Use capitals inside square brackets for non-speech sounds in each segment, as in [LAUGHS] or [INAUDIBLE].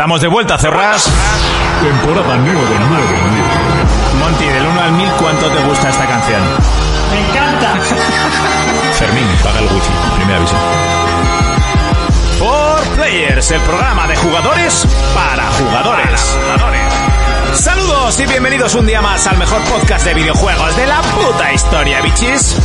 Estamos de vuelta, Cerras. Temporada 9, 9, 9. Monty, del 1 al 1000, ¿cuánto te gusta esta canción? Me encanta. [LAUGHS] Fermín, paga el wifi. Primera aviso. For Players, el programa de jugadores para jugadores. Saludos y bienvenidos un día más al mejor podcast de videojuegos de la puta historia, bichis.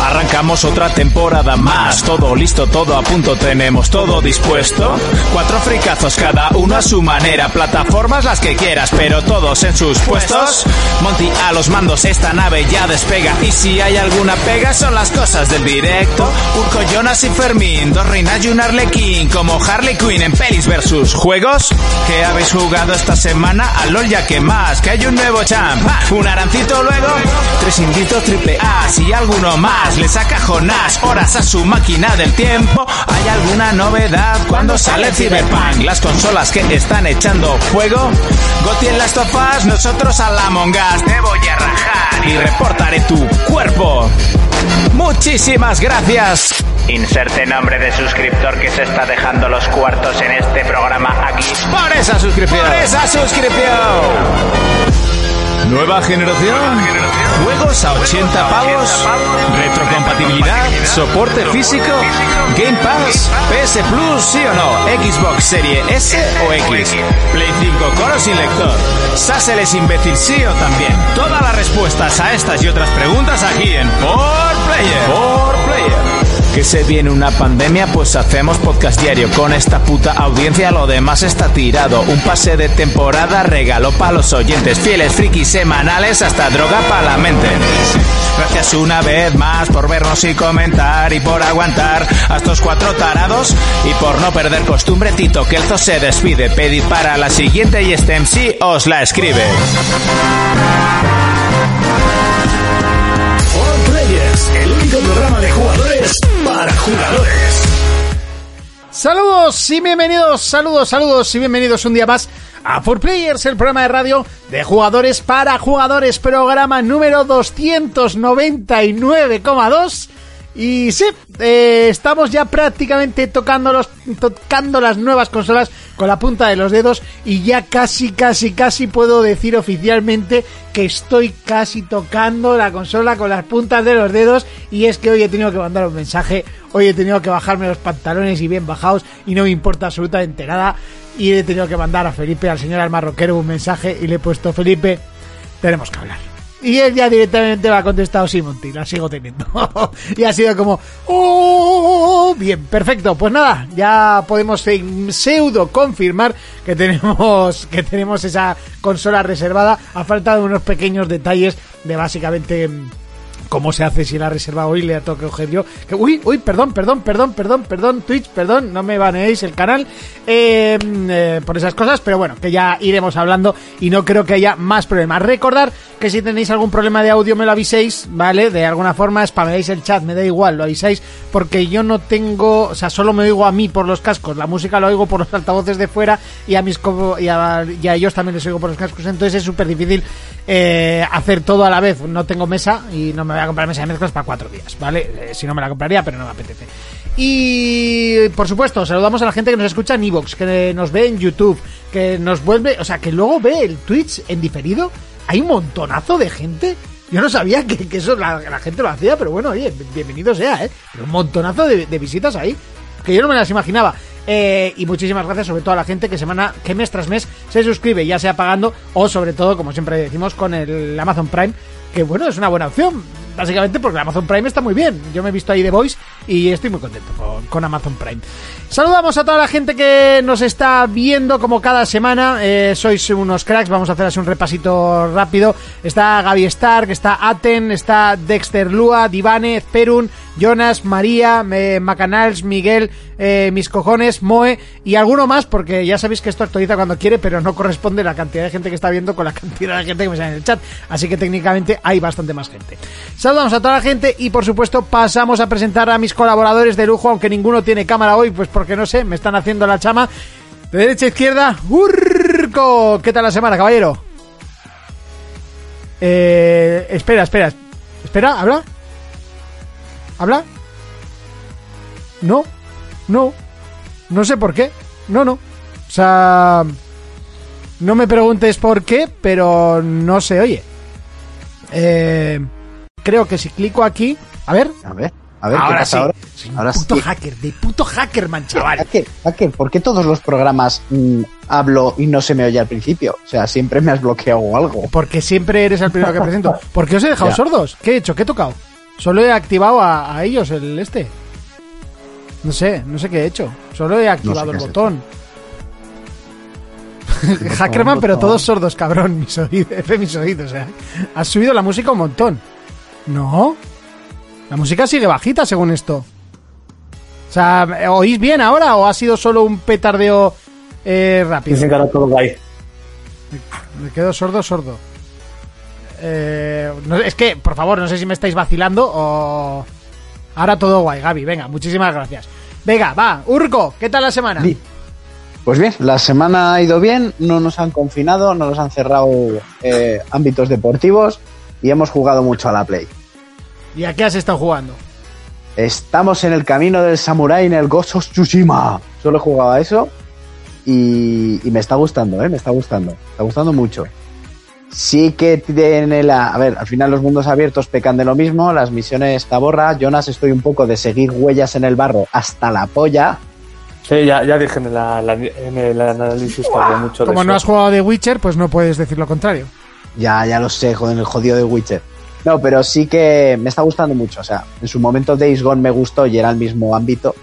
Arrancamos otra temporada más, todo listo, todo a punto, tenemos todo dispuesto. Cuatro fricazos cada uno a su manera, plataformas las que quieras, pero todos en sus puestos. Monty a los mandos, esta nave ya despega y si hay alguna pega son las cosas del directo. Urco, Jonas y Fermín, dos reinas y un arlequín, como Harley Quinn en pelis versus juegos. ¿Qué habéis jugado esta semana? A LOL ya que más, que hay un nuevo champ, un arancito luego, tres inditos triple A, si alguno más le saca Jonás horas a su máquina del tiempo. ¿Hay alguna novedad cuando sale Cyberpunk? Las consolas que están echando fuego. Goti en las tofas, nosotros a la mongas te voy a rajar y reportaré tu cuerpo. Muchísimas gracias. Inserte nombre de suscriptor que se está dejando los cuartos en este programa aquí. Por esa suscripción. Por esa suscripción. Nueva generación. Juegos a 80 pavos. Retrocompatibilidad. Soporte físico. Game Pass. PS Plus, sí o no. Xbox Serie S o X. Play 5 con o sin lector. Sassel es imbécil, sí o también. Todas las respuestas a estas y otras preguntas aquí en For Player. Player. Que se viene una pandemia, pues hacemos podcast diario. Con esta puta audiencia lo demás está tirado. Un pase de temporada regalo para los oyentes. Fieles frikis semanales hasta droga para la mente. Gracias una vez más por vernos y comentar y por aguantar a estos cuatro tarados y por no perder costumbre. Tito Kelzo se despide. Pedid para la siguiente y este MC os la escribe. For Players, el único programa de jugadores para jugadores. Saludos y bienvenidos, saludos, saludos y bienvenidos un día más a 4Players, el programa de radio de jugadores para jugadores, programa número 299,2. Y sí, eh, estamos ya prácticamente tocando, los, tocando las nuevas consolas con la punta de los dedos y ya casi, casi, casi puedo decir oficialmente que estoy casi tocando la consola con las puntas de los dedos y es que hoy he tenido que mandar un mensaje, hoy he tenido que bajarme los pantalones y bien bajados y no me importa absolutamente nada y he tenido que mandar a Felipe, al señor Almarroquero, un mensaje y le he puesto, Felipe, tenemos que hablar. Y él ya directamente me ha contestado, sí, Monty, la sigo teniendo. [LAUGHS] y ha sido como, oh, bien, perfecto. Pues nada, ya podemos pseudo confirmar que tenemos, [LAUGHS] que tenemos esa consola reservada. A falta de unos pequeños detalles de básicamente mm, cómo se hace si la reserva hoy le tengo que coger yo. Que, uy, uy, perdón, perdón, perdón, perdón, perdón, Twitch, perdón, no me baneéis el canal eh, eh, por esas cosas, pero bueno, que ya iremos hablando y no creo que haya más problemas. Recordar que si tenéis algún problema de audio me lo aviséis, ¿vale? De alguna forma spameáis el chat, me da igual, lo avisáis, porque yo no tengo, o sea, solo me oigo a mí por los cascos, la música lo oigo por los altavoces de fuera y a mis y a, y a ellos también les oigo por los cascos, entonces es súper difícil eh, hacer todo a la vez. No tengo mesa y no me a comprar mesa de mezclas para cuatro días, ¿vale? Eh, si no me la compraría, pero no me apetece. Y por supuesto, saludamos a la gente que nos escucha en Evox, que nos ve en YouTube, que nos vuelve, o sea, que luego ve el Twitch en diferido. Hay un montonazo de gente. Yo no sabía que, eso la, gente lo hacía, pero bueno, oye, bienvenido sea, ¿eh? Pero un montonazo de visitas ahí, que yo no me las imaginaba. Eh, y muchísimas gracias sobre todo a la gente que semana, que mes tras mes se suscribe, ya sea pagando o sobre todo, como siempre decimos, con el Amazon Prime, que bueno, es una buena opción, básicamente porque Amazon Prime está muy bien. Yo me he visto ahí The Voice y estoy muy contento con, con Amazon Prime. Saludamos a toda la gente que nos está viendo como cada semana. Eh, sois unos cracks, vamos a hacer así un repasito rápido. Está Gaby Stark, está Aten, está Dexter Lua, Divane, Perun, Jonas, María, eh, Macanals, Miguel, eh, mis cojones, Moe y alguno más, porque ya sabéis que esto actualiza cuando quiere, pero no corresponde la cantidad de gente que está viendo con la [LAUGHS] cantidad de gente que me sale en el chat. Así que técnicamente hay bastante más gente. Saludamos a toda la gente y por supuesto pasamos a presentar a mis colaboradores de lujo, aunque ninguno tiene cámara hoy, pues porque no sé, me están haciendo la chama. De derecha a izquierda, Urco. ¿Qué tal la semana, caballero? Eh, espera, espera. Espera, ¿habla? ¿Habla? No, no, no sé por qué. No, no, O sea, no me preguntes por qué, pero no se oye. Eh, creo que si clico aquí, a ver, A ver, a ver, ¿qué ahora pasa sí. ahora? Soy un Ahora puto sí. hacker, de puto hackerman, chaval. Hacker, hacker, ¿por qué todos los programas mm, hablo y no se me oye al principio? O sea, siempre me has bloqueado o algo. Porque siempre eres el primero que presento. [LAUGHS] ¿Por qué os he dejado Ya. sordos? ¿Qué he hecho? ¿Qué he tocado? Solo he activado a, a ellos el este. No sé, no sé qué he hecho. Solo he activado el botón. Hackerman, pero todos sordos, cabrón. [LAUGHS] Mis oídos, F, mis oídos. eh. Has subido la música un montón. No. La música sigue bajita según esto. O sea, ¿oís bien ahora o ha sido solo un petardeo eh, rápido? Dicen que ahora todo guay. Me quedo sordo, sordo. Eh, no- es que, por favor, no sé si me estáis vacilando o... Ahora todo guay, Gaby. Venga, muchísimas gracias. Venga, va. Urco, ¿qué tal la semana? Pues bien, la semana ha ido bien, no nos han confinado, no nos han cerrado eh, ámbitos deportivos y hemos jugado mucho a la Play. ¿Y a qué has estado jugando? Estamos en el camino del samurái en el Ghost of Tsushima. Solo he jugado a eso y, y me está gustando, ¿eh? Me está gustando. Me está gustando mucho. Sí que tiene la... A ver, al final los mundos abiertos pecan de lo mismo, las misiones taborra. Jonas, estoy un poco de seguir huellas en el barro hasta la polla. Sí, ya, ya dije en, la- la- en el análisis que hablé mucho de Como eso. no has jugado de Witcher, pues no puedes decir lo contrario. Ya, ya lo sé, joder, el jodido de Witcher. No, pero sí que me está gustando mucho. O sea, en su momento Days Gone me gustó y era el mismo ámbito.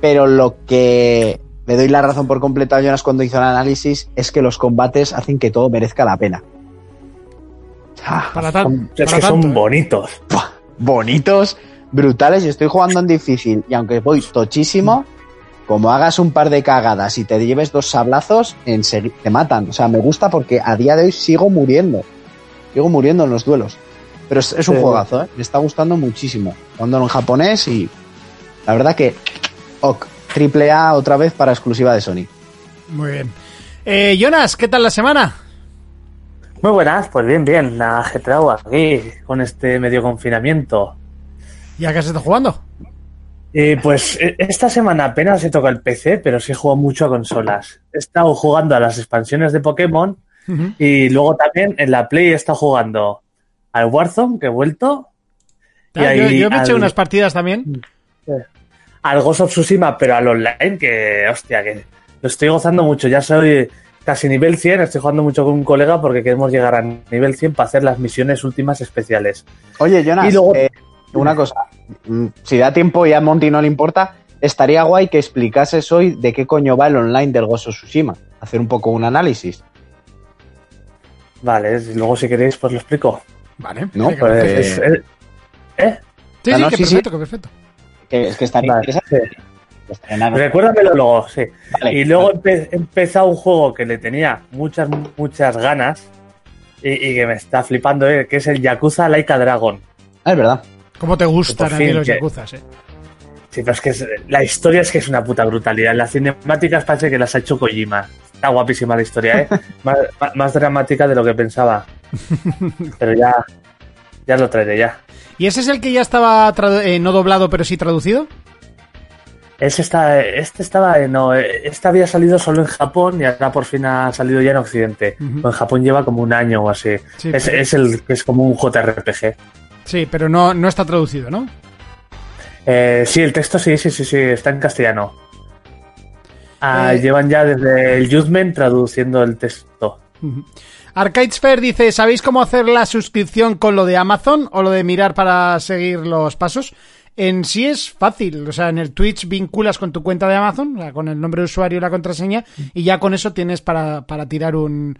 Pero lo que le doy la razón por completo a Jonas cuando hizo el análisis es que los combates hacen que todo merezca la pena. Ah, Para, tan- son Es para que tanto, son ¿eh? bonitos. bonitos, brutales y estoy jugando en difícil. Y aunque voy tochísimo, como hagas un par de cagadas y te lleves dos sablazos, te matan. O sea, me gusta porque a día de hoy sigo muriendo. Sigo muriendo en los duelos. Pero es, es un Sí. juegazo, ¿eh? Me está gustando muchísimo. Jugándolo en japonés y la verdad que ok, triple A otra vez para exclusiva de Sony. Muy bien. Eh, Jonas, ¿qué tal la semana? Muy buenas, pues bien, bien. Ajetreado aquí con este medio confinamiento. ¿Ya que has estado jugando? Eh, pues eh, esta semana apenas he tocado el PC, pero sí he jugado mucho a consolas. He estado jugando a las expansiones de Pokémon y luego también en la Play he estado jugando al Warzone, que he vuelto, Y Ah, yo, ahí yo me eché unas partidas también. al Ghost of Tsushima, pero al online, que hostia, que lo estoy gozando mucho. Ya soy casi nivel 100, estoy jugando mucho con un colega porque queremos llegar a nivel 100 para hacer las misiones últimas especiales. Oye, Jonas, Y luego- eh, una cosa. Mm, Si da tiempo y a Monty no le importa, estaría guay que explicases hoy de qué coño va el online del Gozo Tsushima. Hacer un poco un análisis. Vale, luego si queréis, pues lo explico. Vale. No, venga, pues, perfecto. Es- es- ¿Eh? Sí, Ah, sí, no, que sí, sí. perfecto, que perfecto. Que es que estaría Vale, interesante. Recuérdamelo luego, sí. Vale, y luego vale. empe- he empezado un juego que le tenía muchas, muchas ganas y, y que me está flipando, eh, que es el Yakuza Laika Dragon. Ah, es verdad. ¿Cómo te gustan a mí los que- yakuzas, eh? Sí, pero es que es- la historia es que es una puta brutalidad. Las cinemáticas parece que las ha hecho Kojima. Está guapísima la historia, ¿eh? [LAUGHS] más, dramática de lo que pensaba. Pero ya, ya lo traeré ya. ¿Y ese es el que ya estaba eh, no doblado, pero sí traducido? Ese está, este estaba, eh, no, eh, este había salido solo en Japón y ahora por fin ha salido ya en Occidente. Ujú. En Japón lleva como un año o así. Sí, es, pero- es el que es como un JRPG. Sí, pero no, no está traducido, ¿no? Eh, sí, el texto sí, sí, sí, sí, está en castellano. Ah, Eh, Llevan ya desde el Judgment traduciendo el texto. Ujú. Arcadesphere dice, ¿sabéis cómo hacer la suscripción con lo de Amazon o lo de mirar para seguir los pasos? En sí es fácil, o sea, en el Twitch vinculas con tu cuenta de Amazon, o sea, con el nombre de usuario y la contraseña, y ya con eso tienes para, para tirar un,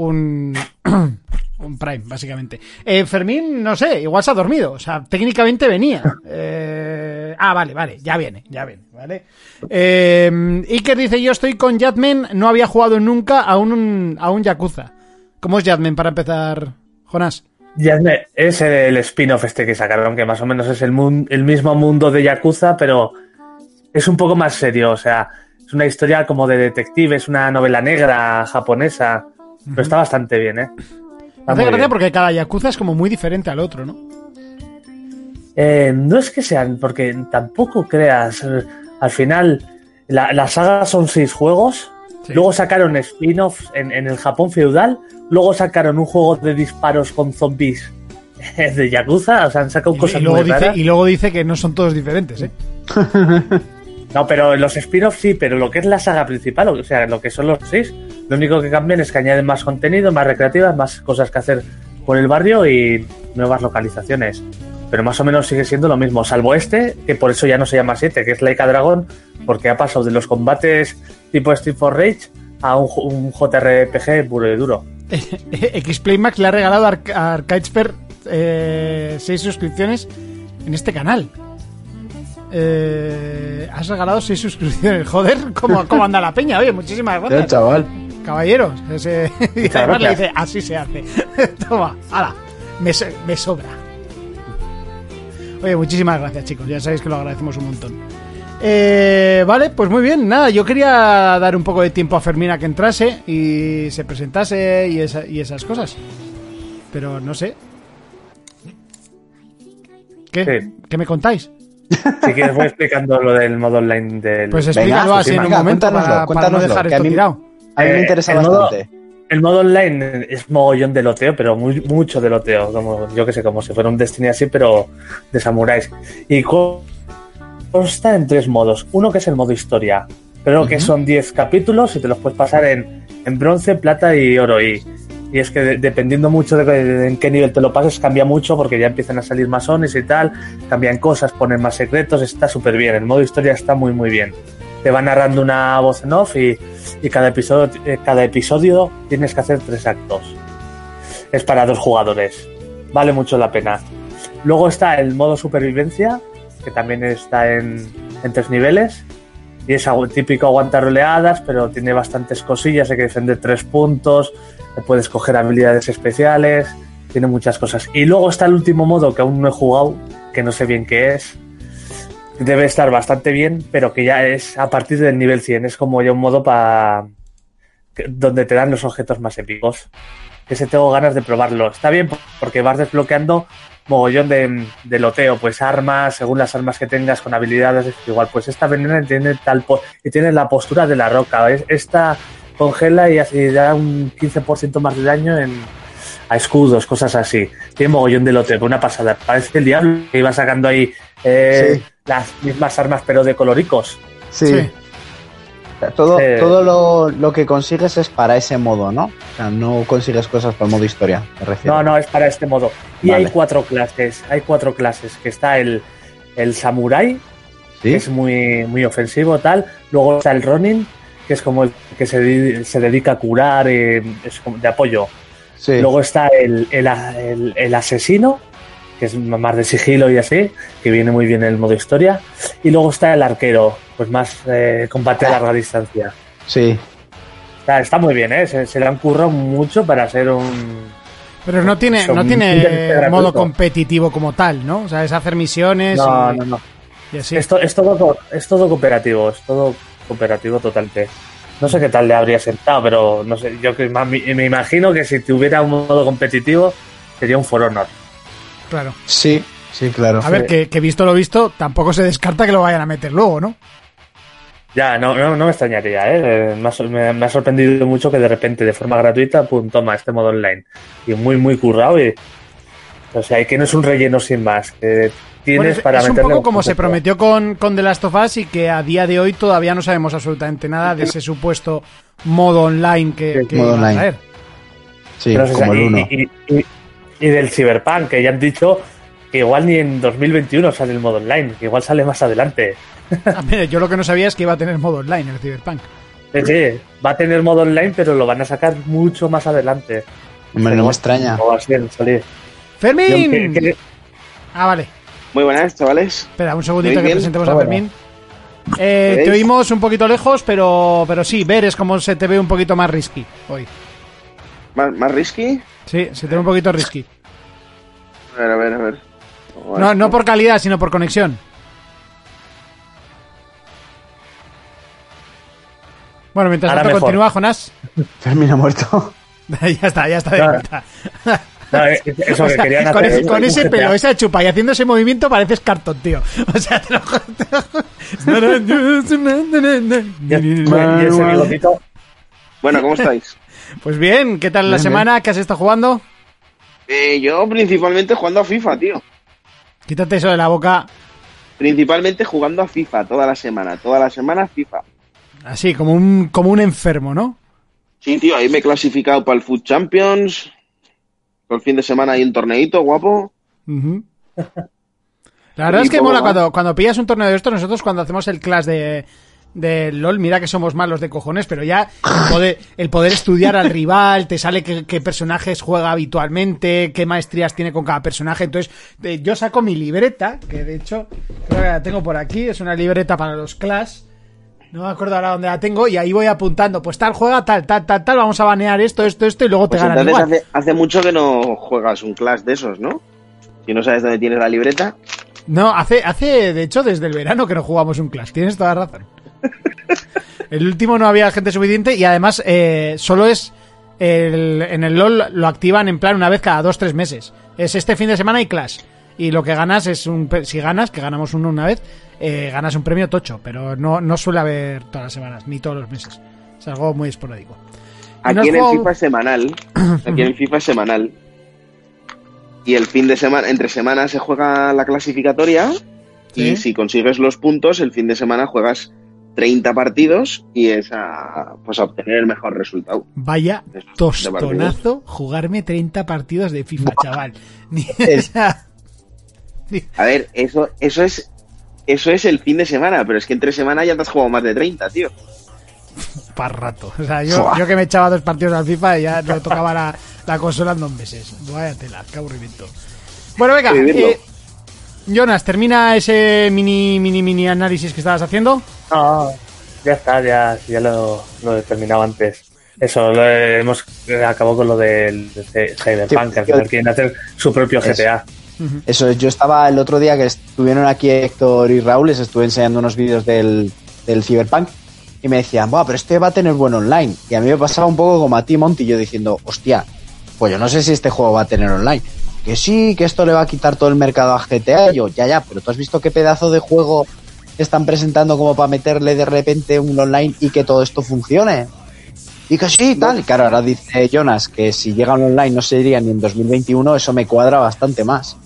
un, [CLEARS THROAT] un Prime, básicamente. Eh, Fermín, no sé, igual se ha dormido, o sea, técnicamente venía. Eh, ah, vale, vale, ya viene, ya viene, ¿vale? Eh, Iker dice, yo estoy con Jadmen, no había jugado nunca a un, a un Yakuza. ¿Cómo es Jadmen para empezar, Jonas? Ya es el spin-off este que sacaron, que más o menos es el, el mismo mundo de Yakuza, pero es un poco más serio. O sea, es una historia como de detective, es una novela negra japonesa, pero está bastante bien, ¿eh? Está Me hace muy gracia bien. porque cada Yakuza es como muy diferente al otro, ¿no? Eh, no es que sean, porque tampoco creas. eh, Al final, la, la saga son seis juegos Sí. Luego sacaron spin-offs en, en el Japón feudal. Luego sacaron un juego de disparos con zombies [LAUGHS] de Yakuza. O sea, han sacado Y, cosas y luego muy dice, raras. y luego dice que no son todos diferentes, ¿eh? [LAUGHS] No, pero los spin-offs sí, pero lo que es la saga principal, o sea, lo que son los seis, lo único que cambian es que añaden más contenido, más recreativas, más cosas que hacer por el barrio y nuevas localizaciones. Pero más o menos sigue siendo lo mismo, salvo este, que por eso ya no se llama 7, que es Laika Dragon, porque ha pasado de los combates tipo Street for Rage a un, JRPG puro y duro. [LAUGHS] Xplaymax le ha regalado a, Arc- a eh, seis suscripciones en este canal. Eh, has regalado seis suscripciones. [LAUGHS] Joder, ¿cómo, cómo anda la peña? Oye, muchísimas gracias. chaval. Caballeros. Ese- [LAUGHS] y además le gracias. dice, así se hace. [LAUGHS] Toma, ala, me, so- me sobra. Oye, muchísimas gracias, chicos. Ya sabéis que lo agradecemos un montón. Eh, vale, pues muy bien. Nada, yo quería dar un poco de tiempo a Fermina que entrase y se presentase y, esa- y esas cosas. Pero no sé. ¿Qué? Sí. ¿Qué me contáis? Si quieres voy explicando lo del modo online del... Pues explícalo pues así sí, en un momento para, cuéntanoslo, para no dejar que a esto mí- tirado. A mí me Eh, interesa el modo- bastante. El modo online es mogollón de loteo, pero muy, mucho de loteo, como yo que sé, como si fuera un Destiny así, pero de samuráis. Y co- consta en tres modos. Uno que es el modo historia, creo que son 10 capítulos y te los puedes pasar en, en bronce, plata y oro. Y, y es que de- dependiendo mucho de, en qué nivel te lo pases, cambia mucho porque ya empiezan a salir masones y tal, cambian cosas, ponen más secretos, está súper bien. El modo historia está muy, muy bien. Te va narrando una voz en off y, y cada, episodio, eh, cada episodio tienes que hacer tres actos. Es para dos jugadores. Vale mucho la pena. Luego está el modo supervivencia, que también está en, en tres niveles. Y es típico aguantar oleadas, pero tiene bastantes cosillas. Hay que defender tres puntos. Puedes coger habilidades especiales. Tiene muchas cosas. Y luego está el último modo que aún no he jugado, que no sé bien qué es. Debe estar bastante bien, pero que ya es a partir del nivel 100. Es como ya un modo para. donde te dan los objetos más épicos. Que se tengo ganas de probarlo. Está bien porque vas desbloqueando mogollón de, de loteo, pues armas, según las armas que tengas con habilidades, igual, pues esta venena tiene tal po- y tiene la postura de la roca, es- esta congela y así da un 15% más de daño en a escudos, cosas así. Tiene mogollón de loteo, una pasada. Parece el diablo que iba sacando ahí eh, Sí. las mismas armas, pero de coloricos. Sí. Todo, Sí. todo lo, lo que consigues es para ese modo, ¿no? O sea, no consigues cosas para el modo historia. No, no, es para este modo. Y Vale. hay cuatro clases, hay cuatro clases, que está el, el samurai, ¿Sí? que es muy, muy ofensivo, tal. Luego está el Ronin, que es como el que se, se dedica a curar, eh, es como de apoyo. Sí. Luego está el, el, el- el asesino, que es más de sigilo y así, que viene muy bien en el modo historia. Y luego está el arquero, pues más eh, combate a larga distancia. Sí. Está, está muy bien, ¿eh? Se, se le han currado mucho para ser un... Pero no tiene, no tiene modo competitivo como tal, ¿no? O sea, es hacer misiones No, y, no, no. y así. Esto, es, todo, es todo cooperativo, es todo cooperativo totalmente. No sé qué tal le habría sentado, pero no sé, yo que me imagino que si tuviera un modo competitivo sería un For Honor. Claro. Sí, sí, claro. A ver, que, que visto lo visto, tampoco se descarta que lo vayan a meter luego, ¿no? Ya, no, no, no me extrañaría, ¿eh? Me ha, sor- me, me ha sorprendido mucho que de repente, de forma gratuita, pum, toma este modo online. Y muy, muy currado y... O sea, y que no es un relleno sin más, que tienes Bueno, es, para es un poco como se prometió con, con The Last of Us y que a día de hoy todavía no sabemos absolutamente nada de ese supuesto modo online que, que Modo a traer. Sí, Pero, o sea, como el y- 1. Y, y- y del Cyberpunk, que ya han dicho que igual ni en 2021 sale el modo online, que igual sale más adelante. [LAUGHS] Ah, mira, yo lo que no sabía es que iba a tener modo online el Cyberpunk. Sí, sí, va a tener modo online, pero lo van a sacar mucho más adelante. Hombre, no me extraña. O así en salir. ¡Fermín! Que- Ah, vale. Muy buenas, chavales. Espera, un segundito que bien. presentemos a Hola. Fermín. Eh, te oímos un poquito lejos, pero, pero sí, ver es como se te ve un poquito más risky hoy. ¿Más, más risky? Sí, se te ve un poquito risky. A ver, a ver, a ver. No, no por calidad, sino por conexión. Bueno, mientras Ahora tanto mejor. continúa, Jonás. [LAUGHS] Fermín ha muerto. [LAUGHS] ya está, ya está de vuelta. No, eso que con, ese, con pelo, esa chupa y haciendo ese movimiento pareces cartón, tío. O sea, te lo juro. Y ese bigotito, Bueno, ¿cómo estáis? Pues bien, ¿qué tal la Bien, semana? ¿Qué has estado jugando? Eh, yo principalmente jugando a FIFA, tío. Quítate eso de la boca, Principalmente jugando a FIFA toda la semana. Toda la semana FIFA. así, como un, como un enfermo, ¿no? Sí, tío, ahí me he clasificado para el Food Champions. Por el fin de semana hay un torneito guapo. La verdad es que mola cuando, cuando pillas un torneo de estos, nosotros cuando hacemos el clash de, de LOL, mira que somos malos de cojones, pero ya el poder, el poder estudiar al rival, te sale qué, qué personajes juega habitualmente, qué maestrías tiene con cada personaje. Entonces, eh, yo saco mi libreta, que de hecho creo que la tengo por aquí, es una libreta para los clash. No me acuerdo ahora dónde la tengo y ahí voy apuntando, pues tal juega, tal, tal, tal, tal, vamos a banear esto, esto, esto y luego Pues te ganan entonces igual. hace, hace mucho que no juegas un Clash de esos, ¿no? Si no sabes dónde tienes la libreta. No, hace, hace, de hecho, desde el verano que no jugamos un Clash. Tienes toda la razón. [LAUGHS] El último no había gente suficiente y además eh, solo es. el- en el LOL lo activan en plan una vez cada dos, tres meses. Es este fin de semana y Clash. Y lo que ganas es un. Si ganas, que ganamos uno una vez, eh, ganas un premio tocho. Pero no, no suele haber todas las semanas, ni todos los meses. Es algo muy esporádico. ¿Y no has [CLEARS THROAT] Aquí en el FIFA es semanal. Aquí en el FIFA es semanal. Y el fin de semana, entre semana se juega la clasificatoria. Sí. Y si consigues los puntos, el fin de semana juegas 30 partidos y es a, pues a obtener el mejor resultado. Vaya partidos. tostonazo jugarme 30 partidos de FIFA, chaval. [LAUGHS] Es- A ver, eso, eso es. Eso es el fin de semana, pero es que entre semana ya te has jugado más de 30, tío. [LAUGHS] para rato. O sea, yo, que me echaba dos partidos al FIFA y ya no tocaba la, la consola en dos meses. Vaya tela, qué aburrimiento. Bueno, venga, eh, Jonas, termina ese mini, mini, mini análisis que estabas haciendo. No, ya está, ya, ya lo, lo he terminado antes. Eso, lo he- hemos acabado con lo del de Cyberpunk, que al final quieren hacer su propio Eso. GTA. Eso es, yo estaba el otro día que estuvieron aquí Héctor y Raúl, les estuve enseñando unos vídeos del, del Cyberpunk y me decían, Buah, pero este va a tener buen online. Y a mí me pasaba un poco como a ti, Monty, yo diciendo, hostia, pues yo no sé si este juego va a tener online. Que sí, que esto le va a quitar todo el mercado a GTA. Yo, ya, ya, pero tú has visto qué pedazo de juego están presentando como para meterle de repente un online y que todo esto funcione. Y que sí, tal. Y claro, ahora dice Jonas que si llega un online no sería ni en 2021, eso me cuadra bastante más.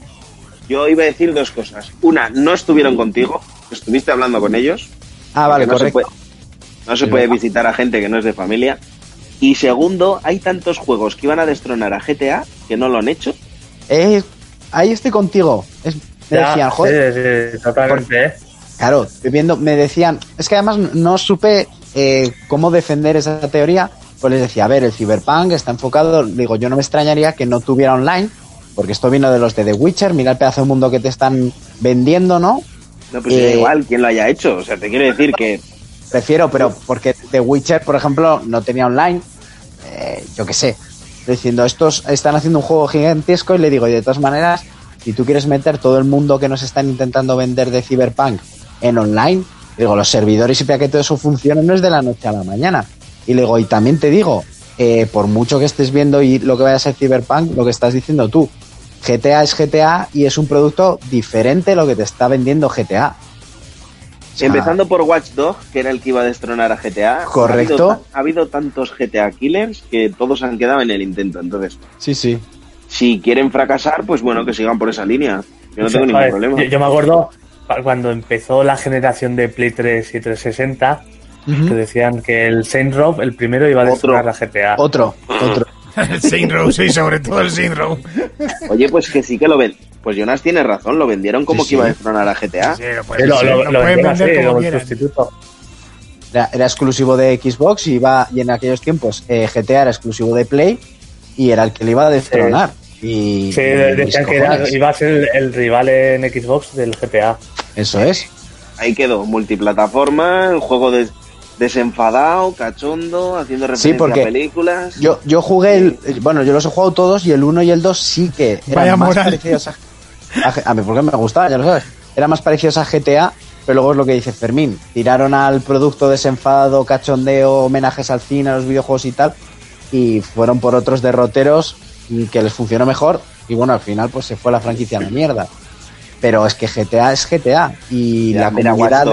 Yo iba a decir dos cosas. Una, no estuvieron contigo, estuviste hablando con ellos. Ah, vale, no correcto. Se puede, no se puede visitar a gente que no es de familia. Y segundo, hay tantos juegos que iban a destronar a GTA que no lo han hecho. Eh, ahí estoy contigo. Es- me Ya, decían, joder, sí, sí, totalmente, ¿eh? claro, estoy viendo, me decían, es que además no supe eh, cómo defender esa teoría, pues les decía, a ver, el Cyberpunk está enfocado, digo, yo no me extrañaría que no tuviera online, porque esto vino de los de The Witcher, mira el pedazo de mundo que te están vendiendo, ¿no? No, pues Eh, igual quién lo haya hecho. O sea, te quiero decir que Prefiero, pero porque The Witcher, por ejemplo, no tenía online. eh, yo qué sé. Diciendo, estos están haciendo un juego gigantesco y le digo, y de todas maneras, si tú quieres meter todo el mundo que nos están intentando vender de Cyberpunk en online, digo, los servidores y para que todo eso funcione no es de la noche a la mañana. Y le digo, y también te digo, eh, por mucho que estés viendo y lo que vaya a ser Cyberpunk, lo que estás diciendo tú, GTA es GTA y es un producto diferente a lo que te está vendiendo GTA. O sea, empezando por Watch Dogs, que era el que iba a destronar a GTA. Correcto. Ha habido, ha habido tantos GTA killers que todos han quedado en el intento. Entonces, Sí, sí. si quieren fracasar, pues bueno, que sigan por esa línea. Yo no O sea, tengo ningún problema. Yo, yo me acuerdo cuando empezó la generación de Play 3 y 360, que decían que el Saint Row, el primero, iba a Otro. destronar la GTA. Otro, otro. El Saint Row, sí, sobre todo el Saint Row. Oye, pues que sí que lo ven. Pues Jonas tiene razón, lo vendieron como Sí, que iba a destronar a GTA. Sí, lo pueden, lo, lo- pueden así, vender como quieran. sustituto. Era, era exclusivo de Xbox y, iba, y en aquellos tiempos eh, GTA era exclusivo de Play y era el que le iba a destronar. Y, Sí, y decían que era- iba a ser el, el rival en Xbox del GTA. Eso es. Ahí quedó, multiplataforma, un juego des- desenfadado, cachondo, haciendo referencia porque a películas. Yo, yo jugué el. Bueno, yo los he jugado todos y el 1 y el 2 sí que eran Vaya más moral. parecidos a, a, mí, porque me gustaba, ya lo sabes. Eran más parecidos a GTA, pero luego es lo que dice Fermín. Tiraron al producto desenfadado, cachondeo, homenajes al cine, a los videojuegos y tal, y fueron por otros derroteros y que les funcionó mejor. Y bueno, al final, pues se fue la franquicia a la mierda. Pero es que GTA es GTA y Ya, la mira, comunidad.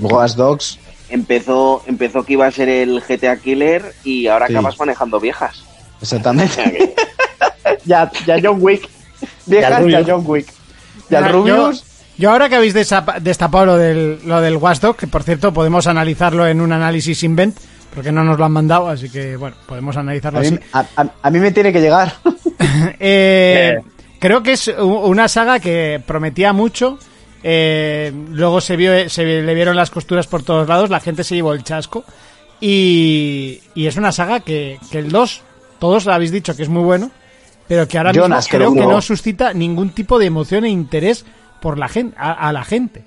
Watch Dogs. Empezó, empezó que iba a ser el GTA Killer y ahora Sí. acabas manejando viejas. Exactamente. [LAUGHS] [LAUGHS] ya, ya John Wick. Viejas, Ya. John Wick. Ya el Rubius. Yo, ahora que habéis destapado lo del, lo del Watchdog, que por cierto podemos analizarlo en un análisis invent, porque no nos lo han mandado, así que bueno, podemos analizarlo A así. mí, a- a- a mí me tiene que llegar. [LAUGHS] Eh, Eh. Creo que es una saga que prometía mucho. Eh, luego se vio, se le vieron las costuras por todos lados, la gente se llevó el chasco. Y, y es una saga que, que el 2, todos habéis dicho que es muy bueno, pero que ahora Jonas, mismo que creo lo que no suscita ningún tipo de emoción e interés por la gente, a, a la gente.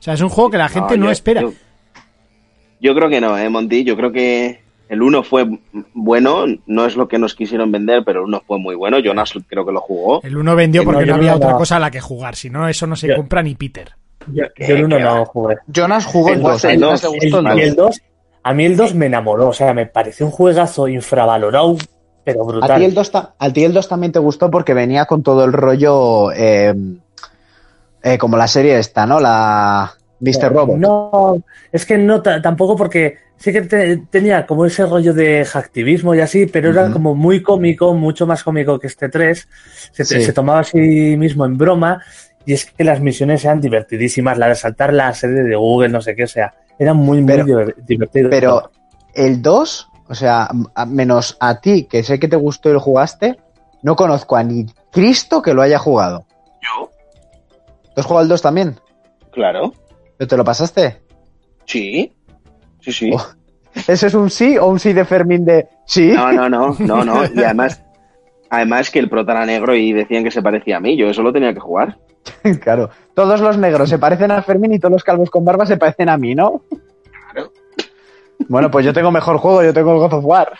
O sea, es un juego que la gente no, yo- espera. Yo, yo creo que no, ¿eh, Monty? Yo creo que el 1 fue bueno, no es lo que nos quisieron vender, pero el 1 fue muy bueno. Jonas creo que lo jugó. El 1 vendió No, porque yo no había no- otra cosa a la que jugar, si no, eso no se Yo- compra ni Peter. Yo, yo el 1 no jugué. Jonas jugó el El 2. dos, A el Jonas dos, le El, gustó el y el 2. 2, a mí el 2 me enamoró, o sea, me pareció un juegazo infravalorado, pero A ti, brutal. el 2 ta- a ti el 2 también te gustó porque venía con todo el rollo eh, eh, como la serie esta, ¿no? La Mr. Robot. No, es que no ta- tampoco porque sí que te- tenía como ese rollo de hacktivismo y así, pero era como muy cómico, mucho más cómico que este 3. Se, Sí. se tomaba a sí mismo en broma y es que las misiones eran divertidísimas, la de saltar la sede de Google, no sé qué, o sea, eran muy, muy Pero- diver- divertidos. Pero el 2, o sea, a- menos a ti, que sé que te gustó y lo jugaste, no conozco a ni Cristo que lo haya jugado. Yo, ¿Tú has jugado el 2 también? claro. ¿Pero te lo pasaste? Sí. Sí, sí. Oh. ¿Eso es un sí o un sí de Fermín de sí? No, no, no, no, no. [LAUGHS] Y además, además que el prota era negro y decían que se parecía a mí. Yo eso lo tenía que jugar. [LAUGHS] claro. Todos los negros se parecen a Fermín y todos los calvos con barba se parecen a mí, ¿no? Bueno, pues yo tengo mejor juego, yo tengo el God of War.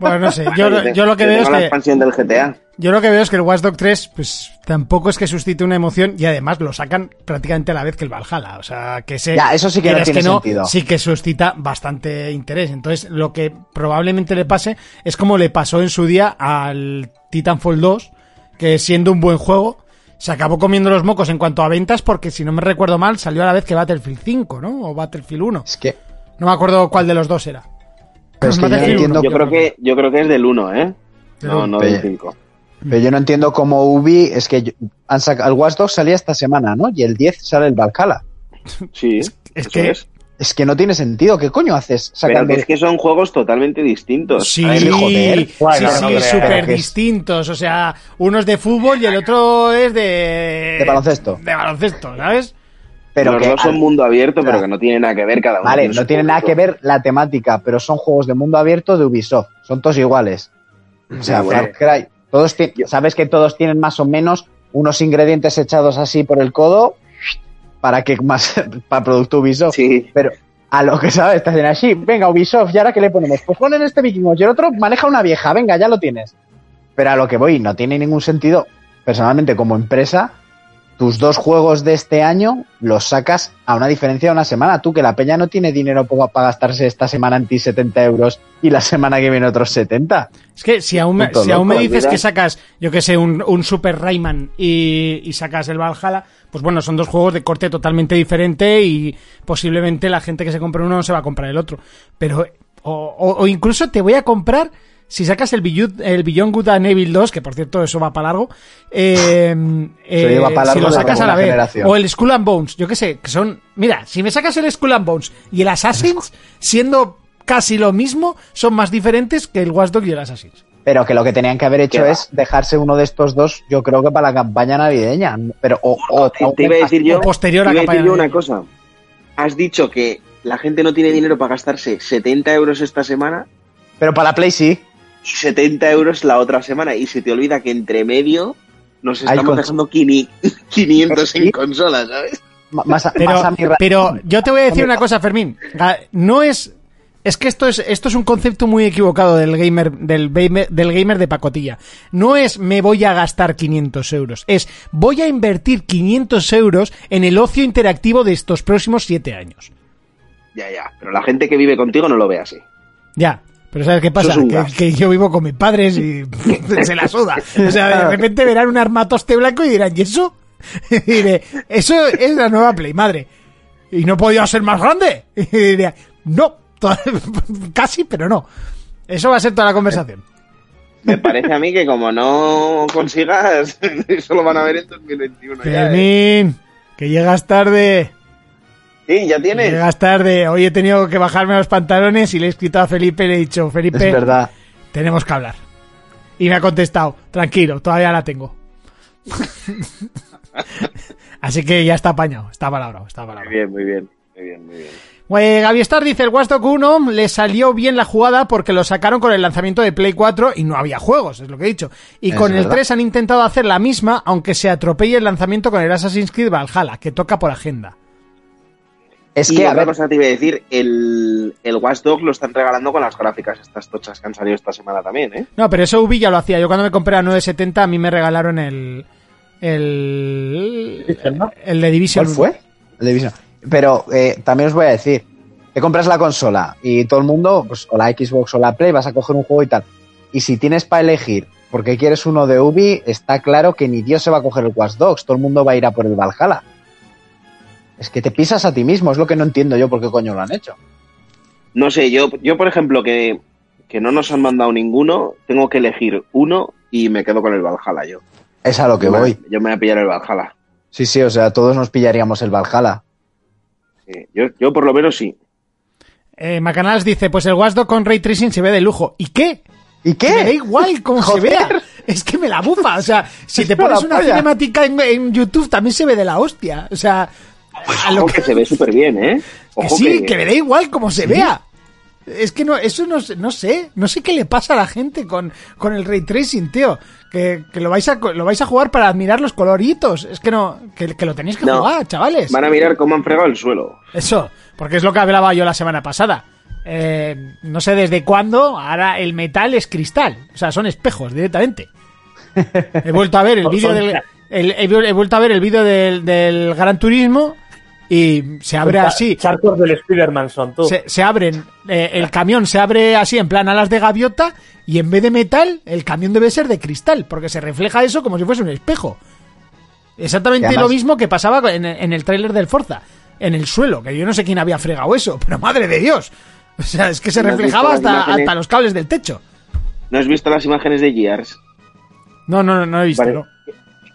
Bueno, no sé, yo, lo- yo lo que Yo veo es la que... expansión del GTA. Yo lo que veo es que el Watch Dogs 3, pues tampoco es que suscite una emoción y además lo sacan prácticamente a la vez que el Valhalla. O sea, que se. Ya, eso sí que no tiene sentido. Sí que suscita bastante interés. Entonces, lo que probablemente le pase es como le pasó en su día al Titanfall 2, que siendo un buen juego, se acabó comiendo los mocos en cuanto a ventas, porque si no me recuerdo mal, salió a la vez que Battlefield 5, ¿no? O Battlefield 1. Es que, No me acuerdo cuál de los dos era. pero es que yo entiendo, Yo creo que, yo creo que es del 1, ¿eh? No, no del Pero- 5. pero yo no entiendo cómo Ubi, es que han sacado, el Watch Dogs salía esta semana, ¿no? Y el 10 sale el Valhalla. Sí, es eso que- es. Es que no tiene sentido, ¿qué coño haces Pero sacando? que es que son juegos totalmente distintos. Sí, Ay, joder. Bueno, sí, no sí, súper Pero es- distintos. O sea, uno es de fútbol y el otro es de... De baloncesto. De baloncesto, ¿sabes? Pero Los que, dos son mundo abierto, pero que no tienen nada que ver cada uno. Vale, tiene no tiene nada que ver la temática, pero son juegos de mundo abierto de Ubisoft. Son todos iguales. O sea, bueno. Far Cry. Todos sabes que todos tienen más o menos unos ingredientes echados así por el codo para que más [LAUGHS] para producto Ubisoft. Sí, Pero a lo que sabes, te hacen así, venga Ubisoft, ¿y ahora qué le ponemos? Pues ponen este vikingo y el otro maneja una vieja, venga, ya lo tienes. Pero a lo que voy, no tiene ningún sentido. Personalmente, como empresa, tus dos juegos de este año los sacas a una diferencia de una semana. Tú, que la peña no tiene dinero pa- para gastarse esta semana en ti 70 euros y la semana que viene otros 70. Es que si aún me, si aún me dices que sacas, yo que sé, un, un Super Rayman y, y sacas el Valhalla, pues bueno, son dos juegos de corte totalmente diferente y posiblemente la gente que se compre uno no se va a comprar el otro. Pero, o, o- o incluso te voy a comprar, si sacas el Beyond, el Beyond Good and Evil 2, que por cierto eso va para largo, eh, eh, lleva pa' largo si lo sacas a la vez, generación. o el Skull and Bones, yo que sé, que son, mira, si me sacas el Skull and Bones y el Assassin's, siendo casi lo mismo, son más diferentes que el Watch Dogs y el Assassin's. Pero que lo que tenían que haber hecho ¿Qué va? es dejarse uno de estos dos, yo creo que para la campaña navideña. Pero, o, o- te, te iba a decir yo, posterior a te iba a decir yo una cosa. Has dicho que la gente no tiene dinero para gastarse 70 euros esta semana pero para la Play sí. Y 70 euros la otra semana. Y se te olvida que entre medio nos estamos dejando 500 [LAUGHS] Sí. en consolas, ¿sabes? Más, a- Pero, más a mi ra- pero yo te voy a decir una cosa, Fermín. No es. Es que esto es, esto es un concepto muy equivocado del gamer, del, gamer, del gamer de pacotilla. No es me voy a gastar 500 euros. Es voy a invertir 500 euros en el ocio interactivo de estos próximos 7 años. Ya, ya. Pero la gente que vive contigo no lo ve así. Ya. Pero ¿sabes qué pasa? Que, que yo vivo con mis padres y [LAUGHS] se la suda. O sea, de repente verán un armatoste blanco y dirán, ¿y eso? [LAUGHS] Y diré, eso es la nueva Play, madre. Y no podía ser más grande. [LAUGHS] Y diría, No, casi, pero no. Eso va a ser toda la conversación. Me parece a mí que como no consigas, eso lo van a ver en 2021. Ya, ¿eh? Fermín, que llegas tarde. Sí, ya tienes. Llegas tarde. Hoy he tenido que bajarme los pantalones y le he escrito a Felipe y le he dicho, Felipe, Es verdad. tenemos que hablar. Y me ha contestado, tranquilo, todavía la tengo. [LAUGHS] Así que ya está apañado, está palabrado, está Muy palabrado. bien, muy bien. Muy bien, muy bien. Eh, Gaby Star dice, el Watch Dogs 1 le salió bien la jugada porque lo sacaron con el lanzamiento de Play 4 y no había juegos, es lo que he dicho. Y Es con el verdad. 3 han intentado hacer la misma, aunque se atropelle el lanzamiento con el Assassin's Creed Valhalla, que toca por agenda. Es y que, a otra ver, cosa te iba a decir, el, el Watch Dogs lo están regalando con las gráficas estas tochas que han salido esta semana también, ¿eh? No, pero eso Ubi ya lo hacía. Yo cuando me compré a 970 a mí me regalaron el... El... El de Division. ¿cuál fue? El Division. Pero eh, también os voy a decir, te compras la consola y todo el mundo, pues, o la Xbox o la Play, vas a coger un juego y tal. Y si tienes para elegir porque quieres uno de Ubi, está claro que ni Dios se va a coger el Watch Dogs, todo el mundo va a ir a por el Valhalla. Es que te pisas a ti mismo, es lo que no entiendo yo por qué coño lo han hecho. No sé, yo, yo por ejemplo, que, que no nos han mandado ninguno, tengo que elegir uno y me quedo con el Valhalla yo. Es a lo que Yo me- voy. Yo me voy a pillar el Valhalla. Sí, sí, o sea, todos nos pillaríamos el Valhalla. Sí, yo, yo por lo menos sí. Eh, Macanals dice, pues el Dogs con Ray Tracing se ve de lujo. ¿Y qué? ¿Y Me da qué? igual cómo se vea. [LAUGHS] Es que me la bufa. O sea, si te pones una cinemática en, en YouTube también se ve de la hostia. O sea, a lo que se ve súper bien, ¿eh? que sí, que me da igual cómo se vea. Es que no, eso no, sé- no sé, no sé qué le pasa a la gente con, con el ray tracing, tío. Que, que lo vais a lo vais a jugar para admirar los coloritos. Es que no, que, que lo tenéis que No. jugar, chavales. Van a mirar cómo han fregado el suelo. Eso, porque es lo que hablaba yo la semana pasada. Eh, no sé desde cuándo, ahora el metal es cristal. O sea, son espejos directamente. [LAUGHS] He vuelto a ver el vídeo del. el- he, he vuelto a ver el vídeo del, del Gran Turismo y se abre así. Charcos del Spider-Man son tú. Se, se abren, eh, el camión se abre así en plan alas de gaviota y en vez de metal, el camión debe ser de cristal, porque se refleja eso como si fuese un espejo. Exactamente además- lo mismo que pasaba en, en el tráiler del Forza, en el suelo, que yo no sé quién había fregado eso, [LAUGHS] pero madre de Dios. O sea, es que se ¿No has reflejaba hasta, hasta los cables del techo. ¿No has visto las imágenes de Gears? No, no, no, no he visto. Vale. no.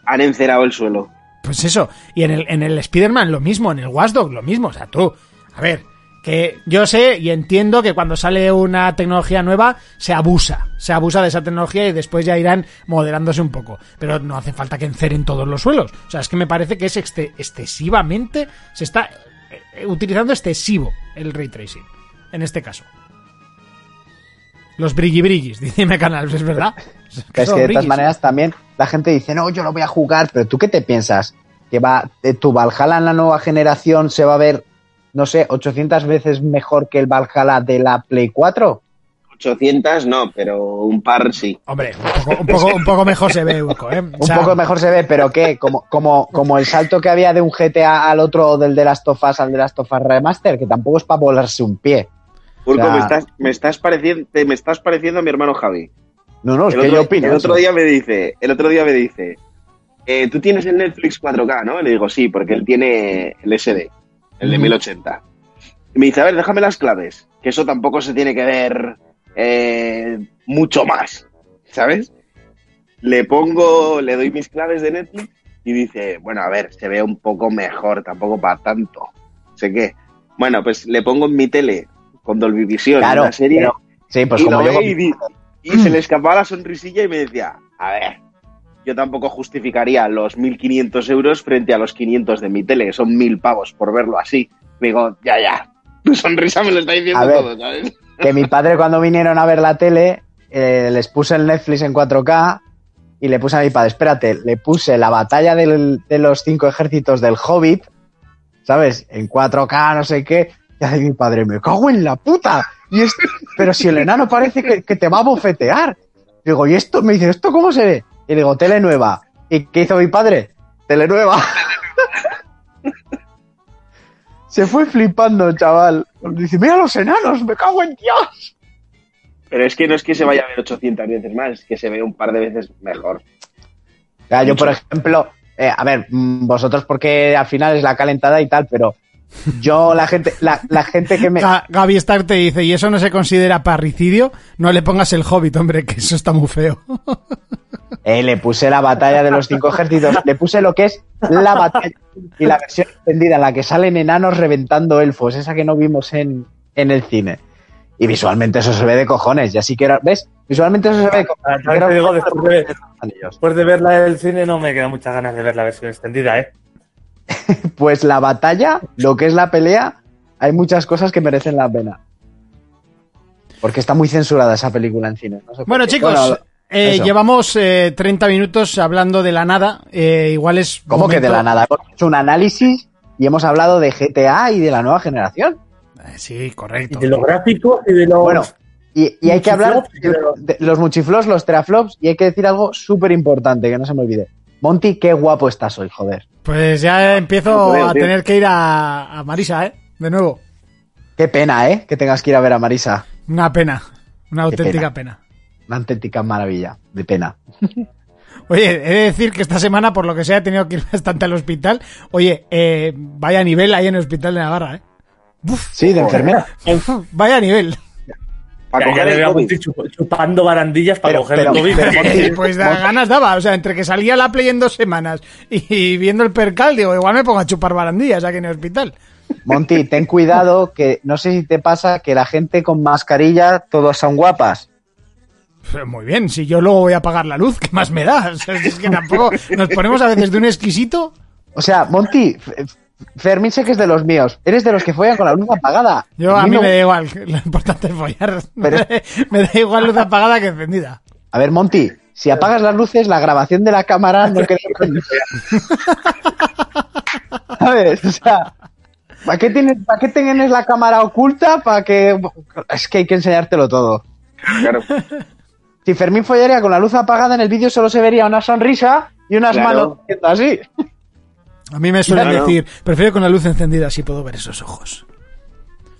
Han encerado el suelo. Pues eso, y en el, en el Spider-Man lo mismo, en el Watch Dogs lo mismo, o sea, tú, a ver, que yo sé y entiendo que cuando sale una tecnología nueva se abusa, se abusa de esa tecnología y después ya irán moderándose un poco, pero no hace falta que enceren todos los suelos, o sea, es que me parece que es excesivamente, se está eh, utilizando excesivo el ray tracing, en este caso. Los briggy briguis, [LAUGHS] dice Canal, es verdad. Es que son de todas maneras también la gente dice, no, yo lo voy a jugar, pero ¿tú qué te piensas? ¿Que va, eh, tu Valhalla en la nueva generación se va a ver, no sé, 800 veces mejor que el Valhalla de la Play 4? 800 no, pero un par sí. Hombre, un poco, un poco, un poco mejor se ve, Urco, ¿eh? [LAUGHS] O Un poco mejor se ve, pero ¿qué? Como, como, como el salto que había de un GTA al otro, del de las tofas al de las tofas remaster, que tampoco es para volarse un pie. Urco, O sea- me, estás, me, estás pareciendo, te- me estás pareciendo a mi hermano Javi. No, no, es el que otro, yo opino. el otro día me dice, el otro día me dice, eh, tú tienes el Netflix 4K, ¿no? Le digo, sí, porque él tiene el SD, el de Ujú. 1080. Y me dice, a ver, déjame las claves, que eso tampoco se tiene que ver eh, mucho más, ¿sabes? Le pongo, le doy mis claves de Netflix y dice, bueno, a ver, se ve un poco mejor, tampoco para tanto. Sé qué. Bueno, pues le pongo en mi tele con Dolby Vision Claro, una serie pero- sí, pues y como yo. y, y se le escapaba la sonrisilla y me decía, a ver, yo tampoco justificaría los 1.500 euros frente a los 500 de mi tele, que son 1.000 pavos por verlo así. Digo, ya, ya, tu sonrisa me lo está diciendo ver. todo, ¿sabes? que mi padre cuando vinieron a ver la tele, eh, les puse el Netflix en 4K y le puse a mi padre, espérate, le puse la batalla del- de los cinco ejércitos del Hobbit, ¿sabes? En 4K, no sé qué. Y hace mi padre, me cago en la puta. Y es- pero si el enano parece que, que te va a bofetear. Digo, ¿y esto? Me dice, ¿esto cómo se ve? Y digo, tele nueva. ¿Y qué hizo mi padre? Tele nueva. [LAUGHS] Se fue flipando, chaval. Dice, mira los enanos, me cago en Dios. Pero es que no es que se vaya a ver 800 veces más, es que se ve un par de veces mejor. Ya, yo, por ejemplo, eh, a ver, mm, vosotros porque al final es la calentada y tal, pero Yo, la gente, la, la gente que me. Ga- Gaby Stark te dice, ¿y eso no se considera parricidio? No le pongas el hobbit, hombre, que eso está muy feo. [LAUGHS] Eh, le puse la batalla de los cinco ejércitos, le puse lo que es la batalla y la versión extendida en la que salen enanos reventando elfos, esa que no vimos en, en el cine. Y visualmente eso se ve de cojones, ya sí que era, ¿ves? Visualmente eso se ve de Ah, cojones. te digo, después de, Anillos. después de verla del cine no me quedan muchas ganas de ver la versión extendida, ¿eh? [LAUGHS] Pues la batalla, lo que es la pelea, hay muchas cosas que merecen la pena. Porque está muy censurada esa película en cine. no sé por Bueno, chicos, Bueno, eh, llevamos eh, 30 minutos hablando de la nada. eh, igual es. ¿Cómo que de la nada? Hemos hecho un análisis y hemos hablado de GTA y de la nueva generación. Eh, sí, Y correcto. de los gráficos y de los... Bueno, y, y hay que hablar y de los- de los muchiflops, los teraflops, y hay que decir algo súper importante, que no se me olvide. Monty, qué guapo estás hoy, joder. Pues ya empiezo No puedo, a tío. tener que ir a, a Marisa, ¿eh? De nuevo. Qué pena, ¿eh? Que tengas que ir a ver a Marisa. Una pena. Una Qué auténtica pena. Una auténtica maravilla. De pena. [LAUGHS] Oye, he de decir que esta semana, por lo que sea, he tenido que ir [LAUGHS] bastante al hospital. Oye, eh, vaya nivel ahí en el hospital de Navarra, ¿eh? Uf, Sí, de enfermera. uf, vaya nivel. Para Ya, coger el COVID. Chupando barandillas para Pero- coger pero- el COVID. pero, Monty, [LAUGHS] Pues da- ganas daba, o sea, entre que salía la play en dos semanas y viendo el percal, digo, igual me pongo a chupar barandillas aquí en el hospital. Monty, ten cuidado, que no sé si te pasa que la gente con mascarilla, todos son guapas. Pues Muy bien, si yo luego voy a apagar la luz, ¿qué más me da? [LAUGHS] O sea, es que tampoco nos ponemos a veces de un exquisito. O sea, Monty, Fermín sé que es de los míos. Eres de los que follan con la luz apagada. Yo a mí me no- da igual, [LAUGHS] lo importante es follar. Pero- Me da igual luz apagada que encendida. A ver, Monty, si apagas las luces, la grabación de la cámara no queda [LAUGHS] con... ¿Sabes? O sea, ¿para qué, tienes, ¿para qué tienes la cámara oculta? Para que... Es que hay que enseñártelo todo. Claro. Si Fermín follaría con la luz apagada, en el vídeo solo se vería una sonrisa y unas Claro. manos haciendo así. A mí me suelen Claro. decir, prefiero con la luz encendida, así puedo ver esos ojos.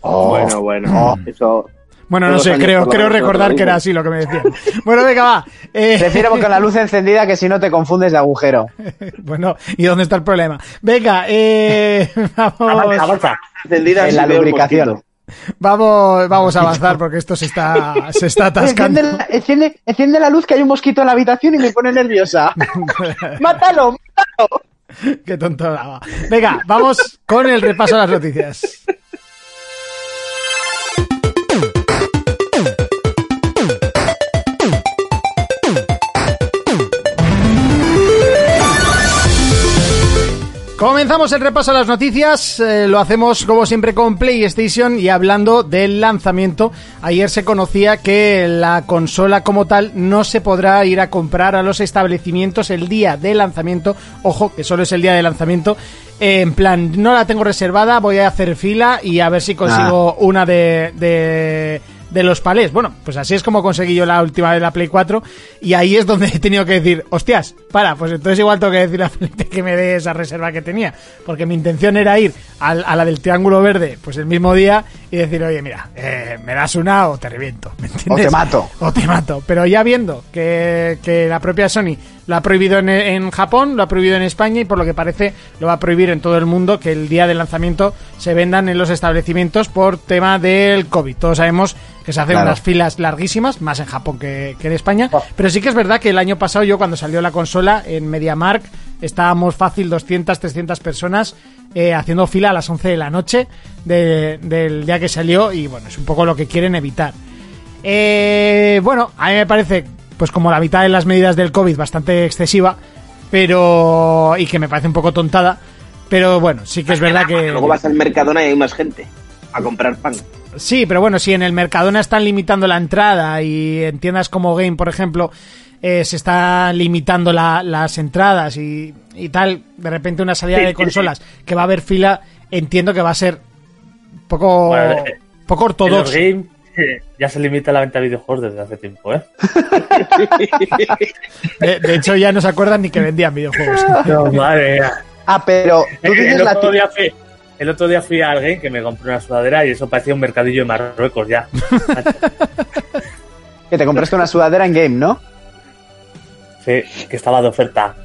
Bueno, bueno. Eso. Bueno, no sé, creo, creo recordar que era así lo que me decían. [LAUGHS] Bueno, venga, va. Eh, Prefiero con la luz encendida que si no te confundes de agujero. [LAUGHS] bueno, ¿y dónde está el problema? Venga, eh, [LAUGHS] vamos, avanza. Encendida En la lubricación. vamos, vamos a avanzar porque esto se está, se está atascando. Enciende la, enciende, enciende la luz que hay un mosquito en la habitación y me pone nerviosa. ¡Mátalo! ¡Mátalo! [LAUGHS] Qué tonto daba. Venga, vamos con el repaso de las noticias. Comenzamos el repaso de las noticias, eh, lo hacemos como siempre con PlayStation y hablando del lanzamiento. Ayer se conocía que la consola como tal no se podrá ir a comprar a los establecimientos el día de lanzamiento. Ojo, que solo es el día de lanzamiento. Eh, en plan, no la tengo reservada, voy a hacer fila y a ver si consigo una de, de, de los palés. Bueno, pues así es como conseguí yo la última de la Play 4 y ahí es donde [LAUGHS] he tenido que decir, hostias, para, pues entonces igual tengo que decir a Felipe que me dé esa reserva que tenía, porque mi intención era ir al- a, la del Triángulo Verde pues el mismo día y decir, oye, mira, eh, me das una o te reviento, ¿me entiendes? O te mato. [LAUGHS] O te mato. Pero ya viendo que, que la propia Sony lo ha prohibido en, en Japón, lo ha prohibido en España y por lo que parece lo va a prohibir en todo el mundo que el día del lanzamiento se vendan en los establecimientos por tema del COVID. Todos sabemos que se hacen Claro. unas filas larguísimas, más en Japón que, que en España. Pero sí que es verdad que el año pasado yo cuando salió la consola en MediaMark estábamos fácil 200, 300 personas eh, haciendo fila a las 11 de la noche de- del día que salió y bueno, es un poco lo que quieren evitar. Eh, bueno, a mí me parece, pues como la mitad de las medidas del COVID, bastante excesiva, pero. y que me parece un poco tontada. Pero bueno, sí que es verdad que. Luego vas al Mercadona y hay más gente a comprar pan. Sí, pero bueno, si en el Mercadona están limitando la entrada y en tiendas como Game, por ejemplo, eh, se están limitando la- las entradas y, y tal, de repente una salida Sí, de sí, consolas que va a haber fila, entiendo que va a ser poco, Bueno, eh, poco ortodoxo. games eh, ya se limita la venta de videojuegos desde hace tiempo, ¿eh? [LAUGHS] De, de hecho, ya no se acuerdan ni que vendían videojuegos. [LAUGHS] No, madre mía. Ah, pero tú dices El la otro, día fui, el otro día fui al game que me compré una sudadera y eso parecía un mercadillo de Marruecos ya. [LAUGHS] que te compraste una sudadera en game, ¿no? Sí, que estaba de oferta.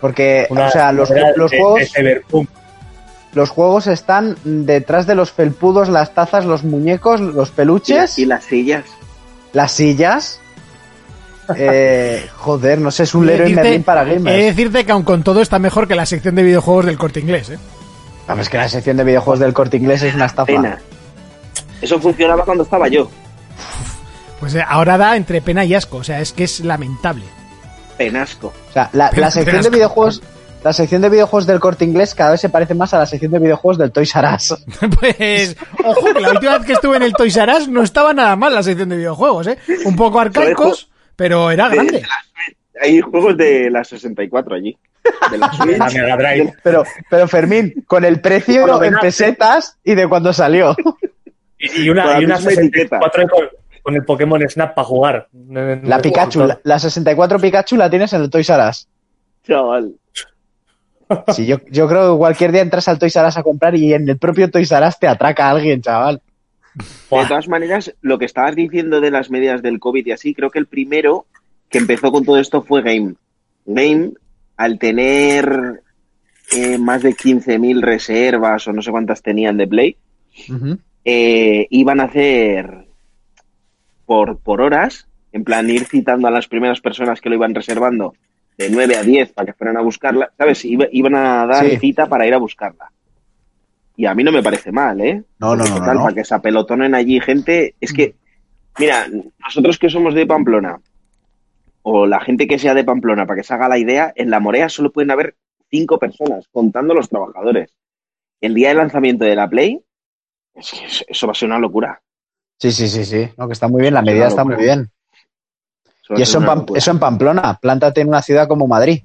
Porque, Una o sea, los, los de- juegos... de los juegos están detrás de los felpudos, las tazas, los muñecos, los peluches, Y las sillas. las sillas. Eh, [LAUGHS] joder, no sé, es un decirte- Merlin para He de gamers. decirte que aun con todo está mejor que la sección de videojuegos del corte inglés, ¿eh? Vamos, que la sección de videojuegos del corte inglés es una estafa. Pena. Eso funcionaba cuando estaba yo. Pues eh, ahora da entre pena y asco, o sea, es que es lamentable. Penasco. O sea, la, sección de videojuegos, la sección de videojuegos del corte inglés cada vez se parece más a la sección de videojuegos del Toys R Us. [LAUGHS] Pues, ojo, que la última vez que estuve en el Toys R Us no estaba nada mal la sección de videojuegos, ¿eh? Un poco arcaicos, pero era De- grande. hay juegos de la 64 allí. De la [LAUGHS] Switch. Pero, pero Fermín, con el precio en Nace. pesetas y de cuando salió. Y, y una, y una misma etiqueta. 64 con, con el Pokémon Snap para jugar. La Pikachu, la, la 64 Pikachu la tienes en el Toys R Us. Chaval. Sí, yo, yo creo que cualquier día entras al Toys R Us a comprar y en el propio Toys R Us te atraca alguien, chaval. De todas maneras, lo que estabas diciendo de las medidas del COVID y así, creo que el primero que empezó con todo esto fue Game. Game, al tener eh, más de 15.000 reservas o no sé cuántas tenían de Play, eh, iban a hacer por, por horas, en plan ir citando a las primeras personas que lo iban reservando de 9 a 10 para que fueran a buscarla, ¿sabes? Iba- iban a dar Sí. cita para ir a buscarla. Y a mí no me parece mal, ¿eh? No, no, no, total, no. Para que se apelotonen allí gente, es que, mira, nosotros que somos de Pamplona, o la gente que sea de Pamplona, para que se haga la idea, en la Morea solo pueden haber cinco personas, contando los trabajadores. El día de lanzamiento de la Play, es que eso va a ser una locura. Sí, sí, sí, sí. No, que está muy bien, la medida está muy bien. Y eso en, Pam- eso en Pamplona. Plántate en una ciudad como Madrid.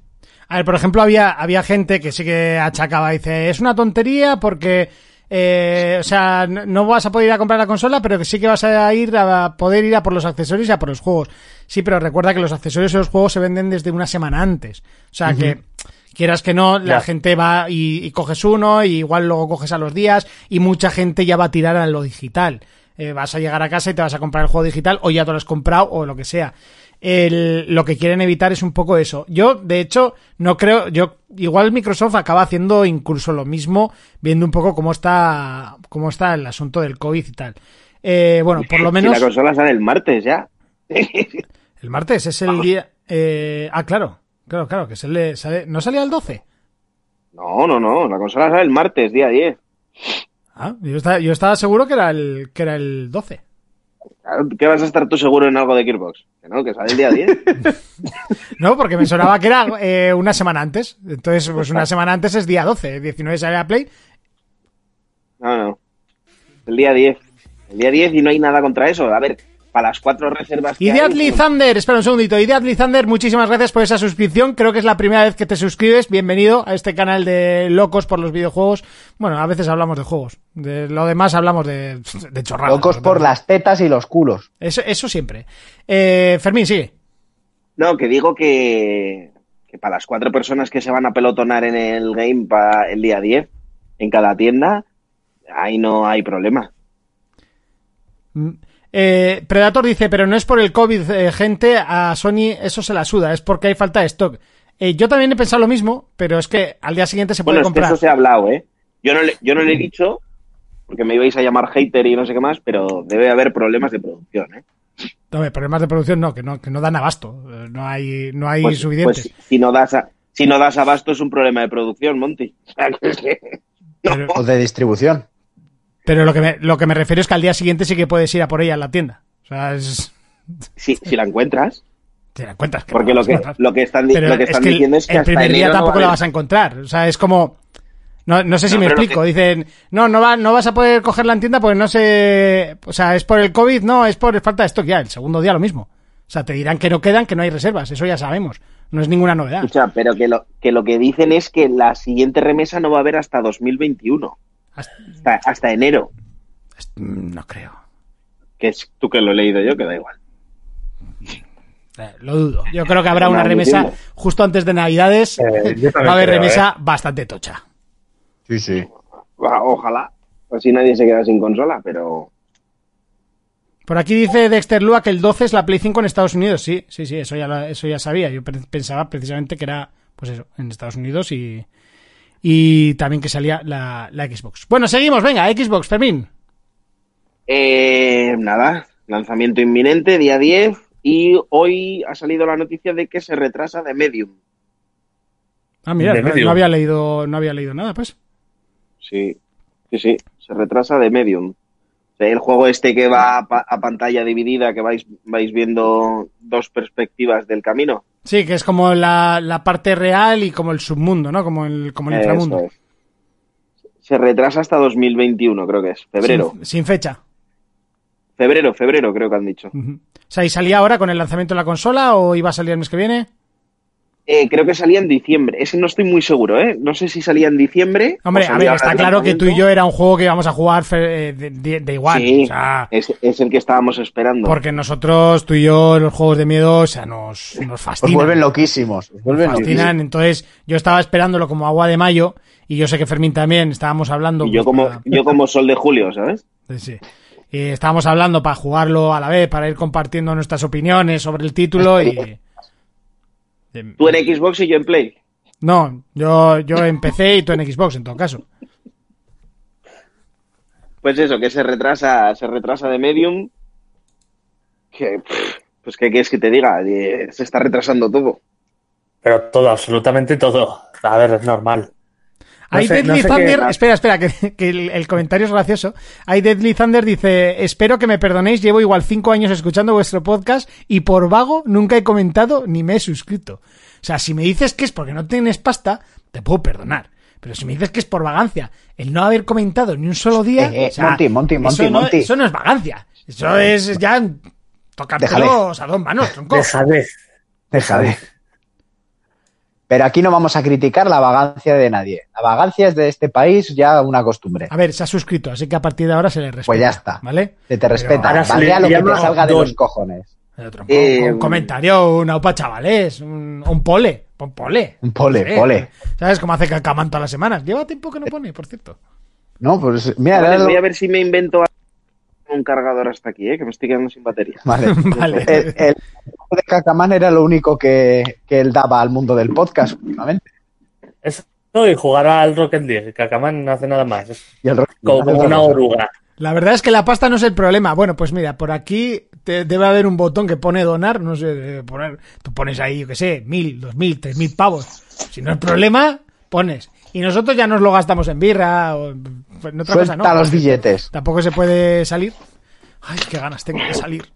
A ver, por ejemplo, había, había gente que sí que achacaba, dice, es una tontería porque, eh, o sea, no, vas a poder ir a comprar la consola, pero que sí que vas a ir a poder ir a por los accesorios y a por los juegos. Sí, pero recuerda que los accesorios y los juegos se venden desde una semana antes. O sea, que quieras que no, la Ya. gente va y, y coges uno y igual luego coges a los días y mucha gente ya va a tirar a lo digital. Eh, vas a llegar a casa y te vas a comprar el juego digital o ya te lo has comprado o lo que sea. El- lo que quieren evitar es un poco eso. Yo, de hecho, no creo, yo, igual Microsoft acaba haciendo incluso lo mismo, viendo un poco cómo está, cómo está el asunto del COVID y tal. Eh, bueno, por lo [LAUGHS] Si menos la consola sale el martes ya. [LAUGHS] el martes es el día, eh, ah, claro, claro, claro, que de- sale, ¿no salía el 12? No, no, no. La consola sale el martes, día 10. Ah, yo estaba, yo estaba seguro que era el, que era el 12. Claro, ¿Qué vas a estar tú seguro en algo de Gearbox? Que no, que sale el día 10. [LAUGHS] No, porque me sonaba que era eh, una semana antes. Entonces, pues una semana antes es día 12. 19 sale a Play. No, no. El día 10. El día 10 y no hay nada contra eso. A ver, para las cuatro reservas que Y Deadly Thunder, espera un segundito. Y Deadly Thunder, muchísimas gracias por esa suscripción. Creo que es la primera vez que te suscribes. Bienvenido a este canal de locos por los videojuegos. Bueno, a veces hablamos de juegos. De lo demás hablamos de, de chorradas. Locos por las tetas y los culos. Eso, eso siempre. Eh, Fermín, sigue. No, que digo que, que para las cuatro personas que se van a pelotonar en el game para el día 10, en cada tienda, ahí no hay problema. Mm, Eh, Predator dice, pero no es por el COVID, eh, gente, a Sony eso se la suda, es porque hay falta de stock. Eh, yo también he pensado lo mismo, pero es que al día siguiente se puede Bueno, es que comprar. eso se ha hablado, ¿eh? Yo no, le, yo no le he dicho, porque me ibais a llamar hater y no sé qué más, pero debe haber problemas de producción, ¿eh? No, problemas de producción no, que no, que no dan abasto. Eh, No hay, no hay Pues, suficientes. pues si no das a- si no das abasto es un problema de producción, Monty. [LAUGHS] O de distribución. Pero lo, que me, lo que me refiero es que al día siguiente sí que puedes ir a por ella en la tienda. O sea, es... si, si la encuentras, Te es que porque no lo que, lo que están, di- Pero lo que es están que el- diciendo es que el hasta primer día no tampoco la vas a encontrar. O sea, es como... No, no sé si No, me explico. que- Dicen, no, no, va, no vas a poder cogerla en tienda porque no se... O sea, es por el COVID, no, es por falta de stock ya. El segundo día lo mismo. O sea, te dirán que no quedan, que no hay reservas. Eso ya sabemos. No es ninguna novedad. Escucha, pero que lo, que lo que dicen es que la siguiente remesa no va a haber hasta 2021, Hasta- enero. No creo. Que es tú que lo he leído yo, que da igual. Eh, lo dudo. Yo creo que habrá No, una remesa entiendo. justo antes de Navidades. Eh, [LAUGHS] va a haber creo, remesa bastante tocha. Sí, sí. Ojalá. Así nadie se queda sin consola, pero. Por aquí dice Dexter Lua que el 12 es la Play 5 en Estados Unidos. Sí, sí, sí, eso ya, lo- eso ya sabía. Yo pensaba precisamente que era, pues eso, en Estados Unidos y, y también que salía la, la Xbox. Bueno, seguimos, venga, Xbox, Fermín. Eh, nada, lanzamiento inminente, día 10. Y hoy ha salido la noticia de que se retrasa de Medium. Ah, mira, no, no había leído, no había leído nada, pues. Sí, sí, sí, se retrasa de Medium. O sea, el juego este que va a, pa- a pantalla dividida, que vais, vais viendo dos perspectivas del camino. Sí, que es como la, la parte real y como el submundo, ¿no? Como el, como el inframundo. es. Se retrasa hasta 2021, creo que es. Febrero. Sin, sin fecha. Febrero, febrero, creo que han dicho. O sea, ¿y salía ahora con el lanzamiento de la consola o iba a salir el mes que viene? Eh, creo que salía en diciembre. Ese no estoy muy seguro, ¿eh? No sé si salía en diciembre. Hombre, a ver, está claro que tú y yo era un juego que íbamos a jugar eh, de, de- de igual. Sí, O sea, es, es el que estábamos esperando. porque nosotros, tú y yo, los juegos de miedo, o sea, nos, nos Os fascinan. vuelven loquísimos. Os vuelven fascinan. Entonces, yo estaba esperándolo como agua de mayo y yo sé que Fermín también estábamos hablando. Y yo pues, como, para- yo como sol de julio, ¿sabes? Sí, sí. Y estábamos hablando para jugarlo a la vez, para ir compartiendo nuestras opiniones sobre el título y... Tú en Xbox y yo en Play. No, yo, yo en PC y tú en Xbox, en todo caso. Pues eso, que se retrasa, se retrasa de Medium. Que, pues, ¿qué quieres que te diga? Se está retrasando todo. Pero todo, absolutamente todo. A ver, es normal. No Hay sé- Deadly no sé qué- Thunder, espera, espera, que, que el, el comentario es gracioso. Hay Deadly Thunder dice, espero que me perdonéis, llevo igual cinco años escuchando vuestro podcast y por vago nunca he comentado ni me he suscrito. O sea, si me dices que es porque no tienes pasta, te puedo perdonar. Pero si me dices que es por vagancia, el no haber comentado ni un solo día... Eh, eh, o sea, Monty, Monty, eso Monty, no, Monty. Eso no es vagancia. Eso es ya tocártelos a dos manos, tronco. Dejadez. Deja de. Pero aquí no vamos a criticar la vagancia de nadie. La vagancia es de este país ya una costumbre. A ver, se ha suscrito, así que a partir de ahora se le respeta. Pues ya está. ¿Vale? Se te respeta. ahora se Valdría le lo que te salga de los cojones. Otro, Eh, un comentario, una opa chavales, un, un pole, un pole. Un pole, pole. ¿Sabes cómo hace Cacamán todas las semanas? Lleva tiempo que no pone, por cierto. No, pues mira, Vale, lo- voy a ver si me invento un cargador hasta aquí, ¿eh? que me estoy quedando sin batería. Vale. [LAUGHS] Vale. El, el juego de Cacamán era lo único que, que él daba al mundo del podcast últimamente. Eso y jugar al Rocket League. Cacamán no hace nada más. Y el como una oruga. La verdad es que la pasta no es el problema. Bueno, pues mira, por aquí te- debe haber un botón que pone donar, no sé, debe poner, tú pones ahí, yo qué sé, mil, dos mil, tres mil pavos. Si no es problema, pones. Y nosotros ya nos lo gastamos en birra o en otra cosa, Suelta ¿no? los billetes. Tampoco se puede salir. Ay, qué ganas tengo de salir.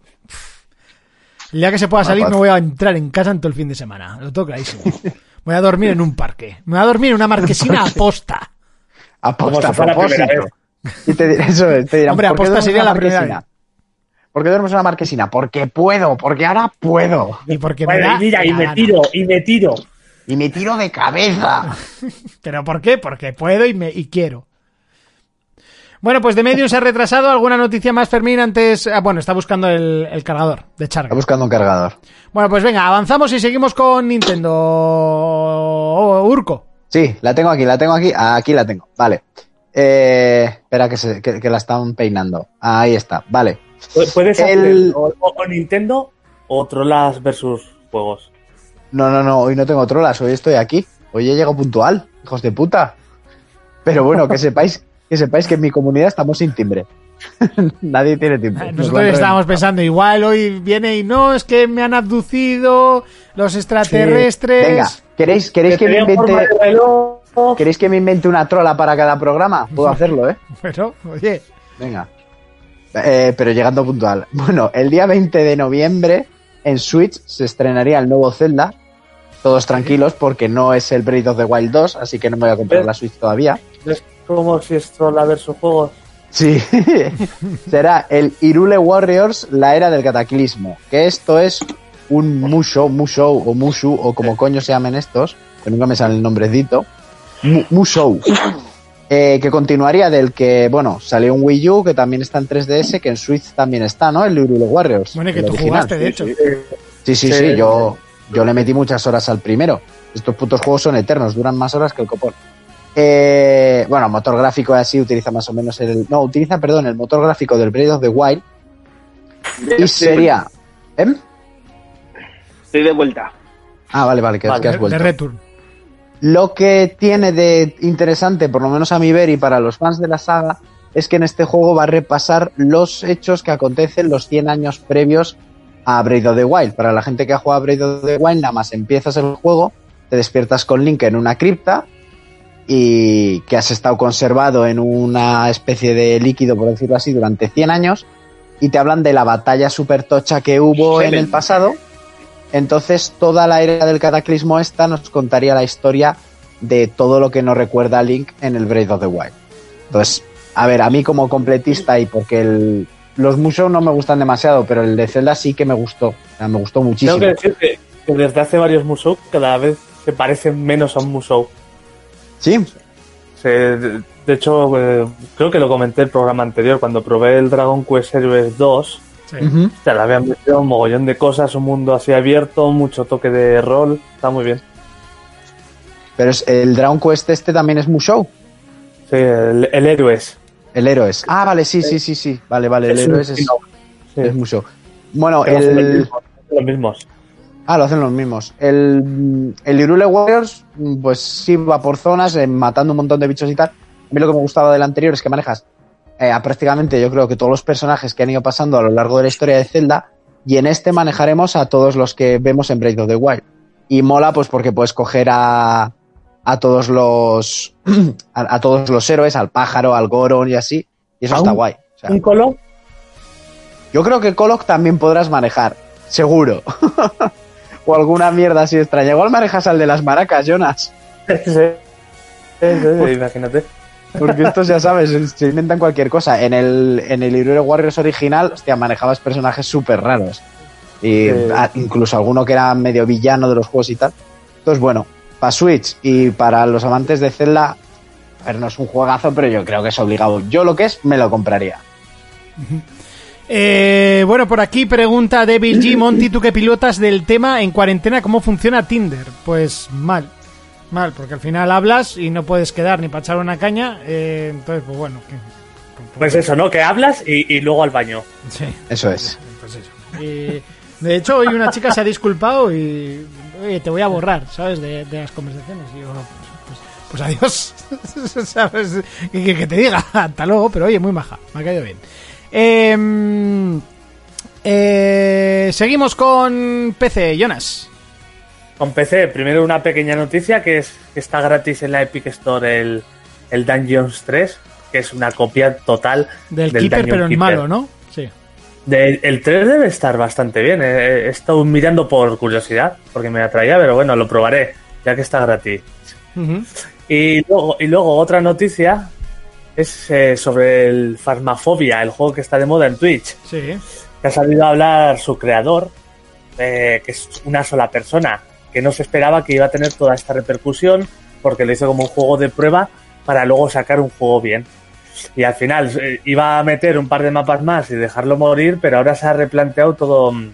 El día que se pueda salir pues. me voy a entrar en casa en todo el fin de semana. Lo tengo clarísimo. Voy a dormir en un parque. Me voy a dormir en una marquesina [LAUGHS] aposta. Aposta a propósito. Y te, dirán- eso es, te dirán, Hombre, ¿por qué aposta sería la primera marquesina? ¿Por qué duermes en una marquesina? Porque puedo, porque ahora puedo. Y porque me da y mira, y me gana. tiro, y me tiro. Y me tiro de cabeza. [LAUGHS] ¿Pero por qué? Porque puedo y, me, y quiero. Bueno, pues de Medium se ha retrasado. ¿Alguna noticia más, Fermín? Antes. ah, bueno, está buscando el, el cargador de Está charga. buscando un cargador. Bueno, pues venga, avanzamos y seguimos con Nintendo. Oh, Urco. Sí, la tengo aquí, la tengo aquí. Aquí la tengo. Vale. Eh, espera que, se, que, que la están peinando. Ahí está. Vale. Pu- Puedes hacer El- o, o- o Nintendo o Trolas versus juegos. No, no, no. Hoy no tengo trolas. Hoy estoy aquí. Hoy he llegado puntual. Hijos de puta. Pero bueno, que [LAUGHS] sepáis que sepáis que en mi comunidad estamos sin timbre. [LAUGHS] Nadie tiene timbre. Lo Nosotros estábamos pensando, igual hoy viene y no, es que me han abducido los extraterrestres. Venga, ¿queréis, queréis que me invente. ¿Queréis que me invente una trola para cada programa? [LAUGHS] Puedo hacerlo, ¿eh? Pero, oye, Venga. Eh, pero llegando puntual. [LAUGHS] Bueno, el día 20 de noviembre en Switch se estrenaría el nuevo Zelda. Todos tranquilos porque no es el Breath of the Wild 2, así que no me voy a comprar ¿Eh? la Switch todavía. Como si es Trola versus juegos. Sí, [LAUGHS] será el Irule Warriors, la era del cataclismo. Que esto es un Musho, Musou o Mushu, o como coño se llamen estos, que nunca me sale el nombrecito. Mu- Musou. Eh, que continuaría del que, bueno, salió un Wii U, que también está en 3DS, que en Switch también está, ¿no? El Irule Warriors. bueno, y que tú original. jugaste, de hecho. Sí, sí, sí, Sí. yo, yo le metí muchas horas al primero. Estos putos juegos son eternos, duran más horas que el copón. Eh, bueno, motor gráfico así utiliza más o menos el. No, utiliza, perdón, el motor gráfico del Breath of the Wild. Y sería. ¿Em? Estoy de vuelta. Ah, vale, vale, que, Vale, que has De, vuelto. de return. Lo que tiene de interesante, por lo menos a mi ver y para los fans de la saga, es que en este juego va a repasar los hechos que acontecen los 100 años previos a Breath of the Wild. Para la gente que ha jugado a Breath of the Wild, nada más empiezas el juego, te despiertas con Link en una cripta y que has estado conservado en una especie de líquido, por decirlo así, durante 100 años y te hablan de la batalla super tocha que hubo en el pasado. Entonces, toda la era del cataclismo esta nos contaría la historia de todo lo que nos recuerda Link en el Breath of the Wild. Entonces, a ver, a mí como completista y porque el, los Musou no me gustan demasiado, pero el de Zelda sí que me gustó. O sea, me gustó muchísimo. Tengo que decir que, que desde hace varios Musou cada vez se parecen menos a un Musou. Sí, Se- de, hecho, eh, creo que lo comenté en el programa anterior, cuando probé el Dragon Quest Heroes 2, Sí. Le habían metido un mogollón de cosas, un mundo así abierto, mucho toque de rol, está muy bien. pero es- el Dragon Quest este también es Musou. Sí, el, el Héroes. El Héroes. Ah, vale, sí, sí, sí, sí. Vale, vale, el Es Héroes es. Sí. es Musou. Bueno, Pero el... son los mismos. Ah, lo hacen los mismos. El, el Hyrule Warriors, pues sí va por zonas, eh, matando un montón de bichos y tal. A mí lo que me gustaba del anterior es que manejas eh, a prácticamente, yo creo que todos los personajes que han ido pasando a lo largo de la historia de Zelda. Y en este manejaremos a todos los que vemos en Breath of the Wild. Y mola, pues porque puedes coger a, a todos los [CLEARS THROAT] a, a todos los héroes, al pájaro, al Goron y así. Y eso ¿A está guay. O sea, ¿Un colo? yo creo que Coloc también podrás manejar, seguro. [LAUGHS] o alguna mierda así extraña. Igual manejas al de las maracas, Jonas. [LAUGHS] Sí, sí, sí, imagínate. Porque estos ya [LAUGHS] sabes, se inventan cualquier cosa. En el, en el Hyrule Warriors original, hostia, manejabas personajes súper raros. Y incluso alguno que era medio villano de los juegos y tal. Entonces, bueno, para Switch y para los amantes de Zelda, a ver, no es un juegazo, pero yo creo que es obligado. Yo lo que es, me lo compraría. Eh, bueno, por aquí pregunta Devil G. Monty, ¿tú qué pilotas del tema en cuarentena? ¿Cómo funciona Tinder? Pues mal. Mal, porque al final hablas y no puedes quedar ni para echar una caña. eh, entonces, pues bueno. que- Pues eso, ¿no? Que hablas y, y luego al baño. sí, Eso es. pues eso. Y, de hecho, hoy una chica se ha disculpado y. Oye, te voy a borrar, ¿sabes? De, de las conversaciones. Y yo, pues, pues, pues adiós. [LAUGHS] ¿Sabes? Que, que- que te diga, hasta luego, pero oye, muy maja. Me ha caído bien. Em, eh, seguimos con PC, Jonas. Con PC, primero una pequeña noticia que es que está gratis en la Epic Store el, el Dungeons 3, que es una copia total Del, del Keeper, Dungeon pero en malo, ¿no? Sí. De- el 3 debe estar bastante bien. eh, He estado mirando por curiosidad, porque me atraía, pero bueno, lo probaré, ya que está gratis. Y luego, y luego otra noticia es eh, sobre el Phasmophobia, el juego que está de moda en Twitch. Sí. que ha salido a hablar su creador, eh, que es una sola persona, que no se esperaba que iba a tener toda esta repercusión, porque lo hizo como un juego de prueba para luego sacar un juego bien. Y al final eh, iba a meter un par de mapas más y dejarlo morir, pero ahora se ha replanteado todo, mm,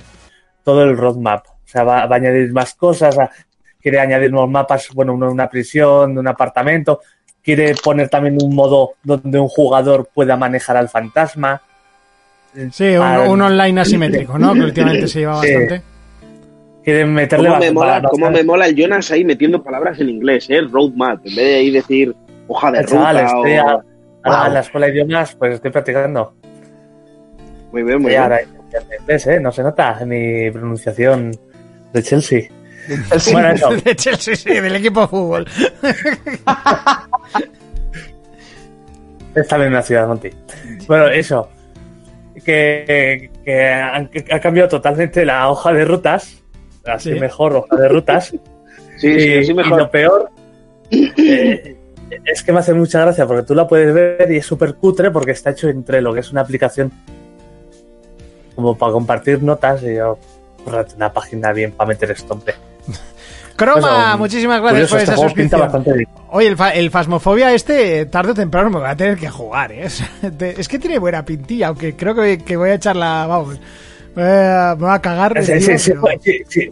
todo el roadmap. O sea, va, va a añadir más cosas, quiere añadir nuevos mapas, bueno, uno de una prisión, de un apartamento, quiere poner también un modo donde un jugador pueda manejar al fantasma. Sí, un, Al- un online asimétrico, ¿no? Que últimamente se lleva Sí. bastante. Quieren meterle ¿Cómo me, mola, bastante- cómo me mola el Jonas ahí metiendo palabras en inglés, eh? Roadmap, en vez de ahí decir hoja de Eh, chaval, ruta estoy o... a, a Wow. la escuela de idiomas, pues estoy practicando. Muy bien, muy Y bien. inglés, ¿eh? No se nota mi pronunciación de Chelsea. [LAUGHS] Bueno, eso. De Chelsea, sí, del equipo de fútbol. [LAUGHS] Está en una ciudad, Monty. Bueno, eso. Que, que han- que ha cambiado totalmente la hoja de rutas. Así Sí. mejor, hoja de rutas. [LAUGHS] Sí, sí, y, así y mejor. lo peor [CLEARS THROAT] eh, es que me hace mucha gracia porque tú la puedes ver y es súper cutre porque está hecho en Trello, que es una aplicación como para compartir notas y yo, "Brr, una página bien para meter esto, hombre. [LAUGHS] Croma, Bueno, muchísimas gracias Curioso, por este esa pinta suscripción. bastante bien. Oye, el, fa- el Fasmofobia este, tarde o temprano me voy a tener que jugar, ¿eh? [LAUGHS] Es que tiene buena pintilla, aunque creo que, que voy a echar la... Vamos, me voy a, me voy a cagar. Sí, tío, sí, sí, pero- sí, sí.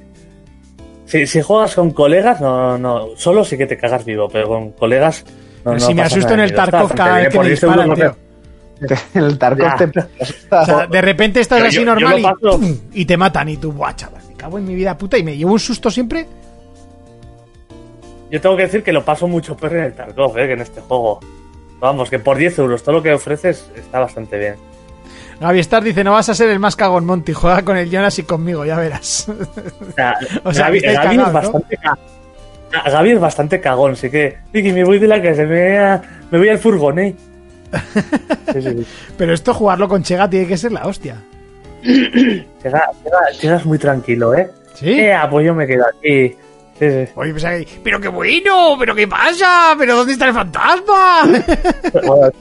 Sí, si juegas con colegas, no, no, solo sí que te cagas vivo, pero con colegas. No, pero no si me asusto en el Tarkov cada vez que me disparan, tío. [LAUGHS] el Tarkov Ya. te [LAUGHS] O sea, de repente estás Pero así yo- yo normal y, paso- ¡pum! y te matan y tú, buah, chaval, me cago en mi vida puta y me llevo un susto siempre. Yo tengo que decir que lo paso mucho peor en el Tarkov, eh, que en este juego. Vamos, que por 10 euros todo lo que ofreces está bastante bien. Gaby Star dice, no vas a ser el más cagón, Monty, juega con el Jonas y conmigo, ya verás. O [LAUGHS] sea, O sea, Gaby, es bastante ca- Ah, Gaby es bastante cagón, así que, Vicky, me voy de la casa, me voy, a- me voy al furgón, eh. Sí, sí, sí. [LAUGHS] Pero esto jugarlo con Chega tiene que ser la hostia. Llega- Llegas muy tranquilo, eh. ¿Sí? Eh, pues yo me quedo aquí. Sí, sí. Oye, pues ahí, pero qué bueno, pero qué pasa, pero ¿dónde está el fantasma? [LAUGHS]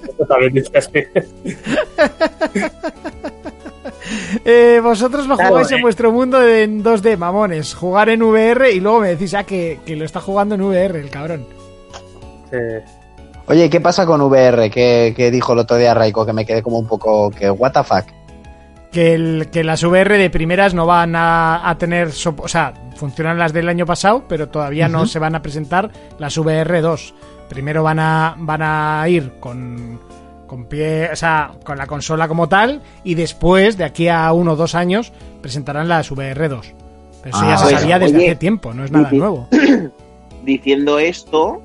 [LAUGHS] Eh, vosotros lo jugáis en eh. vuestro mundo en 2D, mamones. Jugar en VR y luego me decís, ah, que, que lo está jugando en VR, el cabrón. Sí. Oye, ¿qué pasa con VR? ¿Qué, qué dijo el otro día Raiko? Que me quedé como un poco que, what the fuck. Que, el, que las VR de primeras no van a, a tener. sop- O sea, funcionan las del año pasado, pero todavía no se van a presentar las VR 2. Primero van a, van a ir con, con pie. O sea, con la consola como tal. Y después, de aquí a uno o dos años, presentarán las VR 2. Pero eso Ah, ya se bueno, sabía desde oye, hace tiempo, no es nada nuevo. [CLEARS THROAT] Diciendo esto,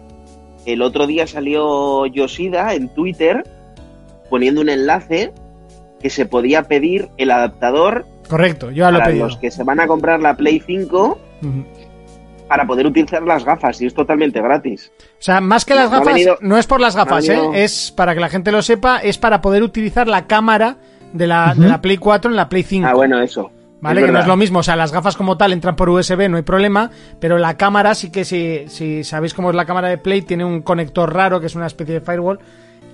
el otro día salió Yoshida en Twitter poniendo un enlace que se podía pedir el adaptador Correcto, yo ya lo he para pedido. los que se van a comprar la Play 5 Ujú. para poder utilizar las gafas y es totalmente gratis. O sea, más que las gafas, venido- no es por las gafas, venido- ¿eh? es para que la gente lo sepa, es para poder utilizar la cámara de la, de la Play 4 en la Play 5. Ah, bueno, eso. ¿Vale? Es que no es lo mismo, o sea, las gafas como tal entran por USB, no hay problema, pero la cámara sí que si, si sabéis cómo es la cámara de Play, tiene un conector raro que es una especie de firewall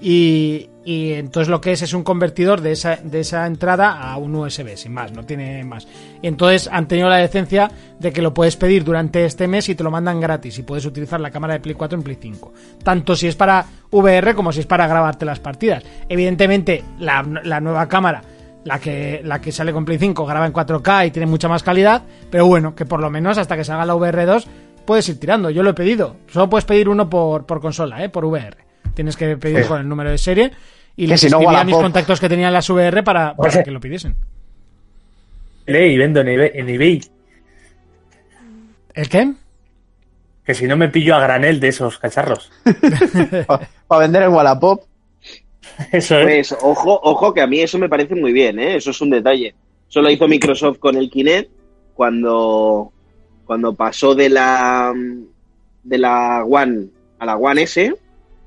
y, entonces lo que es es un convertidor de esa, de esa entrada a un USB, sin más, no tiene más. Entonces han tenido la decencia de que lo puedes pedir durante este mes y te lo mandan gratis y puedes utilizar la cámara de Play 4 en Play 5. Tanto si es para VR como si es para grabarte las partidas. Evidentemente, la, la nueva cámara la que, la que sale con Play 5 graba en 4K y tiene mucha más calidad, pero bueno, que por lo menos hasta que salga la VR2 puedes ir tirando. Yo lo he pedido. Solo puedes pedir uno por, por consola, ¿eh? por VR. Tienes que pedir Sí. con el número de serie y les si no, escribí a mis contactos que tenían las VR para, para Oye. que lo pidiesen. Y vendo en eBay, en eBay. ¿El qué? Que si no me pillo a granel de esos cacharros. [LAUGHS] Para vender el Wallapop. Eso es. Pues ojo, ojo, que a mí eso me parece muy bien, ¿eh? Eso es un detalle. Eso lo hizo Microsoft con el Kinect cuando, cuando pasó de la de la One a la One S,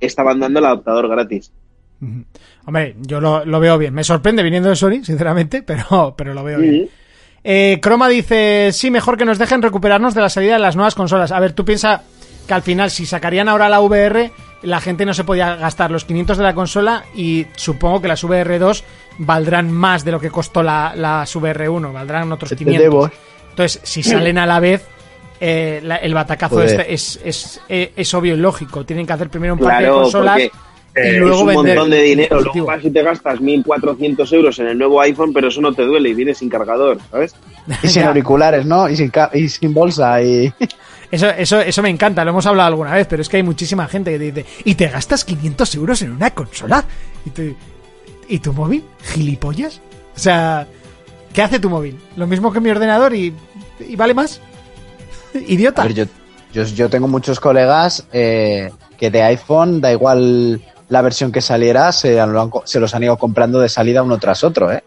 estaban dando el adaptador gratis. Hombre, yo lo, lo veo bien. Me sorprende viniendo de Sony, [LAUGHS] sinceramente, pero, pero lo veo bien. Eh, Croma dice, sí, mejor que nos dejen recuperarnos de la salida de las nuevas consolas. A ver, tú piensas que al final, si sacarían ahora la VR, la gente no se podía gastar los 500 de la consola y supongo que las VR2 valdrán más de lo que costó la, las VR1, valdrán otros 500. Entendemos. Entonces, si salen a la vez, eh, la- el batacazo Joder. este es, es, es- es obvio y lógico. Tienen que hacer primero un par de Claro, consolas porque y eh, luego es un vender montón de el dinero. Luego vas y te gastas 1.400 euros en el nuevo iPhone, pero eso no te duele y viene sin cargador, ¿sabes? Y sin [LAUGHS] auriculares, ¿no? Y sin, y sin bolsa. Y... [LAUGHS] Eso, eso, eso me encanta, lo hemos hablado alguna vez, pero es que hay muchísima gente que te dice, ¿y te gastas 500 euros en una consola? ¿Y tu, ¿y tu móvil? ¿Gilipollas? O sea, ¿qué hace tu móvil? ¿Lo mismo que mi ordenador y, y vale más? [LAUGHS] Idiota. A ver, yo, yo, yo tengo muchos colegas eh, que de iPhone, da igual la versión que saliera, se, lo han co- se los han ido comprando de salida uno tras otro, ¿eh?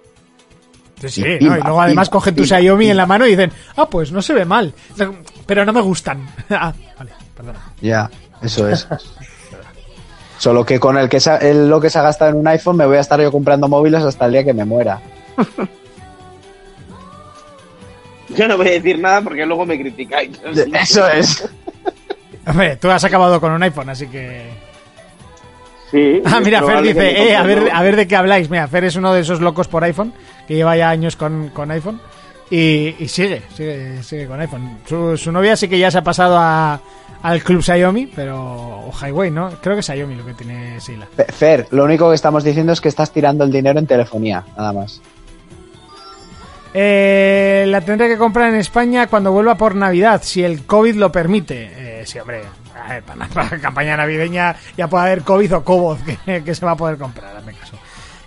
Sí, sí, y- ¿no? Y y- luego además y- cogen tu Xiaomi en la mano y dicen, ah, pues no se ve mal, pero no me gustan. [LAUGHS] ah, vale, perdona. Ya, eso es. Solo que con el que se ha- el- lo que se ha gastado en un iPhone me voy a estar yo comprando móviles hasta el día que me muera. [LAUGHS] Yo no voy a decir nada porque luego me criticáis. Eso es. [LAUGHS] Hombre, tú has acabado con un iPhone, así que... Sí, Ah, mira, Fer dice, eh, a ver, a ver de qué habláis. Mira, Fer es uno de esos locos por iPhone, que lleva ya años con, con iPhone. Y, y sigue, sigue, sigue con iPhone. Su, su novia sí que ya se ha pasado a, al club Xiaomi, pero... O Highway, ¿no? Creo que es Xiaomi lo que tiene Sila. Fe- Fer, lo único que estamos diciendo es que estás tirando el dinero en telefonía, nada más. Eh, la tendré que comprar en España cuando vuelva por Navidad, si el COVID lo permite. Eh, sí, hombre, a ver, para, para la campaña navideña ya puede haber COVID o COVID que, que se va a poder comprar, hazme caso.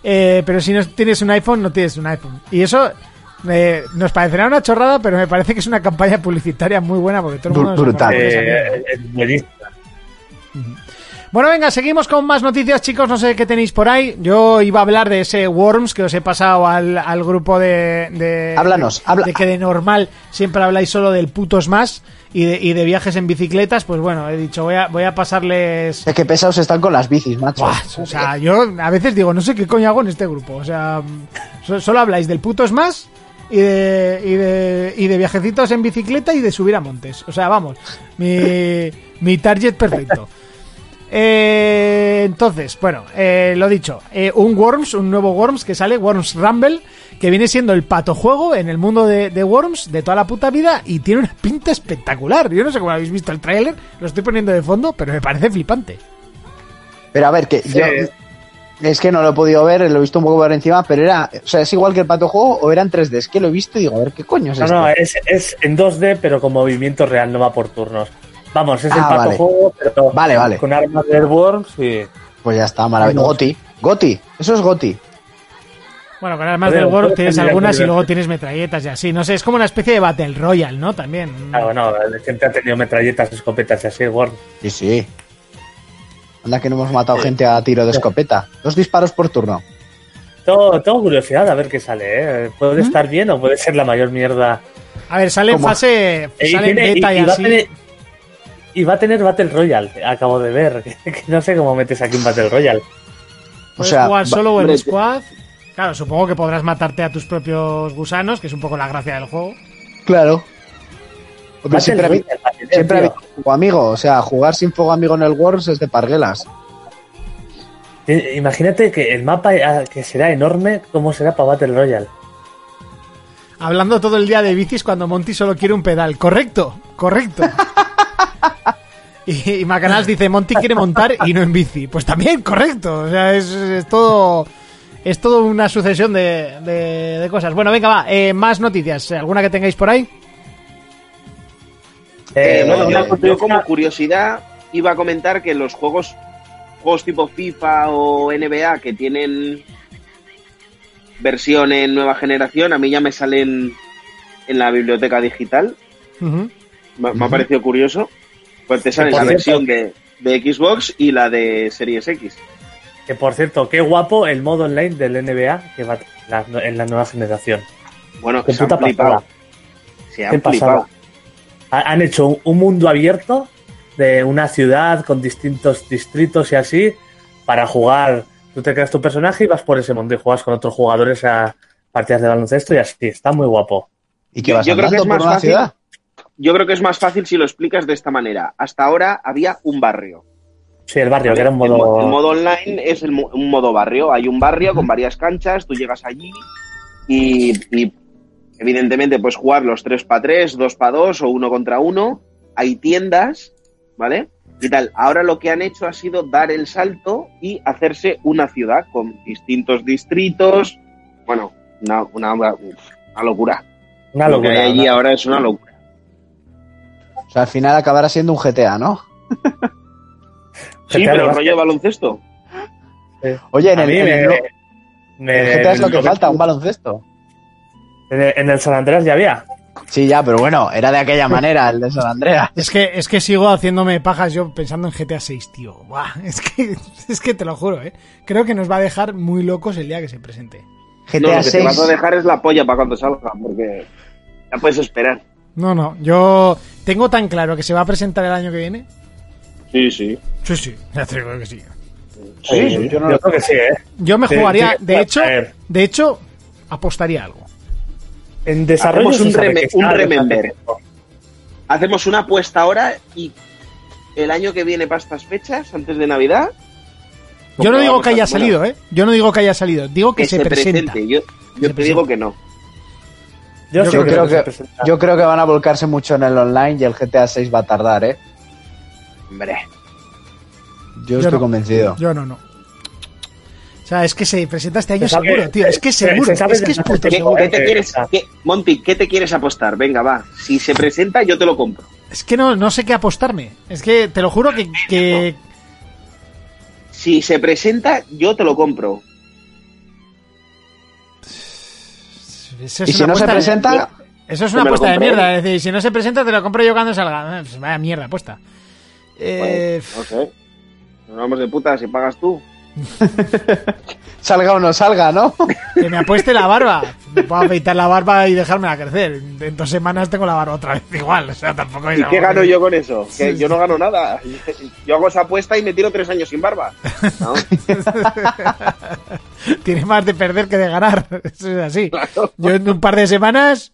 Eh, pero si no tienes un iPhone, no tienes un iPhone. Y eso eh, nos parecerá una chorrada, pero me parece que es una campaña publicitaria muy buena porque todo el mundo Br- nos brutal. Eh, es buenísimo. Bueno, venga, seguimos con más noticias, chicos. No sé qué tenéis por ahí. Yo iba a hablar de ese Worms que os he pasado al, al grupo de, de. Háblanos, habla- de que de normal siempre habláis solo del puto Smash y de, y de viajes en bicicletas. Pues bueno, he dicho, voy a, voy a pasarles. Es que pesados están con las bicis, macho. O sea, yo a veces digo, no sé qué coño hago en este grupo. O sea, so- solo habláis del puto Smash y de, y de, y de viajecitos en bicicleta y de subir a montes. O sea, vamos, mi, mi target perfecto. [LAUGHS] Eh, entonces, bueno, eh, lo dicho, eh, un Worms, un nuevo Worms que sale, Worms Rumble, que viene siendo el pato juego en el mundo de, de Worms de toda la puta vida y tiene una pinta espectacular. Yo no sé cómo habéis visto el tráiler, lo estoy poniendo de fondo, pero me parece flipante. Pero a ver, que yo. Es que no lo he podido ver, lo he visto un poco por encima, pero era. O sea, ¿es igual que el pato juego o era en 3D? Es que lo he visto y digo, a ver, ¿qué coño es No, esto? no, es, es en 2D, pero con movimiento real, no va por turnos. Vamos, es el Ah, pato vale. juego, pero Vale, vale. con armas de Worms y. Pues ya está, maravilloso. Goti, Goti, eso es Goti. Bueno, con armas del World puedes tienes algunas y luego tienes metralletas y así. No sé, es como una especie de Battle Royale, ¿no? También. Ah, bueno, siempre ha tenido metralletas, escopetas y así, Worms. Sí, sí. Anda que no hemos matado gente a tiro de escopeta. Dos disparos por turno. Tengo, tengo curiosidad a ver qué sale, ¿eh? Puede estar bien o puede ser la mayor mierda. A ver, sale en fase. Sale en tiene- beta y, va a así. tener, y va a tener Battle Royale, acabo de ver. [LAUGHS] que no sé cómo metes aquí un Battle Royale. O sea, jugar solo o en squad. Claro, supongo que podrás matarte a tus propios gusanos, que es un poco la gracia del juego. Claro. Hombre, siempre Royale, siempre fuego amigo. O sea, jugar sin fuego amigo en el Worms es de parguelas. Eh, Imagínate que el mapa eh, que será enorme, ¿cómo será para Battle Royale? Hablando todo el día de bicis cuando Monty solo quiere un pedal. Correcto, correcto. [LAUGHS] [LAUGHS] y, y Macanals dice, Monty quiere montar y no en bici. Pues también, correcto. O sea, es, es todo... Es todo una sucesión de, de- de cosas. Bueno, venga, va. eh, más noticias. ¿Alguna que tengáis por ahí? Eh, Eh, bueno, una yo, como curiosidad iba a comentar que los juegos, juegos tipo FIFA o NBA que tienen versión en nueva generación, a mí ya me salen en la biblioteca digital. Me, me ha parecido curioso. Pues te sale la cierto- versión de, de Xbox y la de Series X. Que por cierto, qué guapo el modo online del NBA que va la- en la nueva generación. Bueno, Qué se han puta flipado. pasada. Se Qué han pasada. Han hecho un- un mundo abierto de una ciudad con distintos distritos y así para jugar. Tú te creas tu personaje y vas por ese mundo y juegas con otros jugadores a partidas de baloncesto y así. Está muy guapo. ¿Y que Yo- vas yo creo que es por más una fácil. ciudad? Yo creo que es más fácil si lo explicas de esta manera. Hasta ahora había un barrio. Sí, el barrio, que era un El mo- modo. El, modo online es el un modo barrio. Hay un barrio con varias canchas, tú llegas allí y, y evidentemente puedes jugar los 3 para 3, 2 para 2 o 1 contra 1. Hay tiendas, ¿vale? Y tal. Ahora lo que han hecho ha sido dar el salto y hacerse una ciudad con distintos distritos. Bueno, una, una, una locura. Una lo que locura. hay allí una- ahora es una locura. Sea, al final acabará siendo un GTA, ¿no? Sí, GTA pero lo rollo de baloncesto. Oye, en el, en el- me- en me- el GTA es lo que me- falta, un baloncesto. En el, en el San Andrés ya había. Sí, ya, pero bueno, era de aquella manera, el de San Andreas. Es que, es que sigo haciéndome pajas yo pensando en GTA 6, tío. Buah, [LAUGHS] es que, es que te lo juro, ¿eh? Creo que nos va a dejar muy locos el día que se presente. GTA no, lo que te 6. vas a dejar es la polla para cuando salga, porque ya puedes esperar. No, no, yo tengo tan claro que se va a presentar el año que viene. Sí, sí. Sí, sí, [LAUGHS] ya te digo que sí. Sí, yo no lo- creo que sí, ¿eh? Yo me Sí, jugaría, sí, de hecho, de hecho, apostaría algo. En desarrollo Hacemos un remember. tiempo. Hacemos una apuesta ahora y el año que viene para estas fechas, antes de Navidad. Yo no digo que haya salido, ¿eh? Yo no digo que haya salido, digo que, Que se, presenta. presente. Yo, yo se te digo que no. Yo, Yo sí creo que, yo creo que van a volcarse mucho en el online y el GTA 6 va a tardar, ¿eh? Hombre. Yo, Yo estoy no. convencido. Yo no, no. O sea, es que se presenta este año sabe- seguro, tío. Es que se- seguro, se sabe es que es puto ¿Qué, tiempo, seguro. qué te que quieres, está. qué- Monty, ¿qué te quieres apostar? Venga, va. Si se presenta, yo te lo compro. Es que no, no sé qué apostarme. Es que te lo juro que, que Si se presenta, yo te lo compro. Eso Y es si una no se apuesta- presenta, Eso es una apuesta de mierda. Es decir, si no se presenta, te lo compro yo cuando salga. Eh, Pues vaya mierda apuesta. Eh, Bueno, no sé. Nos vamos de puta si pagas tú. [LAUGHS] Salga o no salga, ¿no? [LAUGHS] Que me apueste la barba. Me puedo afeitar la barba y dejármela crecer. En dos semanas tengo la barba otra vez igual. O sea, tampoco ¿Y qué gano que- yo con eso? Que Sí, yo no gano nada. Yo hago esa apuesta y me tiro tres años sin barba. [LAUGHS] ¿no? Tiene más de perder que de ganar. Eso es así. Claro. Yo en un par de semanas.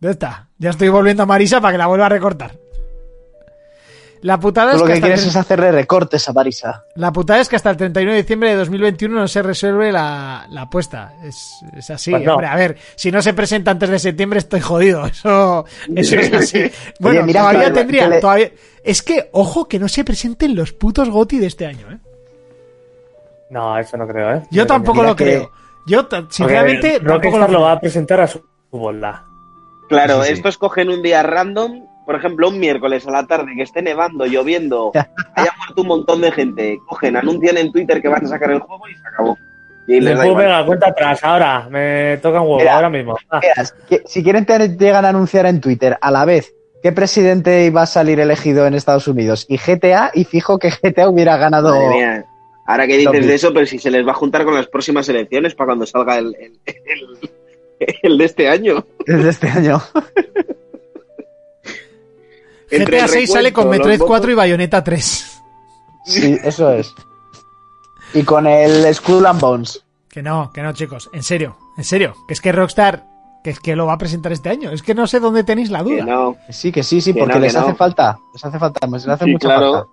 Ya está. Ya estoy volviendo a Marisa para que la vuelva a recortar. La putada, Tú es lo que quieres el- es hacerle recortes a Marisa. la putada es que hasta el 31 de diciembre de 2021 no se resuelve la, la apuesta. Es, es así. Pues no. Hombre, a ver, si no se presenta antes de septiembre estoy jodido. [LAUGHS] Eso, eso es así. Bueno, mira, todavía que- tendría. que le- Todavía... Es que, ojo, que no se presenten los putos GOTI de este año, ¿eh? No, eso no creo, ¿eh? Yo No tampoco lo que- creo. Yo, sinceramente, tampoco Rockstar lo lo va a presentar a su bola. Claro, Sí, sí. estos cogen un día random, por ejemplo, un miércoles a la tarde que esté nevando, lloviendo, [LAUGHS] haya muerto un montón de gente, cogen, anuncian en Twitter que van a sacar el juego y se acabó. Y les da Después, igual. venga, cuenta atrás, ahora. Me toca un huevo, Mira. ahora mismo. Ah, si quieren te llegan a anunciar en Twitter a la vez qué presidente iba a salir elegido en Estados Unidos y GTA, y fijo que GTA hubiera ganado. Madre mía. Ahora que dices de eso, pero si se les va a juntar con las próximas elecciones para cuando salga el, el, el- el de este año. desde este año. [LAUGHS] Entre GTA el 6 sale con Metroid los 4 y Bayonetta 3. Sí, eso es. Y con el Skull and Bones. Que no, que no, chicos. En serio, en serio. Que es que Rockstar, que es que lo va a presentar este año. Es que no sé dónde tenéis la Que duda. no. Que Sí, que sí, sí, Que porque no, que les no. hace falta. Les hace falta, les hace Sí, mucha claro. falta.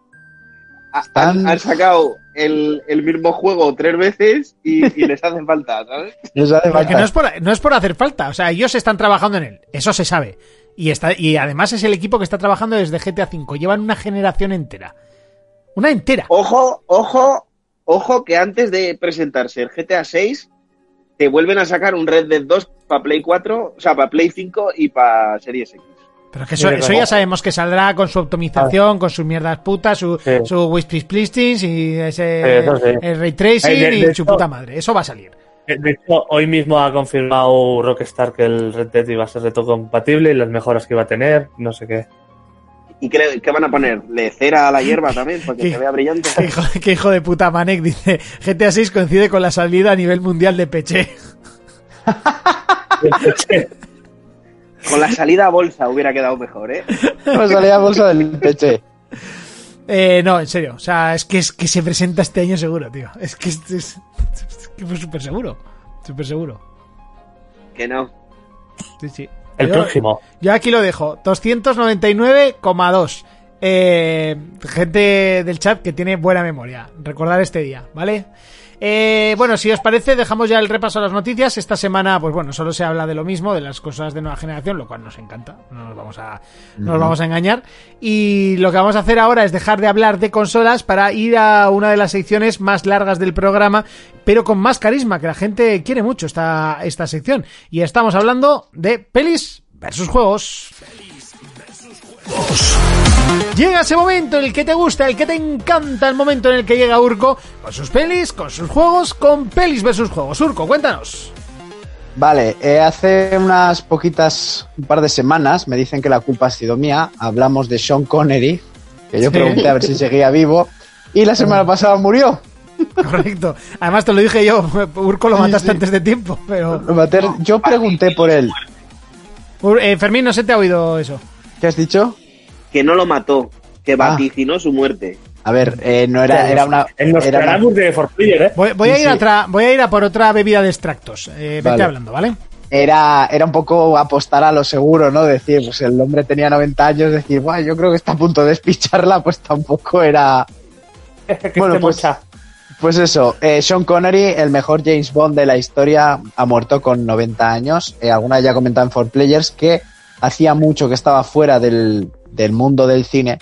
Están- Han, han sacado el, el mismo juego tres veces y, y les hacen falta, ¿sabes? [LAUGHS] Les hace falta. no es, por, no es por hacer falta. O sea, ellos están trabajando en él. Eso se sabe. Y, está, y además es el equipo que está trabajando desde GTA V. Llevan una generación entera. Una entera. Ojo, ojo, ojo que antes de presentarse el GTA 6 te vuelven a sacar un Red Dead 2 para Play 4, o sea, para Play 5 y para Series X. Pero que eso, eso ya sabemos que saldrá con su optimización, con sus mierdas putas, su, Sí. su Whispy Splistings y ese Sí, eso sí. el ray tracing Eh, de- y de su puta madre. Eso va a salir. Eh, De hecho, hoy mismo ha confirmado Rockstar que el Red Dead iba a ser compatible y las mejoras que iba a tener, no sé qué. ¿Y qué, qué van a poner? ¿Le cera a la [LAUGHS] hierba también? Para que Sí. se vea brillante. Qué hijo, qué hijo de puta Manek dice GTA 6 coincide con la salida a nivel mundial de Peche. [LAUGHS] Con la salida a bolsa hubiera quedado mejor, ¿eh? Me salía bolsa del peche. Eh, no, en serio. O sea, es que es que se presenta este año seguro, tío. Es que es, es, es que fue súper seguro. Súper seguro. Que no. Sí, sí. El Yo- próximo. Yo aquí lo dejo. 299,2. Eh, gente del chat que tiene buena memoria. Recordar este día, ¿vale? Eh, bueno, si os parece, dejamos ya el repaso a las noticias. Esta semana, pues bueno, solo se habla de lo mismo, de las cosas de nueva generación, lo cual nos encanta. No nos vamos a, no nos vamos a engañar. Y lo que vamos a hacer ahora es dejar de hablar de consolas para ir a una de las secciones más largas del programa, pero con más carisma, que la gente quiere mucho esta, esta sección. Y estamos hablando de pelis versus juegos. Llega ese momento en el que te gusta, el que te encanta, el momento en el que llega Urco con sus pelis, con sus juegos, con pelis versus juegos. Urco, cuéntanos. Vale, eh, hace unas poquitas, un par de semanas, me dicen que la culpa ha sido mía. Hablamos de Sean Connery, que yo Sí. pregunté a ver si seguía vivo, y la semana pasada murió. Correcto. Además te lo dije yo, Urco lo mataste sí. antes de tiempo, pero... Yo pregunté por él. Eh, Fermín, no se te ha oído eso. ¿Qué has dicho? Que no lo mató. Que Ah. vaticinó su muerte. A ver, eh, no era, era una. El era una- de For Player, ¿eh? Voy, voy a Sí, ir a sí. tra- voy a ir a por otra bebida de extractos. Eh, vete Vale. hablando, ¿vale? era, era un poco apostar a lo seguro, ¿no? Decir, pues el hombre tenía 90 años, decir, Buah, yo creo que está a punto de despicharla, pues tampoco era. [LAUGHS] Bueno, pues-. Pues eso, eh, Sean Connery, el mejor James Bond de la historia, ha muerto con 90 años. Eh, alguna ya comentado en For Players que hacía mucho que estaba fuera del, del mundo del cine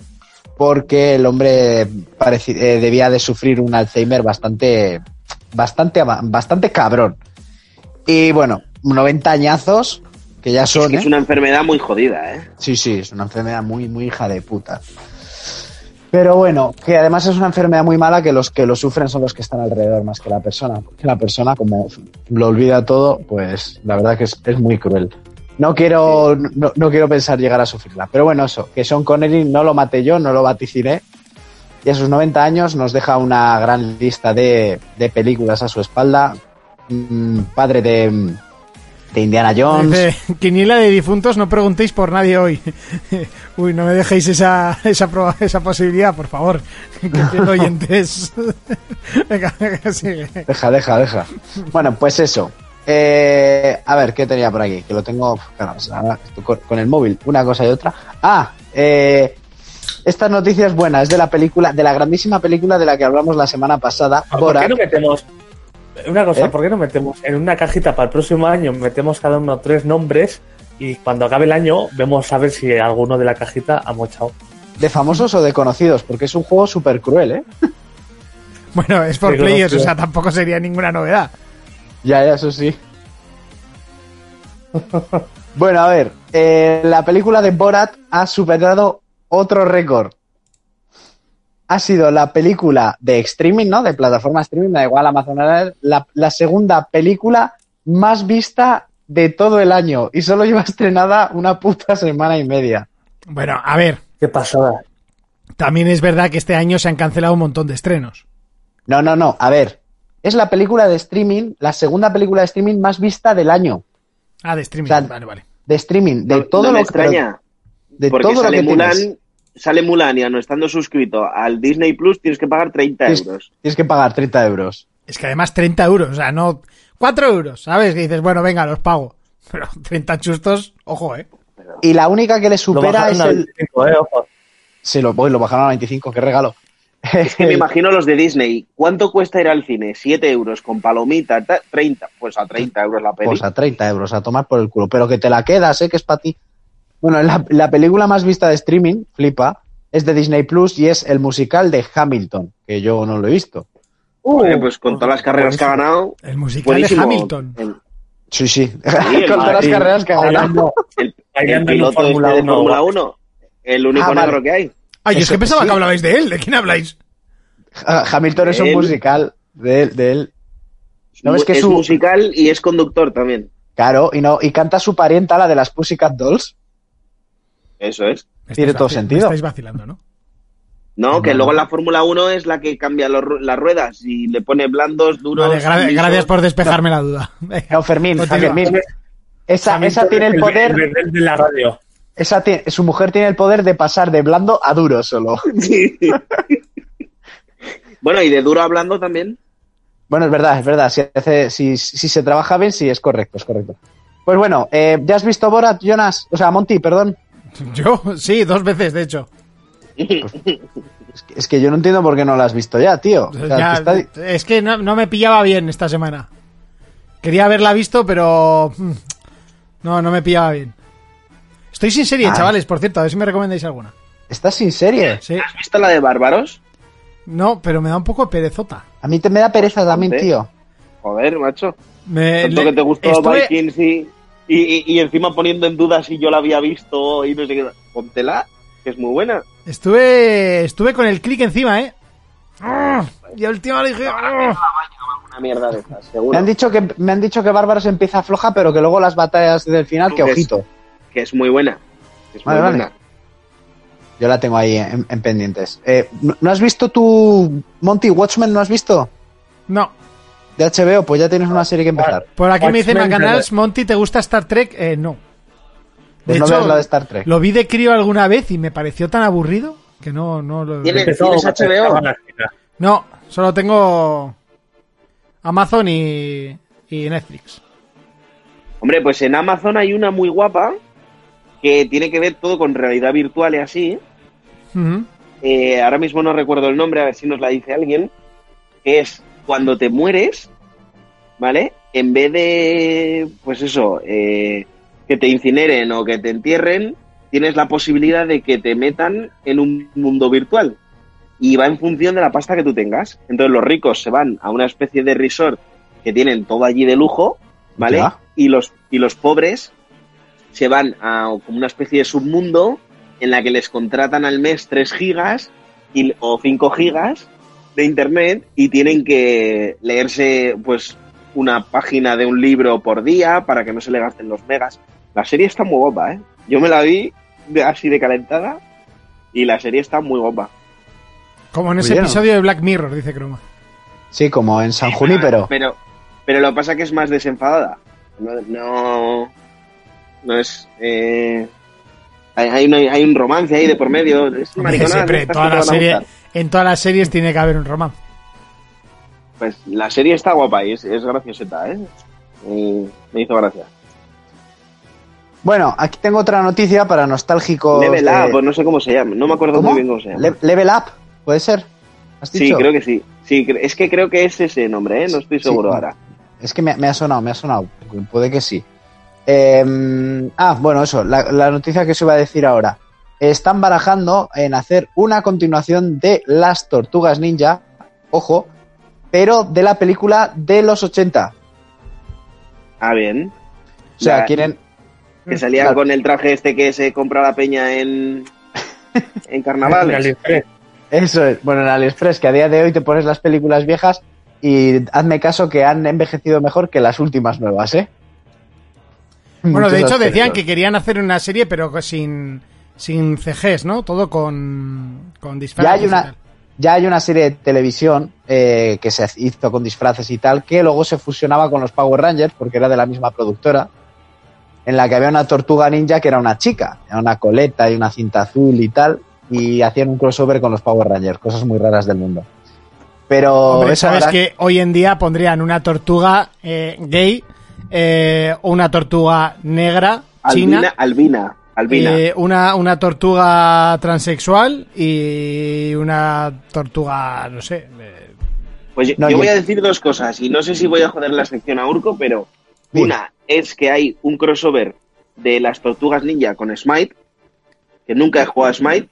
porque el hombre eh, debía de sufrir un Alzheimer bastante, bastante, bastante cabrón. Y bueno, 90 añazos, que ya Es son, que ¿eh? es una enfermedad muy jodida, ¿eh? Sí, sí, es una enfermedad muy, muy hija de puta. Pero bueno, que además es una enfermedad muy mala que los que lo sufren son los que están alrededor más que la persona. Que la persona, como lo olvida todo, pues la verdad que es, es muy cruel. No quiero, no, no quiero pensar llegar a sufrirla. Pero bueno, eso, que Sean Connery no lo maté yo, no lo vaticiné. y a sus 90 años nos deja una gran lista de, de películas a su espalda. Mm, padre de, de Indiana Jones. Quiniela de difuntos, no preguntéis por nadie hoy. [LAUGHS] Uy, no me dejéis esa, esa, esa posibilidad, por favor. [LAUGHS] Que oyentes. [LAUGHS] venga, venga, sigue. Deja, deja, deja. Bueno, pues eso. Eh, a ver, ¿qué tenía por aquí? Que lo tengo con, el móvil, una cosa y otra. Ah, eh, esta noticia es buena, es de la película, de la grandísima película de la que hablamos la semana pasada, ¿Por Borat. qué no metemos una cosa? ¿Eh? ¿Por qué no metemos en una cajita para el próximo año? Metemos cada uno tres nombres y cuando acabe el año vemos a ver si alguno de la cajita ha mochado. ¿De famosos o de conocidos? Porque es un juego súper cruel, ¿eh? Bueno, es por Sí, players, o sea, tampoco sería ninguna novedad. Ya, ya, eso sí. bueno, a ver, eh, la película de Borat ha superado otro récord. Ha sido la película de streaming, ¿no? De plataforma streaming, da igual Amazon, la, la segunda película más vista de todo el año y solo lleva estrenada una puta semana y media. Bueno, a ver, ¿Qué pasada? también es verdad que este año se han cancelado un montón de estrenos. No, no, no, a ver, es la película de streaming, la segunda película de streaming más vista del año. Ah, de streaming. O sea, vale, vale. De streaming, de No- todo no me lo que. extraña. De porque todo lo sale que Mulan, tienes. sale Mulan y no estando suscrito al Disney Plus tienes que pagar 30 Tienes, euros. tienes que pagar 30 euros. Es que además 30 euros, o sea, no 4 euros, ¿sabes? Que dices, bueno, venga, los pago. [LAUGHS] Pero 30 chustos, ojo, ¿eh? Y la única que le Lo supera bajaron es a el. 25, eh, ojo. Se lo, voy, lo bajaron a 25, qué regalo. Es que me [LAUGHS] imagino los de Disney. ¿Cuánto cuesta ir al cine? 7 euros con palomita, ta- 30. Pues a 30 euros la peli. Pues a 30 euros, a tomar por el culo. Pero que te la quedas, ¿eh? Que es para ti. Bueno, la, la película más vista de streaming, flipa, es de Disney Plus y es el musical de Hamilton, que yo no lo he visto. Joder, pues con todas las carreras que ha ganado. El musical Buenísimo. de Hamilton. El, Sí, sí. [LAUGHS] Con todas las carreras que ha ganado. El- el piloto este de 1. Fórmula 1. El único Ah, vale. negro que hay. Ay, yo es Eso, que pensaba sí. que hablabais de él. ¿De quién habláis? Hamilton es un Él- musical de él, de él. ¿No ves que es su- musical y es conductor también. Claro, y no, y canta su parienta, la de las Pussycat Dolls. Eso es. Tiene todo sentido. Me estáis vacilando, ¿no? No, que luego en la Fórmula 1 es la que cambia los las ruedas y le pone blandos, duros. Vale, gra- lisos. gracias por despejarme la duda. [LAUGHS] No, Fermín. Fermín. Esa, esa tiene es el poder, El de la radio. Esa su mujer tiene el poder de pasar de blando a duro solo. [LAUGHS] Sí. bueno, y de duro hablando también. Bueno, es verdad, es verdad. Si, hace- si, si se trabaja bien, sí, es correcto, es correcto. Pues bueno, eh, ¿ya has visto Borat, Jonas? O sea, Monty, perdón. [LAUGHS] Yo, sí, dos veces, de hecho. Es que, es que yo no entiendo por qué no la has visto ya, tío. O sea, Ya, te está- Es que no, no me pillaba bien esta semana. Quería haberla visto, pero... mm, No, no me pillaba bien. Estoy sin serie, Ah. chavales, por cierto, a ver si me recomendáis alguna. ¿Estás sin serie? Sí. ¿Has visto la de Bárbaros? No, pero me da un poco de perezota. A mí te me da pereza también, tío. Joder, macho. Me, Tanto le- que te gustó estuve- Vikings y, y, y- encima poniendo en duda si yo la había visto y no sé qué. Póntela, que es muy buena. Estuve, estuve con el clic encima, ¿eh? ¡Ah! Y al último le dije... ¡ah! Una mierda de esas, Me seguro. han dicho que me han dicho que Bárbaros empieza floja, pero que luego las batallas del final, que ojito. Que es muy buena. Es muy Vale, vale. buena. Yo la tengo ahí en, en pendientes. Eh, ¿no- ¿No has visto tu Monty Watchmen? ¿No has visto? No. De HBO, pues ya tienes una serie que empezar. Por aquí me dice Watchmen, Macanals, Monty, ¿te gusta Star Trek? Eh, no. Pues no veas la de Star Trek. Lo vi de crío alguna vez y me pareció tan aburrido que no, no lo... ¿Tienes hacer HBO? No, solo tengo Amazon y, y Netflix. Hombre, pues en Amazon hay una muy guapa que tiene que ver todo con realidad virtual y así. Ujú. Eh, ahora mismo no recuerdo el nombre, a ver si nos la dice alguien. Que es cuando te mueres, ¿vale? En vez de, pues eso, eh, que te incineren o que te entierren, tienes la posibilidad de que te metan en un mundo virtual. Y va en función de la pasta que tú tengas. Entonces los ricos se van a una especie de resort que tienen todo allí de lujo, ¿vale? Ya. Y los, y los pobres se van a como una especie de submundo en la que les contratan al mes 3 gigas y- o 5 gigas de internet y tienen que leerse pues una página de un libro por día para que no se le gasten los megas. La serie está muy guapa, ¿eh? Yo me la vi de- así de calentada y la serie está muy guapa. Como en ese bien. episodio de Black Mirror, dice Croma. Sí, como en San Junípero. Pero, pero lo que pasa es que es más desenfadada. No, no, no es. Eh, hay, hay, una- hay un romance ahí de por medio. Es una siempre en toda la serie, todas las series tiene que haber un romance. Pues la serie está guapa y es, es gracioseta, ¿eh? Y me hizo gracia. Bueno, aquí tengo otra noticia para nostálgicos. Level de- Up, no sé cómo se llama. No me acuerdo ¿Cómo? muy bien cómo se llama. Le- Level Up, ¿puede ser? ¿Has sí, creo que sí. Sí, es que creo que es ese nombre, ¿eh? No estoy seguro sí. ahora. Es que me, me ha sonado, me ha sonado. Puede que sí. Eh, ah, bueno, eso, la, la noticia que os iba a decir ahora. Están barajando en hacer una continuación de Las Tortugas Ninja, ojo, pero de la película de los 80. Ah, bien. O sea, La- quieren... Que salía Claro. con el traje este que se compra la peña en, en [LAUGHS] En carnavales. AliExpress. Eso es. Bueno, en AliExpress, que a día de hoy te pones las películas viejas y hazme caso que han envejecido mejor que las últimas nuevas, ¿eh? Bueno, de hecho decían que querían hacer una serie, pero sin, sin CGs, ¿no? Todo con, con disfraces. Ya hay una, ya hay una serie de televisión eh, que se hizo con disfraces y tal, que luego se fusionaba con los Power Rangers, porque era de la misma productora, en la que había una tortuga ninja que era una chica, era una coleta y una cinta azul y tal, y hacían un crossover con los Power Rangers, cosas muy raras del mundo. Pero Hombre, sabes ahora- que hoy en día pondrían una tortuga eh, gay, eh, una tortuga negra, Albina, china, Albina, Albina. eh, una, una tortuga transexual y una tortuga, no sé. eh, Pues yo, No, yo yo- voy a decir dos cosas y no sé si voy a joder la sección a Urco, pero una es que hay un crossover de las tortugas ninja con Smite, que nunca he jugado a Smite,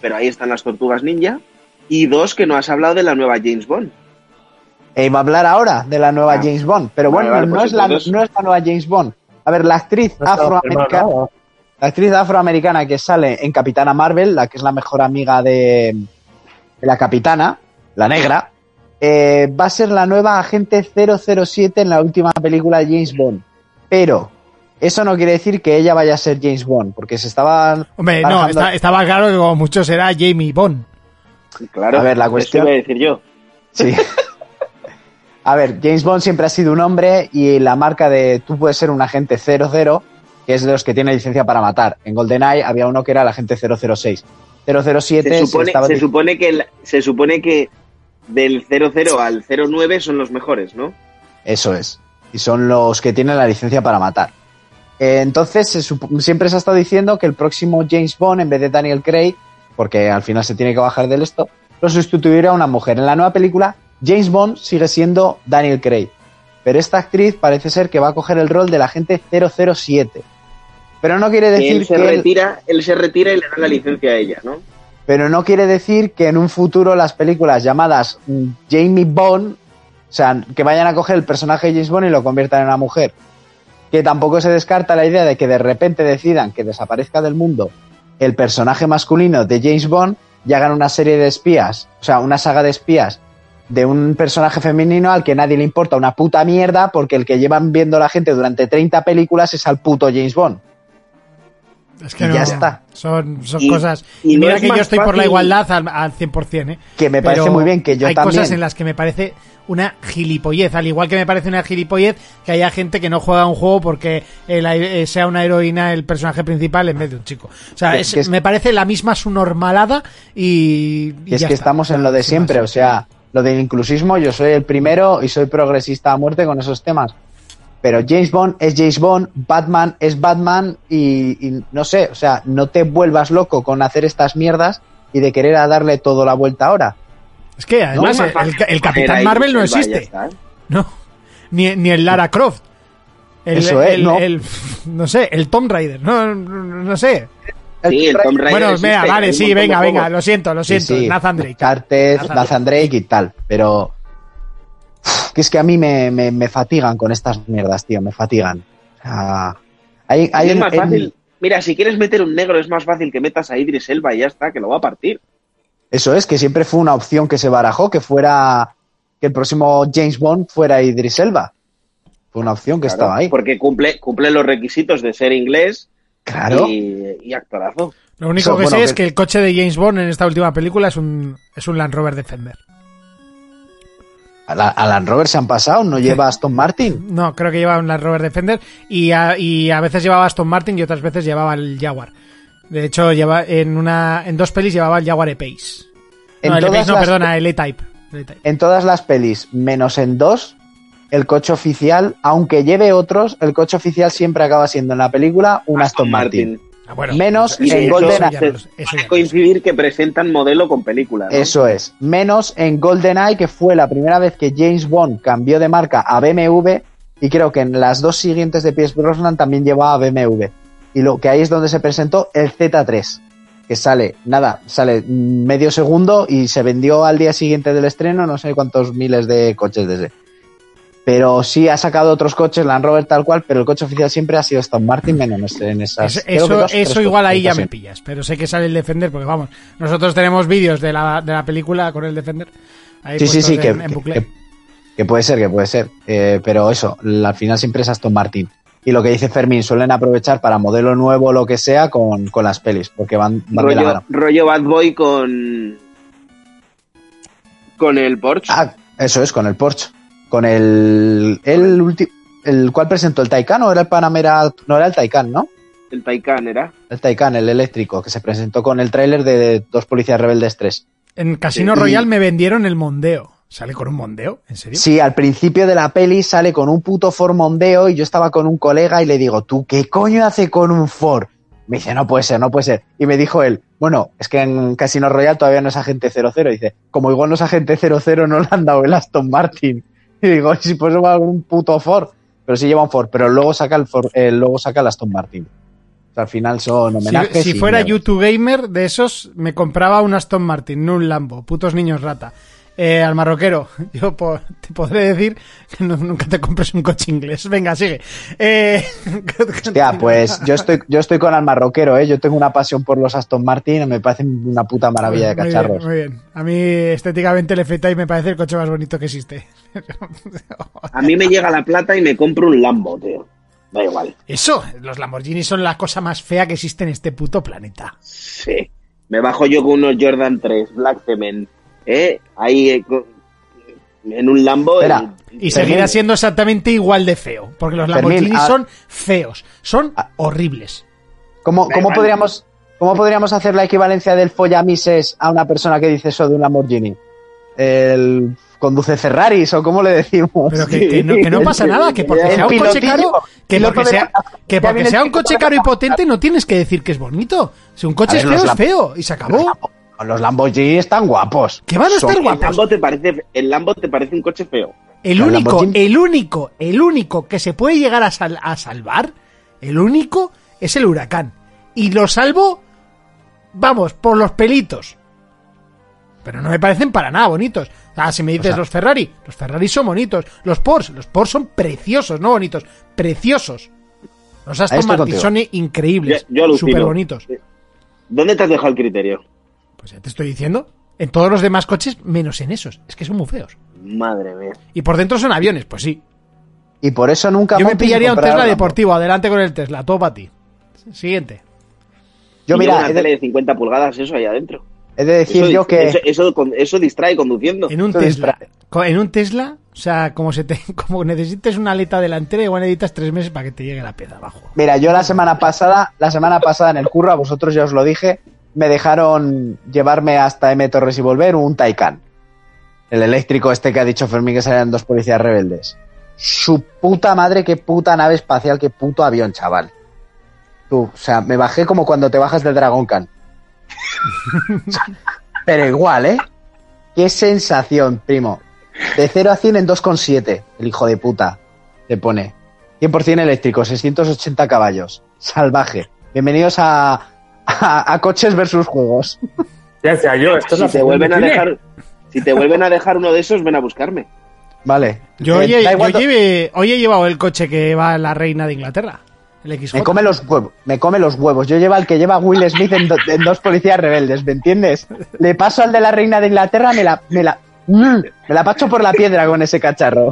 pero ahí están las tortugas ninja. Y dos, que no has hablado de la nueva James Bond. E iba a hablar ahora de la nueva Ah. James Bond, pero bueno, vale, no, pues es la, no es la nueva James Bond. A ver, la actriz No estaba afroamericana, la actriz afroamericana que sale en Capitana Marvel, la que es la mejor amiga de, de la Capitana, la negra, eh, va a ser la nueva agente 007 en la última película de James Bond. Pero eso no quiere decir que ella vaya a ser James Bond, porque se estaban Hombre, no, está- estaba claro que como mucho será Jamie Bond. Claro, A ver, la eso cuestión- iba a decir yo. Sí. [LAUGHS] A ver, James Bond siempre ha sido un hombre y la marca de tú puedes ser un agente 00, que es de los que tiene licencia para matar. En GoldenEye había uno que era el agente 006. 007 Se se supone, estaba se dic- supone que el- se supone que del 00 al 09 son los mejores, ¿no? Eso es. Y son los que tienen la licencia para matar. Eh, entonces, se siempre se ha estado diciendo que el próximo James Bond, en vez de Daniel Craig, porque al final se tiene que bajar del esto, lo sustituirá a una mujer. En la nueva película, James Bond sigue siendo Daniel Craig. Pero esta actriz parece ser que va a coger el rol del agente 007. Pero no quiere decir él se que él- retira, él se retira y le dan la licencia a ella, ¿no? pero no quiere decir que en un futuro las películas llamadas mm, Jamie Bond, o sea, que vayan a coger el personaje de James Bond y lo conviertan en una mujer. Que tampoco se descarta la idea de que de repente decidan que desaparezca del mundo el personaje masculino de James Bond y hagan una serie de espías, o sea, una saga de espías de un personaje femenino al que nadie le importa una puta mierda porque el que llevan viendo la gente durante 30 películas es al puto James Bond. Es que Y no, ya está. Son, son Y- cosas. y Y no mira es que yo estoy por la igualdad al, al 100%, ¿eh? Que me parece Pero muy bien, que yo hay también. cosas en las que me parece una gilipollez. Al igual que me parece una gilipollez que haya gente que no juega un juego porque el- eh, sea una heroína el personaje principal en vez de un chico. O sea, es- que es- me parece la misma su normalada y. y es ya que está. estamos en lo de siempre, o sea, lo del inclusismo, yo soy el primero y soy progresista a muerte con esos temas. Pero James Bond es James Bond, Batman es Batman y, y no sé, o sea, no te vuelvas loco con hacer estas mierdas y de querer a darle todo la vuelta ahora. Es que además No, el, Capitán Marvel no existe. ¿eh? No. Ni, ni el Lara Croft. El, Eso es, el- no. el- no sé, el Tomb Raider. No, no, no sé. Sí, el Tomb Raider Bueno, existe, mira, vale, sí, venga, venga, lo siento, lo Sí, siento. sí, Nathan Drake. Uncharted, Nathan Nathan Drake y tal, pero que es que a mí me, me- me fatigan con estas mierdas, tío, me fatigan. Hay, hay es en- más en- fácil. Mira, si quieres meter un negro es más fácil que metas a Idris Elba y ya está, que lo va a partir. Eso es, que siempre fue una opción que se barajó, que fuera que el próximo James Bond fuera Idris Elba. Fue una opción que Claro, estaba ahí. Porque cumple, cumple los requisitos de ser inglés Claro. Y, y actorazo. Lo único que bueno, sé es que- el coche de James Bond en esta última película es un, es un Land Rover Defender. A, la, a Land Rover se han pasado, no lleva Aston Martin. No, creo que llevaba un Land Rover Defender y a, y a veces llevaba Aston Martin y otras veces llevaba el Jaguar. De hecho, lleva en una en dos pelis llevaba el Jaguar E-Pace. No, el todas E-Pace no, perdona. El E-Type. En todas las pelis, menos en dos, el coche oficial, aunque lleve otros, el coche oficial siempre acaba siendo en la película un Aston, Martin. Ah, bueno, Menos eso- en eso Golden eso. Coincidir que presentan modelo con película. ¿no? Eso es. Menos en GoldenEye, que fue la primera vez que James Bond cambió de marca a BMW, y creo que en las dos siguientes de Pierce Brosnan también llevaba BMW. Y lo que ahí es donde se presentó el Z3, que sale, nada, sale medio segundo y se vendió al día siguiente del estreno no sé cuántos miles de coches de ese. Pero sí ha sacado otros coches, Land Rover tal cual, pero el coche oficial siempre ha sido Aston Martin, menos en esas. Que eso, dos igual ahí ya me pillas, pero sé que sale el Defender porque vamos, nosotros tenemos vídeos de la, de la película con el Defender. Ahí Sí, sí, sí, que, en, en que- bucle. que- que puede ser, que puede ser. Eh, pero eso, al final siempre es Aston Martin. Y lo que dice Fermín, suelen aprovechar para modelo nuevo o lo que sea con, con las pelis, porque van, van de la rollo, mano. rollo Bad Boy con. Con el Porsche. Ah, eso es, con el Porsche. Con el. El último. ¿El cual presentó el Taycan o era el Panamera? No era el Taycan, ¿no? El Taycan era. El Taycan, el eléctrico, que se presentó con el tráiler de Dos Policías Rebeldes 3. En Casino Sí. Royal me vendieron el Mondeo. ¿Sale con un Mondeo? ¿En serio? Sí, al principio de la peli sale con un puto Ford Mondeo y yo estaba con un colega y le digo, ¿tú qué coño hace con un Ford? Me dice, no puede ser, no puede ser. Y me dijo él, bueno, es que en Casino Royal todavía no es agente 00. Dice, como igual no es agente 00, no le han dado el Aston Martin. Y digo, si va con un puto Ford. Pero sí lleva un Ford, pero luego saca el, Ford- eh, luego saca el Aston Martin. O sea, al final son Si, homenajes. si y fuera. YouTube Gamer de esos, me compraba un Aston Martin, no un Lambo. Putos niños rata. Eh, al marroquero, [LAUGHS] yo po- te podré decir que no- nunca te compres un coche inglés. Venga, sigue. Eh, [LAUGHS] Hostia, pues yo estoy, yo estoy con el marroquero, ¿eh? Yo tengo una pasión por los Aston Martin, me parecen una puta maravilla de Muy bien, cacharros. Muy bien, A mí estéticamente el y me parece el coche más bonito que existe. [LAUGHS] A mí me llega la plata y me compro un Lambo, tío. Da igual. Eso, los Lamborghini son la cosa más fea que existe en este puto planeta. Sí. Me bajo yo con unos Jordan 3, Black Cement. ¿Eh? Ahí eh, en un Lambo. Espera. Y seguirá siendo exactamente igual de feo, porque los Fermín, Lamborghini ah- son feos, son Ah. horribles. ¿Cómo, cómo podríamos, ¿Cómo podríamos hacer la equivalencia del follamises a una persona que dice eso de un Lamborghini? El conduce Ferraris o cómo le decimos. Pero que, que no, que no pasa [LAUGHS] nada, que porque sea un coche caro, que porque sea, que porque un coche caro y potente no tienes que decir que es bonito. Si un coche es feo, es feo y se acabó. Los Lamborghini están guapos. Que van a Son- estar El guapos. Lambo te parece, el Lambo te parece un coche feo. El único, el único, el único que se puede llegar a, sal- a salvar, el único, es el huracán. Y lo salvo, vamos, por los pelitos. Pero no me parecen para nada bonitos. Ah, si me dices O sea- los Ferrari, los Ferrari son bonitos. Los Porsche, los Porsche son preciosos, no bonitos, preciosos. Los Aston Martin son increíbles, súper bonitos. ¿Dónde te has dejado el criterio? Pues ya te estoy diciendo, en todos los demás coches, menos en esos. Es que son muy feos. Madre mía. Y por dentro son aviones, pues sí. Y por eso nunca Yo me pillaría un Tesla deportivo. Adelante con el Tesla. Todo para ti. Siguiente. Yo mira, una tele de, de 50 pulgadas, eso ahí adentro. he de decir eso, yo que... eso, eso, distrae conduciendo. En un Tesla. distrae. En un Tesla, o sea, como se te, [LAUGHS] como necesites una aleta delantera, igual necesitas tres meses para que te llegue la pieza abajo. Mira, yo la semana pasada, la semana pasada en el curro, a vosotros ya os lo dije, me dejaron llevarme hasta M Torres y volver un Taycan. El eléctrico este que ha dicho Fermín que salían dos policías rebeldes. Su puta madre, qué puta nave espacial, qué puto avión, chaval. Tú, o sea, me bajé como cuando te bajas del Dragon Khan. [LAUGHS] Pero igual, ¿eh? Qué sensación, primo. De 0 a 100 en 2,7. El hijo de puta. Te pone. 100% eléctrico, 680 caballos. Salvaje. Bienvenidos a, [LAUGHS] a, a coches versus juegos. Ya decía yo, esto es Si la te vuelven a dejar, si te vuelven a dejar uno de esos, ven a buscarme. Vale. Yo, Eh, hoy, yo lleve- hoy he llevado el coche que va la reina de Inglaterra. El XJ. Me come los huevos, me come los huevos. Yo llevo al que lleva Will Smith en, do- en dos policías rebeldes, ¿me entiendes? Le paso al de la reina de Inglaterra, me la, me la, me la pacho por la piedra con ese cacharro.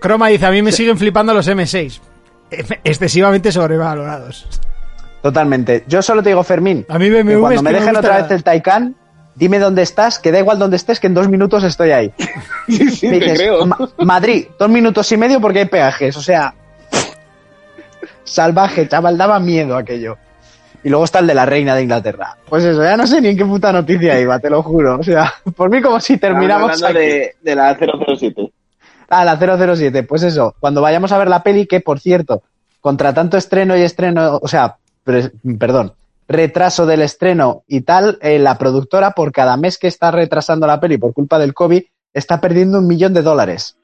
Croma dice, a mí me siguen flipando los M6. Excesivamente sobrevalorados. Totalmente. Yo solo te digo, Fermín, A mí que BMW cuando es me que me dejen gusta- otra vez el Taycan, dime dónde estás, que da igual dónde estés, que en dos minutos estoy ahí. [LAUGHS] Sí, sí, Me te dices, creo. "Ma- Madrid, dos minutos y medio porque hay peajes, o sea, [LAUGHS] salvaje, chaval, daba miedo aquello. Y luego está el de la reina de Inglaterra. Pues eso, ya no sé ni en qué puta noticia iba, te lo juro. O sea, [LAUGHS] por mí como si terminamos Estamos hablando aquí. de, de la 007. Ah, la 007, pues eso, cuando vayamos a ver la peli, que por cierto, contra tanto estreno y estreno, o sea, pre- perdón, retraso del estreno y tal, eh, la productora por cada mes que está retrasando la peli por culpa del COVID, está perdiendo un millón de dólares.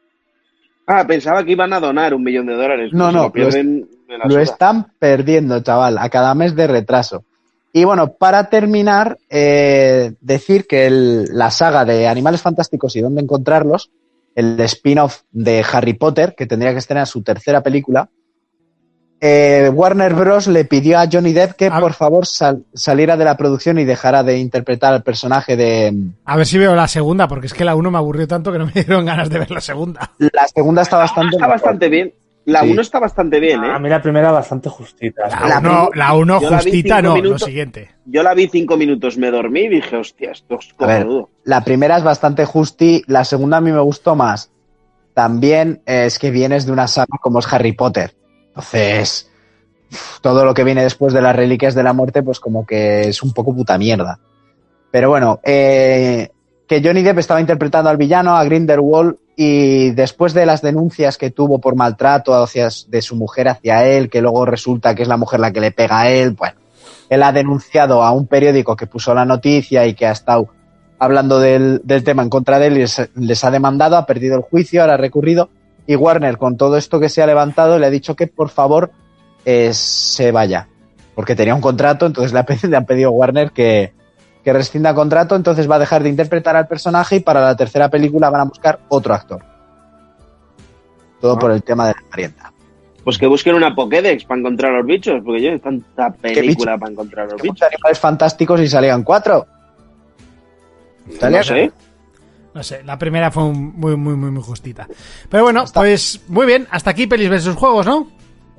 Ah, pensaba que iban a donar un millón de dólares. No, pues no, lo pierden están perdiendo, chaval, a cada mes de retraso. Y bueno, para terminar, eh, decir que el- la saga de Animales Fantásticos y dónde encontrarlos, el spin-off de Harry Potter, que tendría que estrenar su tercera película, eh, Warner Bros. le pidió a Johnny Depp que A- por favor sal- saliera de la producción y dejara de interpretar al personaje de... A ver si veo la segunda, porque es que la 1 me aburrió tanto que no me [LAUGHS] dieron ganas de ver la segunda. La segunda está bastante... Está bastante bien. La Sí. 1 está bastante bien, ¿eh? A mí la primera bastante justita. La La 1 la uno yo la vi justita, no, lo siguiente. Yo la vi cinco minutos, me dormí y dije, hostia, esto es A ver, cojonudo. la primera es bastante justi, la segunda a mí me gustó más. También eh, es que vienes de una saga como es Harry Potter. Entonces, todo lo que viene después de las reliquias de la muerte, pues como que es un poco puta mierda. Pero bueno, eh, que Johnny Depp estaba interpretando al villano, a Grindelwald, y después de las denuncias que tuvo por maltrato hacia, de su mujer hacia él, que luego resulta que es la mujer la que le pega a él, bueno, él ha denunciado a un periódico que puso la noticia y que ha estado hablando del, del tema en contra de él y les, les ha demandado, ha perdido el juicio, ahora ha recurrido y Warner con todo esto que se ha levantado le ha dicho que por favor eh, se vaya, porque tenía un contrato, entonces le, ha pedido, [LAUGHS] le han pedido a Warner que, que rescinda contrato, entonces va a dejar de interpretar al personaje y para la tercera película van a buscar otro actor. Todo Ah. por el tema de la parienta. Pues que busquen una Pokédex para encontrar a los bichos, porque yo tanta película para encontrar a los bichos. animales fantásticos y salían cuatro. No sé. No sé, la primera fue muy, muy, muy, muy justita. Pero bueno, Está. pues muy bien, hasta aquí pelis versus juegos, ¿no?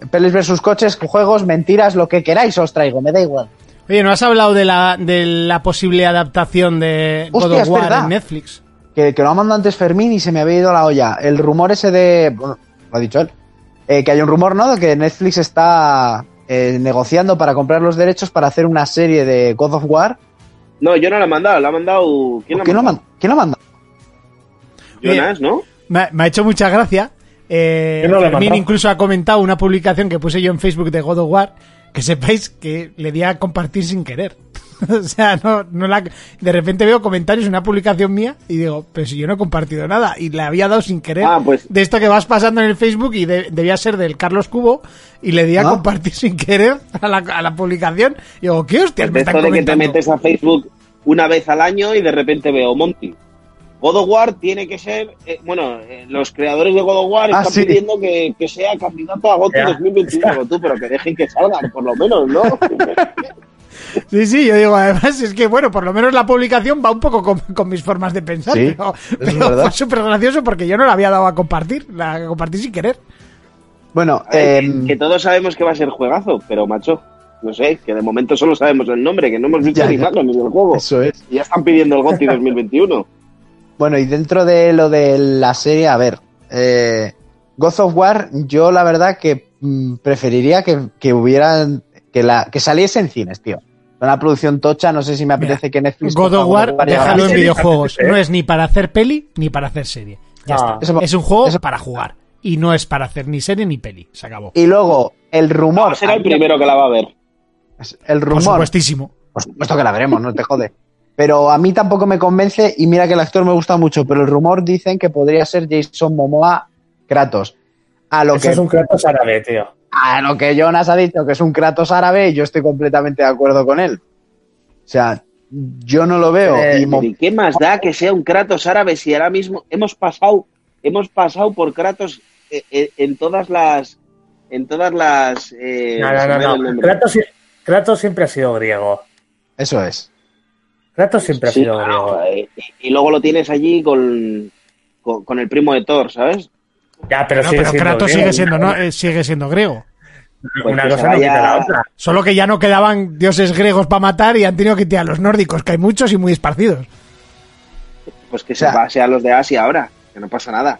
Pelis versus coches, juegos, mentiras, lo que queráis os traigo, me da igual. Oye, ¿no has hablado de la, de la posible adaptación de God Hostia, of es War verdad. en Netflix? Que, que lo ha mandado antes Fermín y se me había ido la olla. El rumor ese de. Bueno, lo ha dicho él. eh, que hay un rumor, ¿no? De que Netflix está eh, negociando para comprar los derechos para hacer una serie de God of War. No, yo no la he mandado, la ha mandado. ¿Quién la ha ¿Quién lo, mandado? manda? ¿Quién lo manda? Jonas, ¿no? Me, ha- me ha hecho mucha gracia. Eh, no Fermín incluso ha comentado una publicación que puse yo en Facebook de God of War, que sepáis que le di a compartir sin querer. [LAUGHS] o sea, no, no la, de repente veo comentarios en una publicación mía y digo, pero si yo no he compartido nada y le había dado sin querer Ah, pues- de esto que vas pasando en el Facebook y de- debía ser del Carlos Cubo y le di a Ah. compartir [LAUGHS] sin querer a la, a la publicación y digo, ¿qué hostias me están de que te metes a Facebook una vez al año y de repente veo Monty. God of War tiene que ser, eh, bueno, eh, los creadores de God of War Ah, están sí. pidiendo que, que sea candidato a GOTY Ya. 2021, Digo, tú, pero que dejen que salgan, por lo menos, ¿no? [LAUGHS] Sí, sí, yo digo, además es que, bueno, por lo menos la publicación va un poco con, con mis formas de pensar, Sí, pero, fue súper gracioso porque yo no la había dado a compartir, la compartí sin querer. Bueno, em, que, que todos sabemos que va a ser juegazo, pero macho, no sé, que de momento solo sabemos el nombre, que no hemos visto Ya, ni imágenes del juego. eso es. Y ya están pidiendo el GOTY 2021. Bueno, y dentro de lo de la serie, a ver, eh, God of War, yo la verdad que mm, preferiría que, que hubieran, que, la, que saliese en cines, tío. Una producción tocha, no sé si me apetece que Netflix... God of War, déjalo en videojuegos. No es ni para hacer peli ni para hacer serie. Ya Ah. está. Eso- es un juego eso- para jugar. Y no es para hacer ni serie ni peli. Se acabó. Y luego, el rumor... Será el primero que la va a ver. El Por rumor... supuestísimo. Por supuesto que la veremos, no te jode. Pero a mí tampoco me convence y mira que el actor me gusta mucho, pero el rumor dicen que podría ser Jason Momoa Kratos. A lo Eso que es un Kratos árabe, tío. a lo que Jonas ha dicho que es un Kratos árabe y yo estoy completamente de acuerdo con él. O sea, yo no lo veo. Eh, y Mo- ¿Y qué más da que sea un Kratos árabe si ahora mismo hemos pasado, hemos pasado por Kratos eh, eh, en todas las, en todas las. eh, No, no, no, no. Kratos, Kratos siempre ha sido griego. Eso es. Kratos siempre Sí, ha sido claro, griego. eh, y, y luego lo tienes allí con, con, con el primo de Thor, ¿sabes? Ya, pero No, sigue pero siendo Kratos griego. sigue siendo, no, eh, sigue siendo griego. Pues Una que cosa no quita la otra. Solo que ya no quedaban dioses griegos para matar y han tenido que tirar a los nórdicos, que hay muchos y muy esparcidos. Pues que O sea- se pase a los de Asia ahora, que no pasa nada.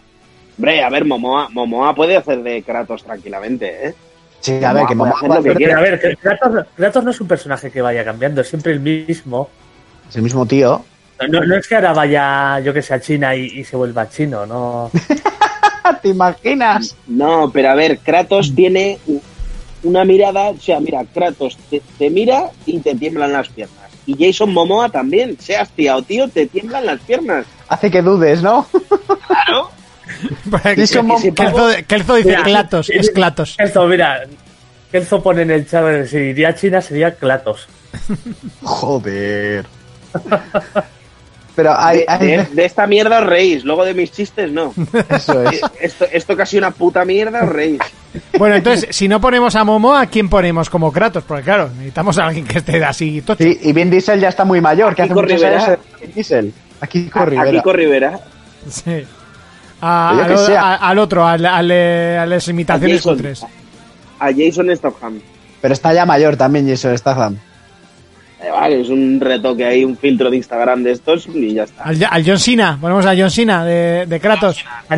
Hombre, a ver, Momoa, Momoa puede hacer de Kratos tranquilamente, ¿eh? Sí, a ver, que Momoa Momoa puede hacer lo que puede quiera. Pero a ver, Kratos, Kratos no es un personaje que vaya cambiando, es siempre el mismo. Es el mismo tío. No, no es que ahora vaya, yo que sé, a China y, y se vuelva chino, no. [LAUGHS] ¿Te imaginas? No, pero a ver, Kratos tiene una mirada, o sea, mira, Kratos te, te mira y te tiemblan las piernas. Y Jason Momoa también, seas tía o tío, te tiemblan las piernas. Hace que dudes, ¿no? Claro. [LAUGHS] Jason Mom- Kelzo, Kelzo dice Mira, Clatos, es Clatos. Kelzo, mira, Kelzo pone en el chat si iría a China sería Klatos. [LAUGHS] Joder. [LAUGHS] Pero hay, De, hay- de- de esta mierda os reís, luego de mis chistes no. eso es. [LAUGHS] Esto, esto casi una puta mierda os reís. Bueno, entonces, si no ponemos a Momo, ¿a quién ponemos como Kratos? Porque claro, necesitamos a alguien que esté así tocho. Sí, y Vin Diesel ya está muy mayor, que hace muchos años Vin Diesel. Aquí A, a Rivera. Kiko Rivera. Sí. A- Yo al, a- otro, al, al, eh, a las imitaciones Jason. cutres. A Jason Statham. Pero está ya mayor también Jason Statham. Vale, es un retoque ahí, un filtro de Instagram de estos y ya está. Al, al John Cena, ponemos a John Cena de, de Kratos. A,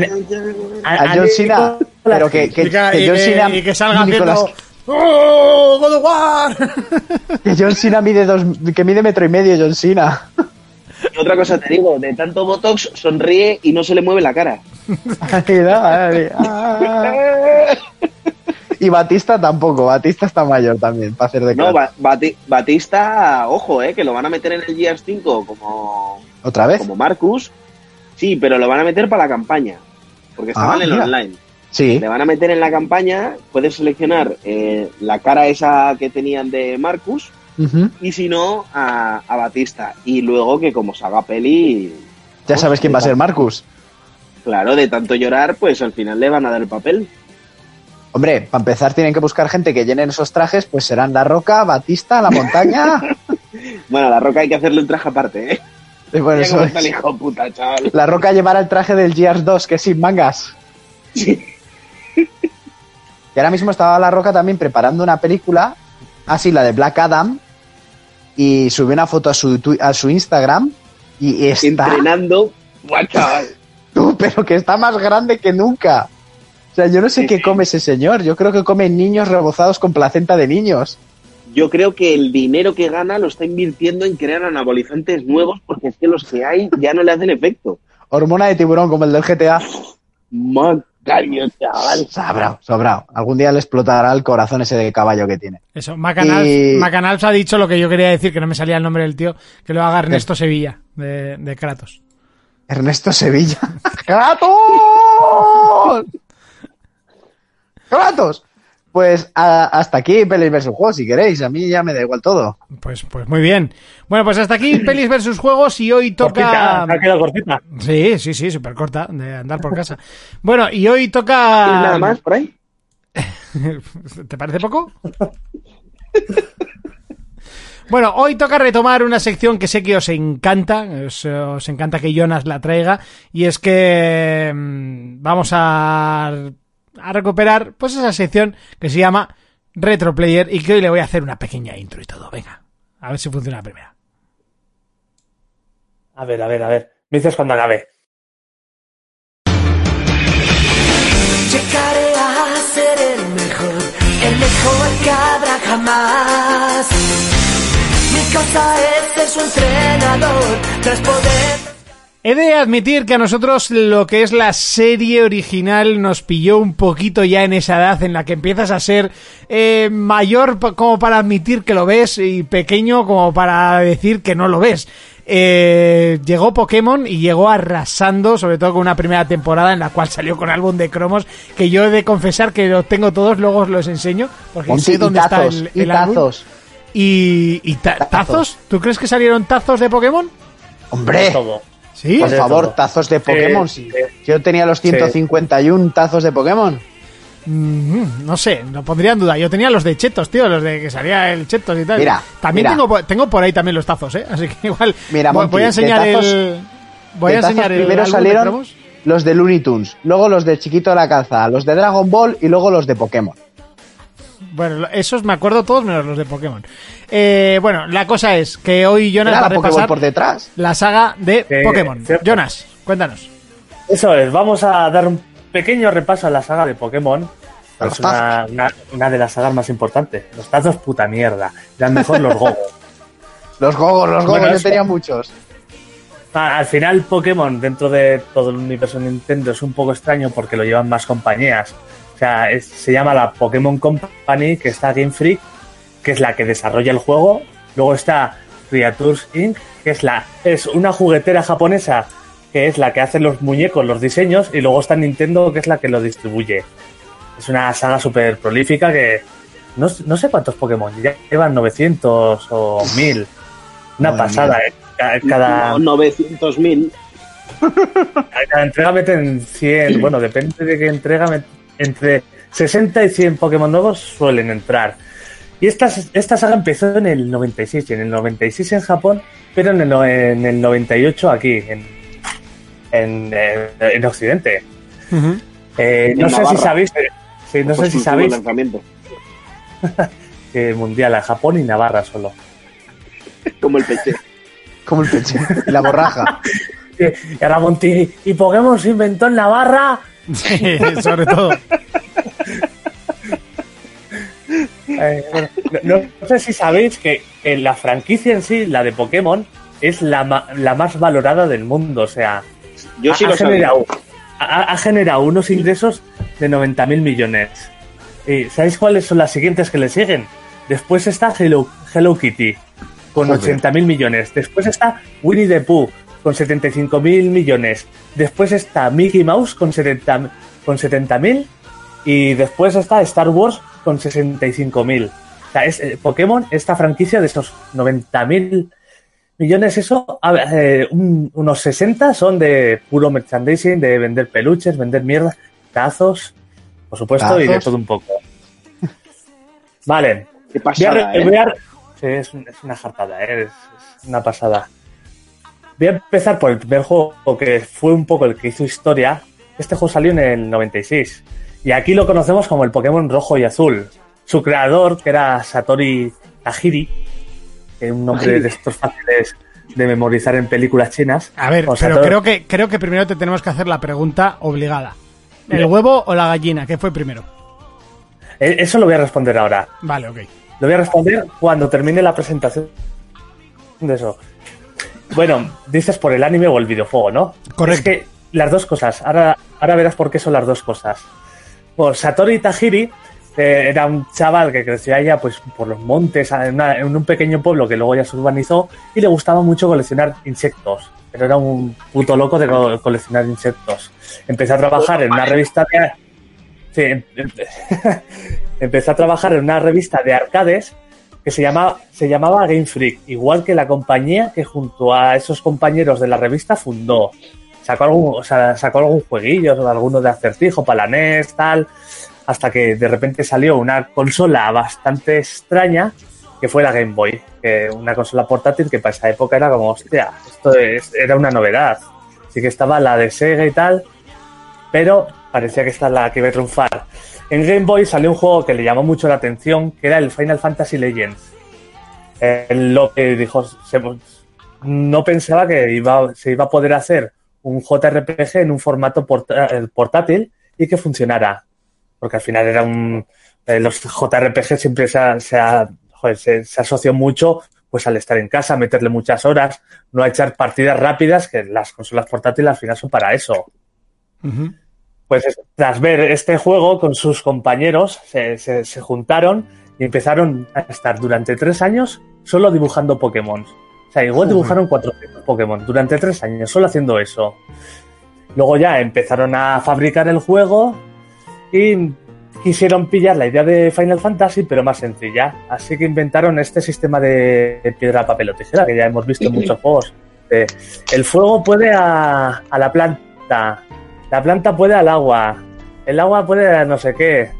A John Cena, pero que, que, John Cena y que salga haciendo... ¡Oh, God of War! [LAUGHS] que John Cena mide dos, que mide metro y medio John Cena. Y otra cosa te digo, de tanto Botox sonríe y no se le mueve la cara. [LAUGHS] Ah. [LAUGHS] Y Batista tampoco, Batista está mayor también para hacer de No, cara. Ba- Bati- Batista, ojo, eh, que lo van a meter en el Gears 5 como, ¿Otra vez? como Marcus. Sí, pero lo van a meter para la campaña. Porque estaban Ah, en el online. Sí. Le van a meter en la campaña, puedes seleccionar eh, la cara esa que tenían de Marcus y si no, a, a Batista. Y luego que como se haga peli, Ya sabes quién va a ser Marcus. claro, de tanto llorar, pues al final le van a dar el papel. Hombre, para empezar tienen que buscar gente que llenen esos trajes, pues serán La Roca, Batista, La Montaña. [LAUGHS] Bueno, la roca hay que hacerle un traje aparte, ¿eh? Y bueno, eso es. está el hijo puta, chaval. La Roca llevará el traje del Gears 2, que es sin mangas. Y ahora mismo estaba La Roca también preparando una película, así la de Black Adam, y subió una foto a su, a su Instagram y está, Entrenando, Buah, chaval. [LAUGHS] tú, pero que está más grande que nunca. O sea, yo no sé qué come ese señor, yo creo que come niños rebozados con placenta de niños. Yo creo que el dinero que gana lo está invirtiendo en crear anabolizantes nuevos porque es que los que hay ya no le hacen efecto. Hormona de tiburón como el del GTA. Macario, chaval. Sobrao, sobrao. Algún día le explotará el corazón ese de caballo que tiene. Eso, Macanals, Y- Macanals ha dicho lo que yo quería decir, que no me salía el nombre del tío, que lo haga Ernesto Sevilla, de, de Kratos. Ernesto Sevilla. [LAUGHS] ¡Kratos! ¡Kratos! Pues a- hasta aquí Pelis vs. Juegos, si queréis. A mí ya me da igual todo. Pues, pues muy bien. Bueno, pues hasta aquí Pelis versus Juegos y hoy Cortita, toca... ha quedado cortita. Sí, sí, sí, súper corta, de andar por casa. Bueno, y hoy ¿Tienes toca... nada más por ahí? [LAUGHS] ¿Te parece poco? Bueno, hoy toca retomar una sección que sé que os encanta, os, os encanta que Jonas la traiga, y es que mm, vamos a, a recuperar pues esa sección que se llama Retro Player y que hoy le voy a hacer una pequeña intro y todo. Venga, a ver si funciona la primera. A ver, a ver, a ver. Me dices cuando acabe. Llegaré a ser el mejor, el mejor que habrá jamás. Mi cosa es ser su entrenador, tras poder. He de admitir que a nosotros lo que es la serie original nos pilló un poquito ya en esa edad en la que empiezas a ser eh, mayor como para admitir que lo ves y pequeño como para decir que no lo ves. Eh, llegó Pokémon y llegó arrasando, sobre todo con una primera temporada en la cual salió con álbum de cromos, que yo he de confesar que los tengo todos, luego os los enseño, porque Monty, sé y dónde está tazos, el, y álbum. tazos. Y, y ta- Tazos. tazos, ¿tú crees que salieron tazos de Pokémon? ¡Hombre! Todo. Sí. Por favor, todo. tazos de Pokémon. Sí. Yo tenía los 151 tazos de Pokémon. Mm, no sé, lo pondría en duda. Yo tenía los de Chetos, tío, los de que salía el Chetos y tal. Mira, también mira. Tengo, tengo por ahí también los tazos, ¿eh? [LAUGHS] Así que igual Mira, voy, Monty, voy a enseñar tazos- el voy a enseñar el primero de salieron los de Looney Tunes, luego los de Chiquito de la Calzada, los de Dragon Ball y luego los de Pokémon. Bueno, esos me acuerdo todos menos los de Pokémon. Eh, bueno, la cosa es que hoy Jonas Era va a repasar por detrás. la saga de Eh, Pokémon. cierto. Jonas, cuéntanos. Eso es, vamos a dar un pequeño repaso a la saga de Pokémon. Es una, una- una de las sagas más importantes. Los tazos puta mierda. Eran mejor los gogos. [LAUGHS] Los gogos, los gogos, Bueno, yo tenía muchos. Ah, Al final Pokémon dentro de todo el universo Nintendo es un poco extraño porque lo llevan más compañías. O sea, es- se llama la Pokémon Company, que está Game Freak, que es la que desarrolla el juego. Luego está Creatures Inc., que es la es una juguetera japonesa que es la que hace los muñecos, los diseños, y luego está Nintendo, que es la que lo distribuye. Es una saga súper prolífica que no, no sé cuántos Pokémon, ya llevan 900 o 1000. Una Madre pasada, ¿eh? Ca- Cada, No, 900.000. a cada entrega meten 100, bueno, depende de qué entrega, entre 60 y 100 Pokémon nuevos suelen entrar. Y esta, esta saga empezó en el 96, y en el 96 en Japón, pero en el, no- en el 98 aquí, en, en, eh, en Occidente. Eh, En no sé si sabéis, eh, sí, no sé si sabéis lanzamiento. [LAUGHS] mundial a Japón y Navarra solo. Como el peche. [LAUGHS] Como el peche. Y la borraja. [LAUGHS] Y ahora Monty, ¿y Pokémon se inventó en Navarra? Sí, sobre todo. Eh, bueno, no, no sé si sabéis que, que la franquicia en sí, la de Pokémon, es la, ma- la más valorada del mundo. O sea, Yo sí ha, lo generado, ha, ha generado unos ingresos de 90.000 millones. ¿Y sabéis cuáles son las siguientes que le siguen? Después está Hello, Hello Kitty, con Joder. 80.000 millones. Después está Winnie the Pooh, con 75.000 millones. Después está Mickey Mouse, con 70 con 70.000. Y después está Star Wars, con 65.000. O sea, es, eh, Pokémon, esta franquicia de esos 90.000 millones, eso, a ver, eh, un- unos 60 son de puro merchandising, de vender peluches, vender mierda, tazos, por supuesto, y de todo un poco. Vale. Qué Voy a ¿eh? voy a- sí, es, un- es una jartada, ¿eh? es, es una pasada. Voy a empezar por el primer juego que fue un poco el que hizo historia. Este juego salió en el 96. Y aquí lo conocemos como el Pokémon rojo y azul. Su creador, que era Satori Tajiri, que es un nombre de estos fáciles de memorizar en películas chinas. A ver, O pero Satori- creo que, creo que primero te tenemos que hacer la pregunta obligada. ¿El Bien. huevo o la gallina? ¿Qué fue primero? Eh, Eso lo voy a responder ahora. Vale, ok. Lo voy a responder cuando termine la presentación de eso. Bueno, dices por el anime o el videojuego, ¿no? Correcto. Es que las dos cosas. Ahora, ahora verás por qué son las dos cosas. Por Satori Tajiri eh, era un chaval que creció allá pues, por los montes, en, una- en un pequeño pueblo que luego ya se urbanizó y le gustaba mucho coleccionar insectos. Pero era un puto loco de co- coleccionar insectos. Empezó a trabajar en una revista de... Sí, em- em- [LAUGHS] empezó a trabajar en una revista de arcades que se llamaba, se llamaba Game Freak, igual que la compañía que junto a esos compañeros de la revista fundó. Sacó algún, o sea, sacó algún jueguillo, o alguno de acertijo para la NES, tal, hasta que de repente salió una consola bastante extraña que fue la Game Boy, que una consola portátil que para esa época era como, hostia, esto es- era una novedad. Sí que estaba la de Sega y tal, pero parecía que esta es la que iba a triunfar. En Game Boy salió un juego que le llamó mucho la atención, que era el Final Fantasy Legends. Lo que dijo, no pensaba que iba, se iba a poder hacer un JRPG en un formato eh, portátil y que funcionara. Porque al final era un. eh, los JRPG siempre se, ha- se, se, asoció mucho pues al estar en casa, meterle muchas horas, no a echar partidas rápidas, que las consolas portátiles al final son para eso. Pues es- tras ver este juego con sus compañeros, se, se- se juntaron y empezaron a estar durante tres años solo dibujando Pokémon. O sea, igual dibujaron 400 Pokémon durante tres años, solo haciendo eso. Luego ya empezaron a fabricar el juego y quisieron pillar la idea de Final Fantasy, pero más sencilla. Así que inventaron este sistema de piedra, papel o tijera, que ya hemos visto en muchos juegos. Eh, el fuego puede a, a la planta, la planta puede al agua, el agua puede a no sé qué.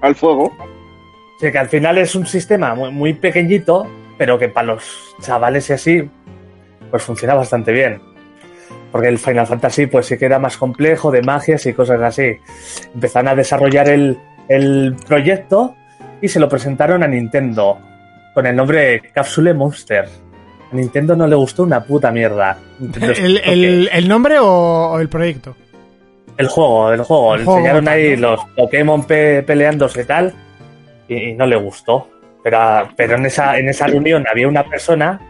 Al fuego. O sea, que al final es un sistema muy, muy pequeñito, pero que para los chavales y así, pues funciona bastante bien. Porque el Final Fantasy pues sí que era más complejo, de magias y cosas así. Empezaron a desarrollar el, el proyecto y se lo presentaron a Nintendo con el nombre Capsule Monster. A Nintendo no le gustó una puta mierda. [LAUGHS] Nintendo ¿El, el- el nombre o, o el proyecto? El juego, el juego. El juego, enseñaron ahí los Pokémon pe- peleándose y tal y, y no le gustó. Pero, pero en, esa, en esa reunión había una persona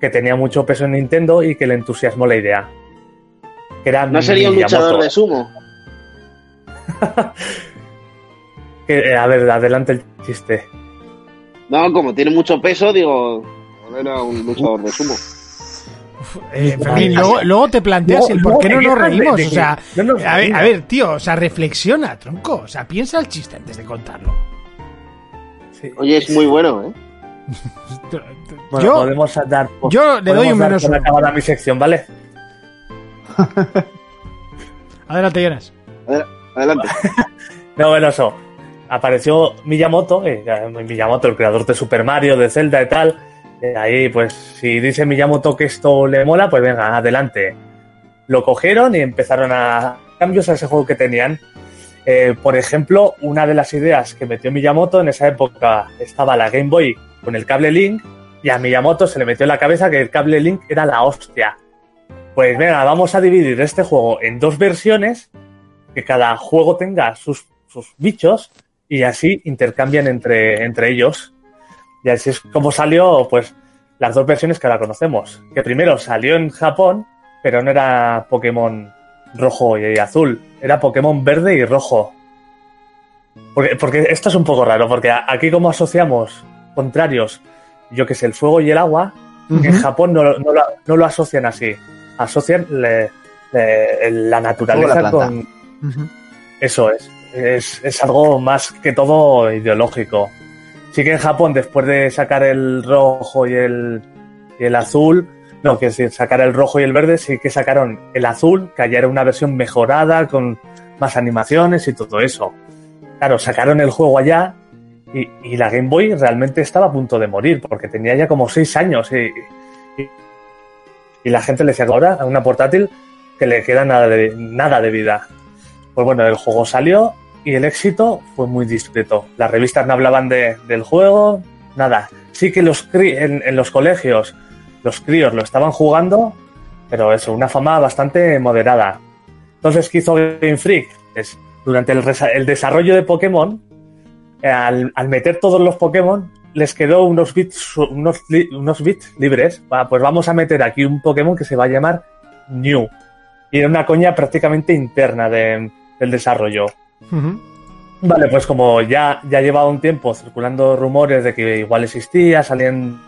que tenía mucho peso en Nintendo y que le entusiasmó la idea. Que era ¿No sería un luchador de sumo? [LAUGHS] Que, eh, a ver, adelante el chiste. No, como tiene mucho peso, digo, era un luchador de sumo. Eh, Fermín, luego, luego te planteas el por qué no ¿de nos reímos. O sea, a ver, reímos. a ver, tío, o sea, reflexiona, tronco. O sea, piensa el chiste antes de contarlo. Sí. Oye, es muy bueno, ¿eh? [LAUGHS] Bueno, yo, podemos dar, yo le doy un menos uno. acabada mi sección, ¿vale? [LAUGHS] Adelante, Jonas. Adel- Adelante. [LAUGHS] No, bueno, eso. Apareció Miyamoto, eh, Miyamoto, el creador de Super Mario, de Zelda y tal. Ahí, pues, si dice Miyamoto que esto le mola, pues venga, adelante. Lo cogieron y empezaron a cambios a ese juego que tenían. Eh, por ejemplo, una de las ideas que metió Miyamoto en esa época estaba la Game Boy con el cable Link y a Miyamoto se le metió en la cabeza que el cable Link era la hostia. Pues venga, vamos a dividir este juego en dos versiones, que cada juego tenga sus, sus bichos y así intercambian entre, entre ellos. Y así es como salió, pues, las dos versiones que ahora conocemos. Que primero salió en Japón, pero no era Pokémon rojo y azul, era Pokémon verde y rojo. Porque, porque esto es un poco raro, porque aquí como asociamos contrarios, yo que sé, el fuego y el agua, en Japón no, lo- no lo, no lo asocian así. Asocian le- le- la naturaleza con... Eso es. es. Es algo más que todo ideológico. Sí que en Japón, después de sacar el rojo y el, el azul, no, que decir, sacar el rojo y el verde, sí que sacaron el azul, que ya era una versión mejorada, con más animaciones y todo eso. Claro, sacaron el juego allá y, y la Game Boy realmente estaba a punto de morir, porque tenía ya como seis años y, y, la gente le decía ahora a una portátil que le queda nada de, nada de vida. Pues bueno, el juego salió y el éxito fue muy discreto. Las revistas no hablaban de- del juego, nada. Sí que los cri- en, los colegios los críos lo estaban jugando, pero eso, una fama bastante moderada. Entonces, ¿qué hizo Game Freak? Durante el, el desarrollo de Pokémon, al, al meter todos los Pokémon, les quedó unos bits, unos, unos bits libres. Pues vamos a meter aquí un Pokémon que se va a llamar New. Y era una coña prácticamente interna de- del desarrollo. Vale, pues como ya, ya llevaba un tiempo circulando rumores de que igual existía, salían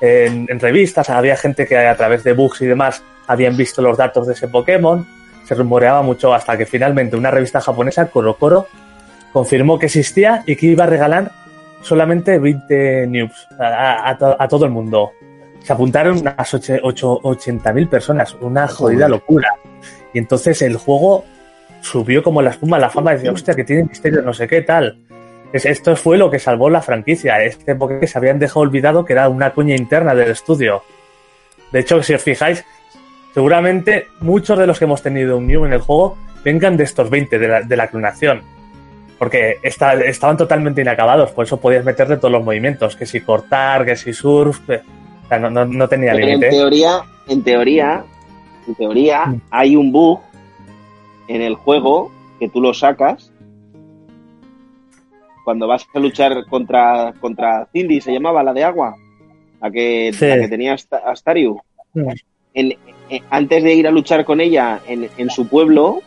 en, en revistas, había gente que a través de bugs y demás habían visto los datos de ese Pokémon, se rumoreaba mucho hasta que finalmente una revista japonesa, Korokoro, confirmó que existía y que iba a regalar solamente 20 noobs a, a to- a todo el mundo. Se apuntaron unas oche- ocho- 80.000 personas, una jodida locura. Y entonces el juego subió como la espuma a la fama decía, hostia, que tiene misterio, no sé qué tal. Es- esto fue lo que salvó la franquicia. Este Pokémon que se habían dejado olvidado que era una cuña interna del estudio. De hecho, si os fijáis, seguramente muchos de los que hemos tenido un New en el juego vengan de estos 20 de la, de la clonación. Porque esta- estaban totalmente inacabados, por eso podías meterle todos los movimientos, que si cortar, que si surf, eh, o sea, no, no- no tenía Pero en límite. teoría, en teoría, en teoría, Mm. hay un bug en el juego que tú lo sacas cuando vas a luchar contra, contra Cindy, se llamaba la de agua, la que, Sí. la que tenía Asta- Astariu. Mm. En- en- antes de ir a luchar con ella en, en su pueblo,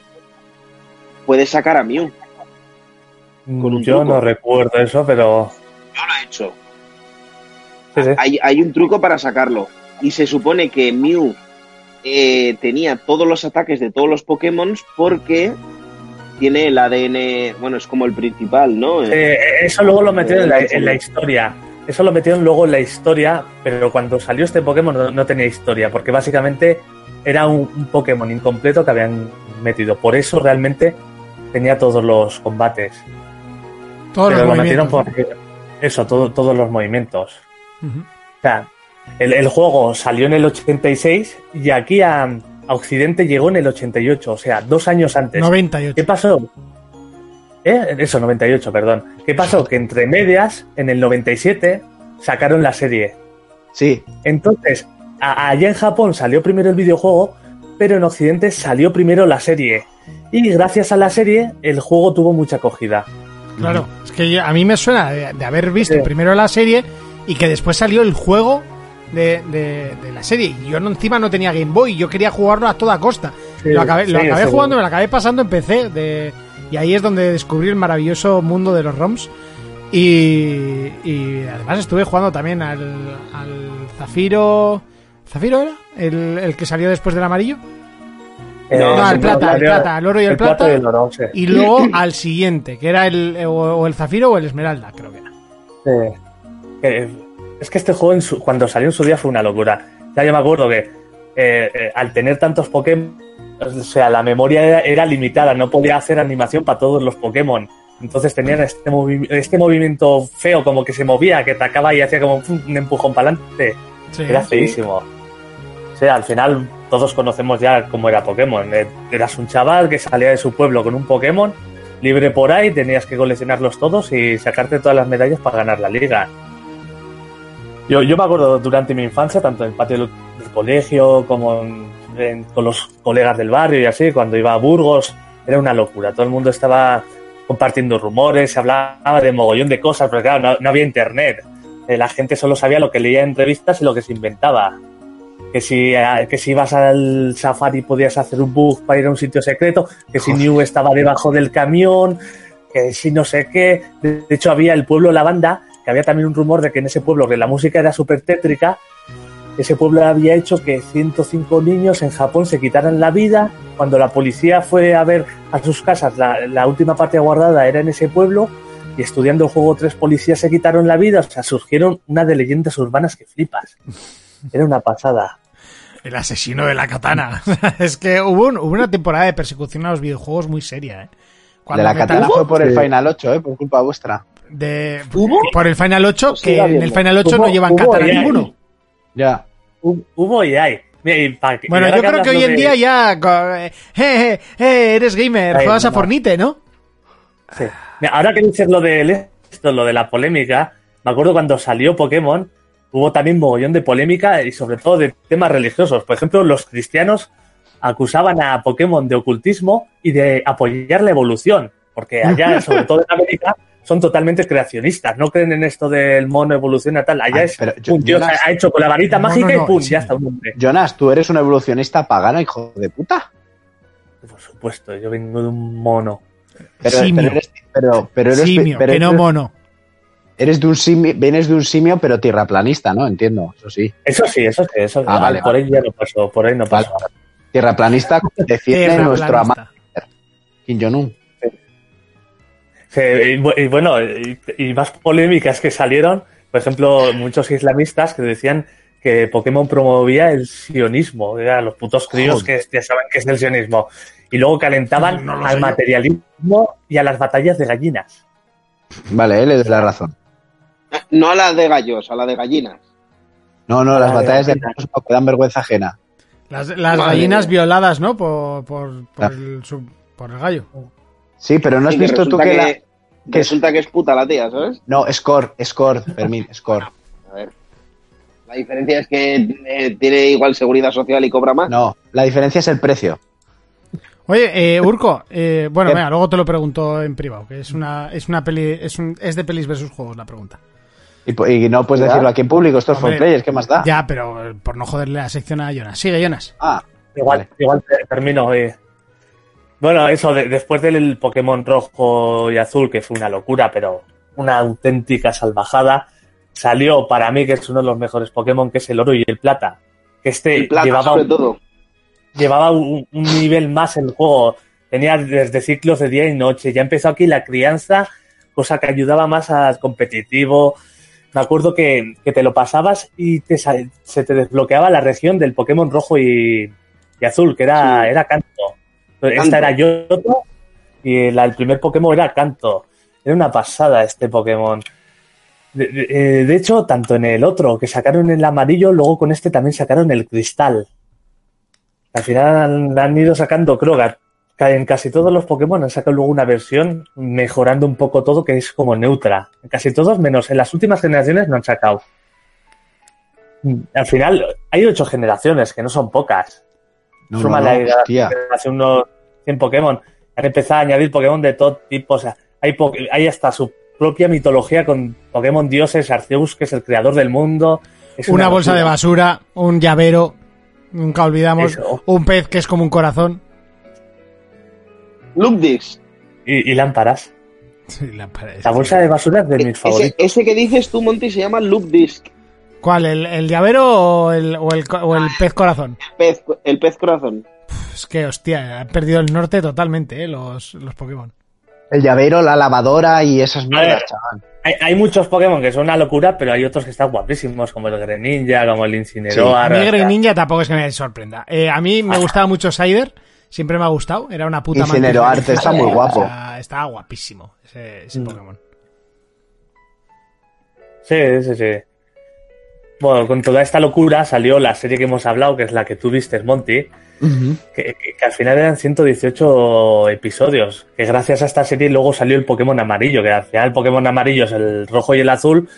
puedes sacar a Mew. un Yo truco. no recuerdo eso, pero Yo lo he hecho. sí. hay, hay un truco para sacarlo. Y se supone que Mew eh, tenía todos los ataques de todos los Pokémon porque tiene el ADN, bueno, es como el principal, ¿no? Eh, eso luego lo metieron en la, en la historia. Eso lo metieron luego en la historia, pero cuando salió este Pokémon no, no tenía historia, porque básicamente era un, un Pokémon incompleto que habían metido. Por eso realmente tenía todos los combates. Todos pero los lo metieron por eso, todo- todos los movimientos. O sea, el, el juego salió en el 86 y aquí a, a Occidente llegó en el 88, o sea, dos años antes. 98. ¿Qué pasó? ¿Eh? Eso, 98, perdón. ¿Qué pasó? Que entre medias, en el 97, sacaron la serie. Sí, Entonces, a- allá en Japón salió primero el videojuego, pero en Occidente salió primero la serie. Y gracias a la serie, el juego tuvo mucha acogida. Claro, es que yo- a mí me suena de, de haber visto Sí. primero la serie y que después salió el juego de, de- de la serie. Y yo no, encima no tenía Game Boy, yo quería jugarlo a toda costa. Sí, lo acabé, lo acabé jugando, me lo acabé pasando en PC. De, y ahí es donde descubrí el maravilloso mundo de los ROMs. Y, y además estuve jugando también al, al Zafiro. ¿Zafiro era? ¿El, el que salió después del amarillo? Eh, No, el plata, el plata, oro y el plata. y el oro, sí. Y luego al siguiente, que era el, o, o el Zafiro o el Esmeralda, creo que era. Sí. Es que este juego en su- cuando salió en su día fue una locura. Ya yo me acuerdo que eh, eh, al tener tantos Pokémon, o sea, la memoria era, era limitada, no podía hacer animación para todos los Pokémon. Entonces tenían este, movi- este movimiento feo, como que se movía, que atacaba y hacía como un empujón para adelante. Sí. Era feísimo. O sea, al final todos conocemos ya cómo era Pokémon. Eh, Eras un chaval que salía de su pueblo con un Pokémon libre por ahí, tenías que coleccionarlos todos y sacarte todas las medallas para ganar la liga. Yo, yo me acuerdo durante mi infancia, tanto en el patio del, del colegio como en- en- con los colegas del barrio y así, cuando iba a Burgos, era una locura. Todo el mundo estaba compartiendo rumores, se hablaba de mogollón de cosas, pero claro, no, no había internet. Eh, la gente solo sabía lo que leía en revistas y lo que se inventaba. Que si, eh, que si ibas al safari podías hacer un bug para ir a un sitio secreto, que si New estaba debajo del camión, que si no sé qué. De de hecho, había el pueblo Lavanda, que había también un rumor de que en ese pueblo, que la música era súper tétrica, ese pueblo había hecho que 105 niños en Japón se quitaran la vida. Cuando la policía fue a ver a sus casas, la, la última parte guardada era en ese pueblo. Y estudiando el juego, tres policías se quitaron la vida. O sea, surgieron una de leyendas urbanas que flipas. Era una pasada. El asesino de la katana. [LAUGHS] es que hubo, un- hubo una temporada de persecución a los videojuegos muy seria, ¿eh? de la katana fue por el Sí. Final 8, ¿eh? Por culpa vuestra. De- por el Final 8, Pues que en el. Final 8 no Hubo- llevan hubo katana y hay. ninguno. Ya. Hu- Hubo y hay. Mira, y Bueno, yo creo que hoy en de- día ya... eh, eh, eh, eres gamer, Ay, juegas a no. Fornite, ¿no? Sí. Mira, ahora que dices lo de esto, lo de la polémica, me acuerdo cuando salió Pokémon, hubo también mogollón de polémica y sobre todo de temas religiosos. Por ejemplo, los cristianos acusaban a Pokémon de ocultismo y de apoyar la evolución, porque allá, [LAUGHS] sobre todo en América, son totalmente creacionistas, no creen en esto del mono evoluciona tal. Allá Ay, es pero yo- un tío Jonas- ha hecho con la varita mágica no, y pum, sí. ya está un hombre. Jonas, tú eres un evolucionista pagano, hijo de puta. Por supuesto, yo vengo de un mono. Pero, Simio. pero eres, pero, pero eres, Simio, pero que no mono. eres de un simio, vienes de un simio, pero tierraplanista, ¿no? Entiendo, eso sí. Eso sí, eso sí, eso Ah, vale, por ahí ya no pasó, por ahí no Vale. pasó. Tierraplanista defiende nuestro amado Kim Jong-un. Y, bu- y bueno, y, y más polémicas que salieron, por ejemplo, muchos islamistas que decían que Pokémon promovía el sionismo, eran los putos críos que ya saben qué es el sionismo, y luego calentaban No lo sé al yo. materialismo y a las batallas de gallinas. Vale, eh, le doy la razón. No a la de gallos, a la de gallinas. No, no, las Ah, batallas de gallinas. gallos que dan vergüenza ajena. Las, las gallinas violadas, ¿no? Por, por, por, Ah. el, por el gallo. Sí, pero ¿no has que visto tú que, la... que resulta que es puta la tía, ¿sabes? No, score, score, Fermín, score. [LAUGHS] A ver. La diferencia es que eh, tiene igual seguridad social y cobra más. No, la diferencia es el precio. Oye, eh, Urco, eh, bueno, venga, luego te lo pregunto en privado, que es una, es una peli, es, un, es de pelis versus juegos la pregunta. Y, no puedes ¿Ya? decirlo aquí en público, esto es for players, ¿qué más da? Ya, pero eh, por no joderle la sección a Jonas. Sigue, Jonas. Ah, Igual, Vale. igual te- termino. eh. Bueno, eso, de- después del Pokémon rojo y azul, que fue una locura, pero una auténtica salvajada, salió para mí, que es uno de los mejores Pokémon, que es el oro y el plata. Que este El plata, llevaba, sobre todo. llevaba un, un nivel más el juego. Tenía desde ciclos de día y noche. Ya empezó aquí la crianza, cosa que ayudaba más al competitivo. Me acuerdo que, que te lo pasabas y te, se te desbloqueaba la región del Pokémon rojo y, y azul, que era, Sí. era Canto. Esta era Yoto y la- el primer Pokémon era Canto. Era una pasada este Pokémon. De, de- eh, de hecho, tanto en el otro que sacaron el amarillo, luego con este también sacaron el cristal. Al final han, han ido sacando, ca- en casi todos los Pokémon han sacado luego una versión mejorando un poco todo que es como neutra. En casi todos, menos en las últimas generaciones no han sacado. Mm, Al final, hay ocho generaciones, que no son pocas. No, Suma no, hace unos 100 Pokémon. Han empezado a añadir Pokémon de todo tipo. O sea, hay, po- hay hasta su propia mitología con Pokémon dioses, Arceus, que es el creador del mundo. Es Una bolsa de basura, un llavero, nunca olvidamos, Eso. un pez que es como un corazón. Look this. Y, y lámparas. Sí, la bolsa de basura es de mis Ese, favoritos. ese que dices tú, Monty, se llama Loop Disc. ¿Cuál? ¿El, el llavero o el, o, el, o el pez corazón? Pez, el pez corazón. Es que, hostia, han perdido el norte totalmente, ¿eh? Los, los Pokémon. El llavero, la lavadora y esas mierdas, chaval. Hay, hay muchos Pokémon que son una locura, pero hay otros que están guapísimos, como el Greninja, como el Incineroar. A mí Greninja tampoco es que me sorprenda. Eh, a mí me gustaba mucho Cider, siempre me ha gustado, era una puta Incineroar, mantis. está muy guapo. O sea, estaba guapísimo ese, ese Mm. Pokémon. Sí, sí, sí. Bueno, con toda esta locura salió la serie que hemos hablado, que es la que tú viste, Monty, que, que- que al final eran 118 episodios. Que gracias a esta serie luego salió el Pokémon amarillo, que al final el Pokémon amarillo es el rojo y el azul,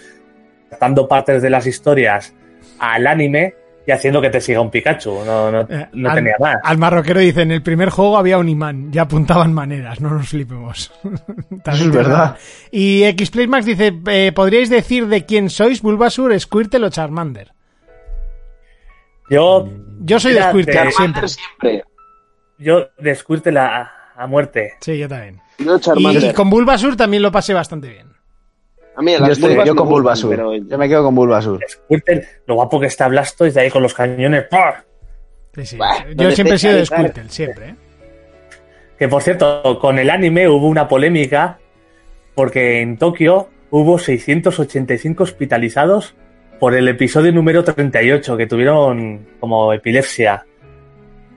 dando partes de las historias al anime y haciendo que te siga un Pikachu. No, no, Eh, no al, tenía más. Al marroquero dice, en el primer juego había un imán, ya apuntaban maneras, no nos flipemos. [LAUGHS] Eso es verdad. Y Xplaymax dice, eh, ¿podríais decir de quién sois, Bulbasur, Squirtle o Charmander? Yo, Yo soy de Squirtle, de- siempre. Siempre. yo de Squirtle a, a muerte. Sí, yo también. Yo y con Bulbasur también lo pasé bastante bien. A mí Yo, las estoy- vulvas yo con Bulbasur. pero- Yo me quedo con Bulbasur. Squirtle, lo guapo que está Blastoise de ahí con los cañones. ¡pah! Sí, sí. Bah, Yo siempre he sido de. Squirtle, siempre. ¿eh? Que por cierto, con el anime hubo una polémica porque en Tokio hubo 685 hospitalizados por el episodio número 38 que tuvieron como epilepsia.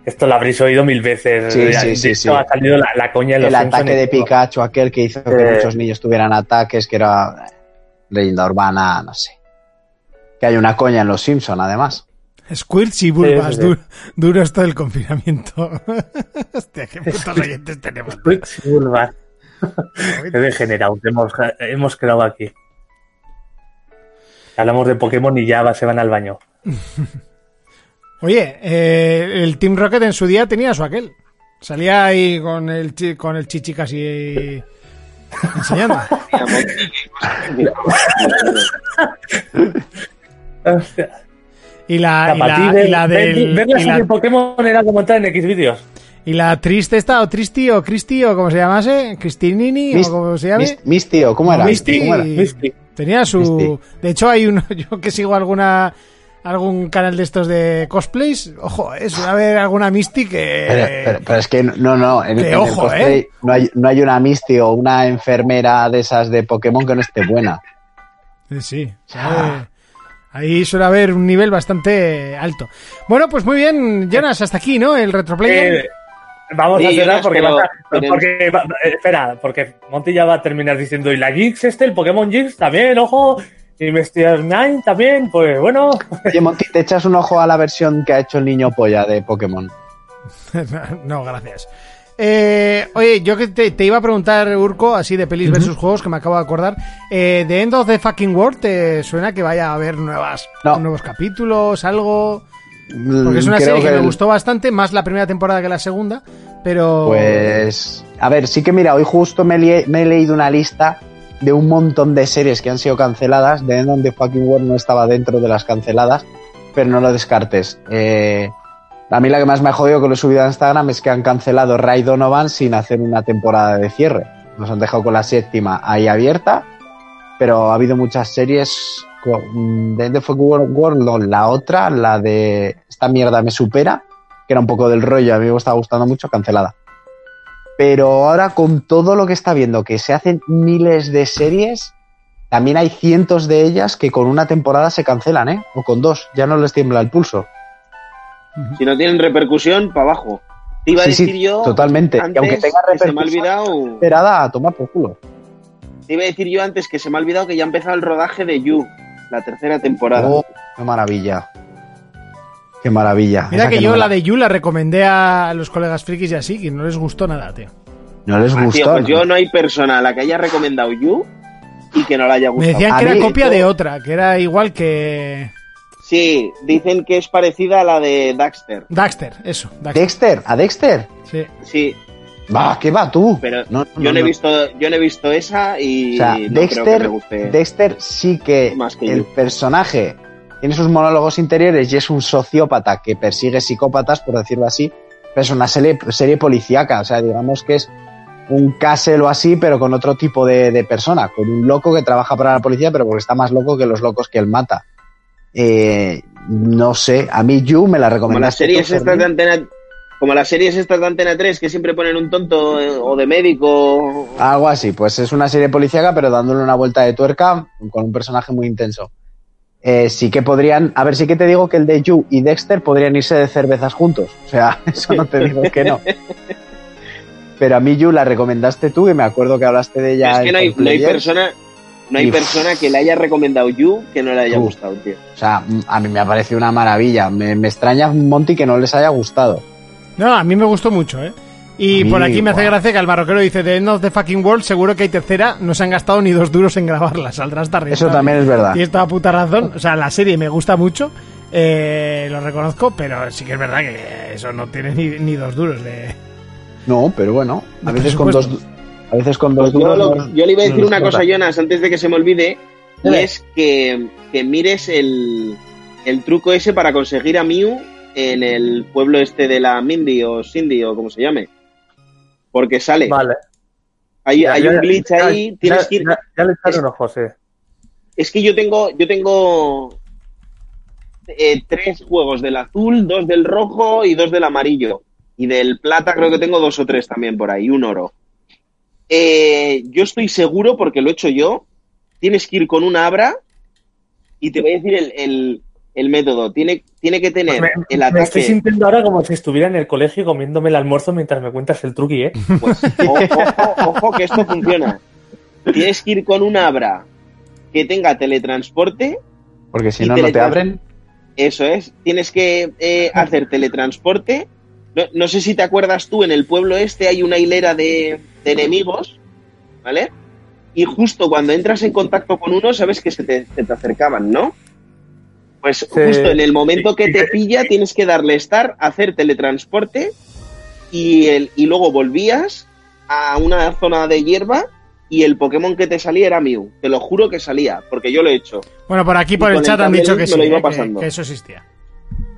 Esto lo habréis oído mil veces. Sí, De sí, sí, sí. ha salido la, la coña en los El Simpson ataque y de todo. Pikachu, aquel que hizo que Eh. muchos niños tuvieran ataques, que era eh, leyenda urbana, no sé. Que hay una coña en los Simpson, además. Squirts y Bulbas, Sí, sí, sí. du- duro esto del confinamiento. [LAUGHS] Hostia, qué putos oyentes tenemos. Curva. [LAUGHS] Qué degenerados hemos, hemos creado aquí. Hablamos de Pokémon y ya va- se van al baño. [LAUGHS] Oye, eh, el Team Rocket en su día tenía su aquel. Salía ahí con el, chi- con el chichi casi enseñando. Hostia. Y la, y la, y la del- ver la y la- serie Pokémon era como entrar en X vídeos. y la triste esta, o Tristi, o Cristi, o como se llamase, Cristinini, o como se llame. Mis- Misty, ¿o cómo era? Misty, ¿Cómo era? Misty. tenía su... Misty. De hecho, hay uno, [LAUGHS] yo que sigo alguna algún canal de estos de cosplays, ojo, es a ver alguna Misty que... Pero, pero- pero es que no, no, en, Que en el ojo, cosplay ¿eh? no, hay, no hay una Misty o una enfermera de esas de Pokémon que no esté buena. Sí, sí. sabe- Ahí suele haber un nivel bastante alto. Bueno, pues muy bien, Jonas, hasta aquí, ¿no? El retroplayer. Eh, vamos Sí, a cerrar Jonas, porque, pero- va porque va- eh, espera, porque Monty ya va a terminar diciendo y la Jinx este, el Pokémon Jinx también, ojo, Mr. Nine también, pues bueno, Oye, Monty, ¿te echas un ojo a la versión que ha hecho el niño polla de Pokémon? [LAUGHS] no, gracias. Eh, oye, yo que te, te iba a preguntar, Urco, así de pelis versus juegos, que me acabo de acordar. Eh, ¿De End of the Fucking World te suena que vaya a haber nuevas, No. nuevos capítulos, algo? Porque es una Creo serie que, me el- gustó bastante, más la primera temporada que la segunda, pero... Pues, a ver, sí que mira, hoy justo me he leído una lista de un montón de series que han sido canceladas. De End the Fucking World no estaba dentro de las canceladas, pero no lo descartes. Eh, a mí la que más me ha jodido que lo he subido a Instagram es que han cancelado Ray Donovan sin hacer una temporada de cierre. Nos han dejado con la séptima ahí abierta, pero ha habido muchas series. con- De End the Fucking World, no, la otra, la de Esta mierda me supera, que era un poco del rollo, a mí me estaba gustando mucho, cancelada. Pero ahora con todo lo que está viendo, que se hacen miles de series, también hay cientos de ellas que con una temporada se cancelan, ¿eh? O con dos, ya no les tiembla el pulso. Si no tienen repercusión, para abajo. Te iba a sí, decir yo. totalmente. Y aunque tenga que se me ha repercusión, olvidado. Esperada a tomar por culo. Te iba a decir yo antes que se me ha olvidado que ya ha empezado el rodaje de You, la tercera temporada. Oh, qué maravilla. Qué maravilla. Mira Esa que yo no la me de Yu la recomendé a los colegas frikis y así, que no les gustó nada, tío. No les Ah, gustó. tío, pues ¿no? yo no hay persona a la que haya recomendado You y que no la haya Me gustado. decían A que era mí, copia de otra, que era igual que Sí, dicen que es parecida a la de Daxter. Daxter, eso, Daxter. Dexter, a Dexter. Sí. Sí, Va, ¿qué va tú? pero No, yo, no, no he visto, yo no he visto esa y O sea, no creo que Dexter, me guste. Dexter sí que, Más que el yo. personaje tiene sus monólogos interiores y es un sociópata que persigue psicópatas, por decirlo así, pero es una serie, serie policíaca, o sea, digamos que es un castle o así, pero con otro tipo de, de persona, con un loco que trabaja para la policía, pero porque está más loco que los locos que él mata. Eh, no sé, a mí You me la como recomendaste. las series tú, estas de Fermín. antena como las series estas de Antena 3 que siempre ponen un tonto eh, o de médico Algo así, pues es una serie policíaca, pero dándole una vuelta de tuerca con un personaje muy intenso. Eh, sí que podrían, a ver, sí que te digo que el de You y Dexter podrían irse de cervezas juntos. O sea, [LAUGHS] eso no te digo que no. Pero a mí You la recomendaste tú y me acuerdo que hablaste de ella. es que no hay, no hay Complayers. persona no hay Y- persona que le haya recomendado You que no le haya Uf. gustado, tío. O sea, mm, a mí me ha parecido una maravilla. Me, me extraña Monty que no les haya gustado. No, a mí me gustó mucho, ¿eh? Y por aquí me hace gracia que el marroquero dice The End of the Fucking World, seguro que hay tercera, no se han gastado ni dos duros en grabarla, saldrá hasta Eso también es verdad. Y toda puta razón, o sea, la serie me gusta mucho, eh, lo reconozco, pero sí que es verdad que eso no tiene ni, ni dos duros de... No, pero bueno, a veces con dos, a veces con dos Pues yo, duros lo- yo le iba a decir una cosa, Jonas, antes de que se me olvide, y es que, que mires el, el truco ese para conseguir a Mew en el pueblo este de la Mindy o Cindy o como se llame. Porque sale. Vale. Hay, Ya- hay ya- un glitch ya- ahí, tienes que ir... Ya, le echaron ojo, sí. Es que yo tengo, yo tengo eh, tres juegos del azul, dos del rojo y dos del amarillo. Y del plata creo que tengo dos o tres también por ahí, un oro. Eh, yo estoy seguro, porque lo he hecho yo, tienes que ir con una abra y te voy a decir el, el- el método. Tiene, tiene que tener Me, el me estoy ataque. sintiendo ahora como si estuviera en el colegio comiéndome el almuerzo mientras me cuentas el truqui, ¿eh? Pues, [LAUGHS] ojo, ojo, que esto funciona. Tienes que ir con una abra que tenga teletransporte Porque si no, no te abren. Eso es, tienes que eh, hacer teletransporte. No, no sé si te acuerdas tú, en el pueblo este hay una hilera de, de enemigos, ¿vale? Y justo cuando entras en contacto con uno, sabes que se te, se te acercaban, ¿no? Pues justo en el momento que te pilla, tienes que darle estar, hacer teletransporte y, el, y luego volvías a una zona de hierba y el Pokémon que te salía era Mew. Te lo juro que salía, porque yo lo he hecho. Bueno, por aquí por el chat han dicho que sí, lo iba eh, que- eso existía.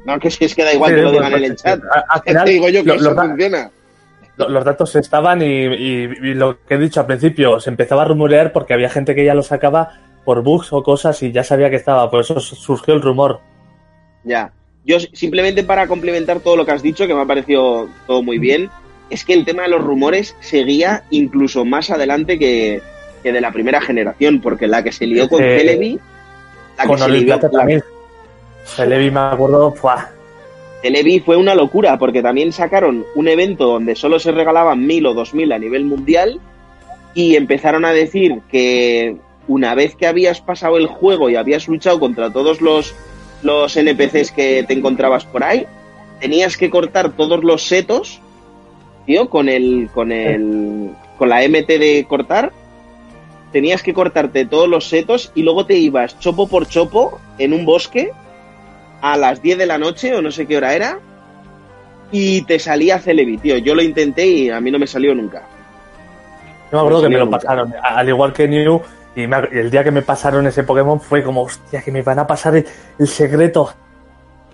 No, que si es que da igual Sí, que lo pues, digan en el pues, chat. Te [LAUGHS] final, digo yo que lo- eso funciona. Lo- Los datos estaban y, y- y lo que he dicho al principio, se empezaba a rumorear porque había gente que ya lo sacaba por bugs o cosas y ya sabía que estaba, por eso surgió el rumor. Ya. Yo simplemente para complementar todo lo que has dicho, que me ha parecido todo muy bien, es que el tema de los rumores seguía incluso más adelante que, que de la primera generación, porque la que se lió con Eh, Celebi, la que Con se lió, también. Celebi me acuerdo, ¡fua! Celebi fue una locura, porque también sacaron un evento donde solo se regalaban mil o dos mil a nivel mundial y empezaron a decir que una vez que habías pasado el juego y habías luchado contra todos los, los NPCs que te encontrabas por ahí, tenías que cortar todos los setos, tío, con el, con el, con la MT de cortar, tenías que cortarte todos los setos y luego te ibas chopo por chopo en un bosque a las 10 de la noche o no sé qué hora era y te salía Celebi, tío. Yo lo intenté y a mí no me salió nunca. Yo me acuerdo que me lo nunca. pasaron, al igual que New, y, me el día que me pasaron ese Pokémon fue como, hostia, que me van a pasar el, el secreto.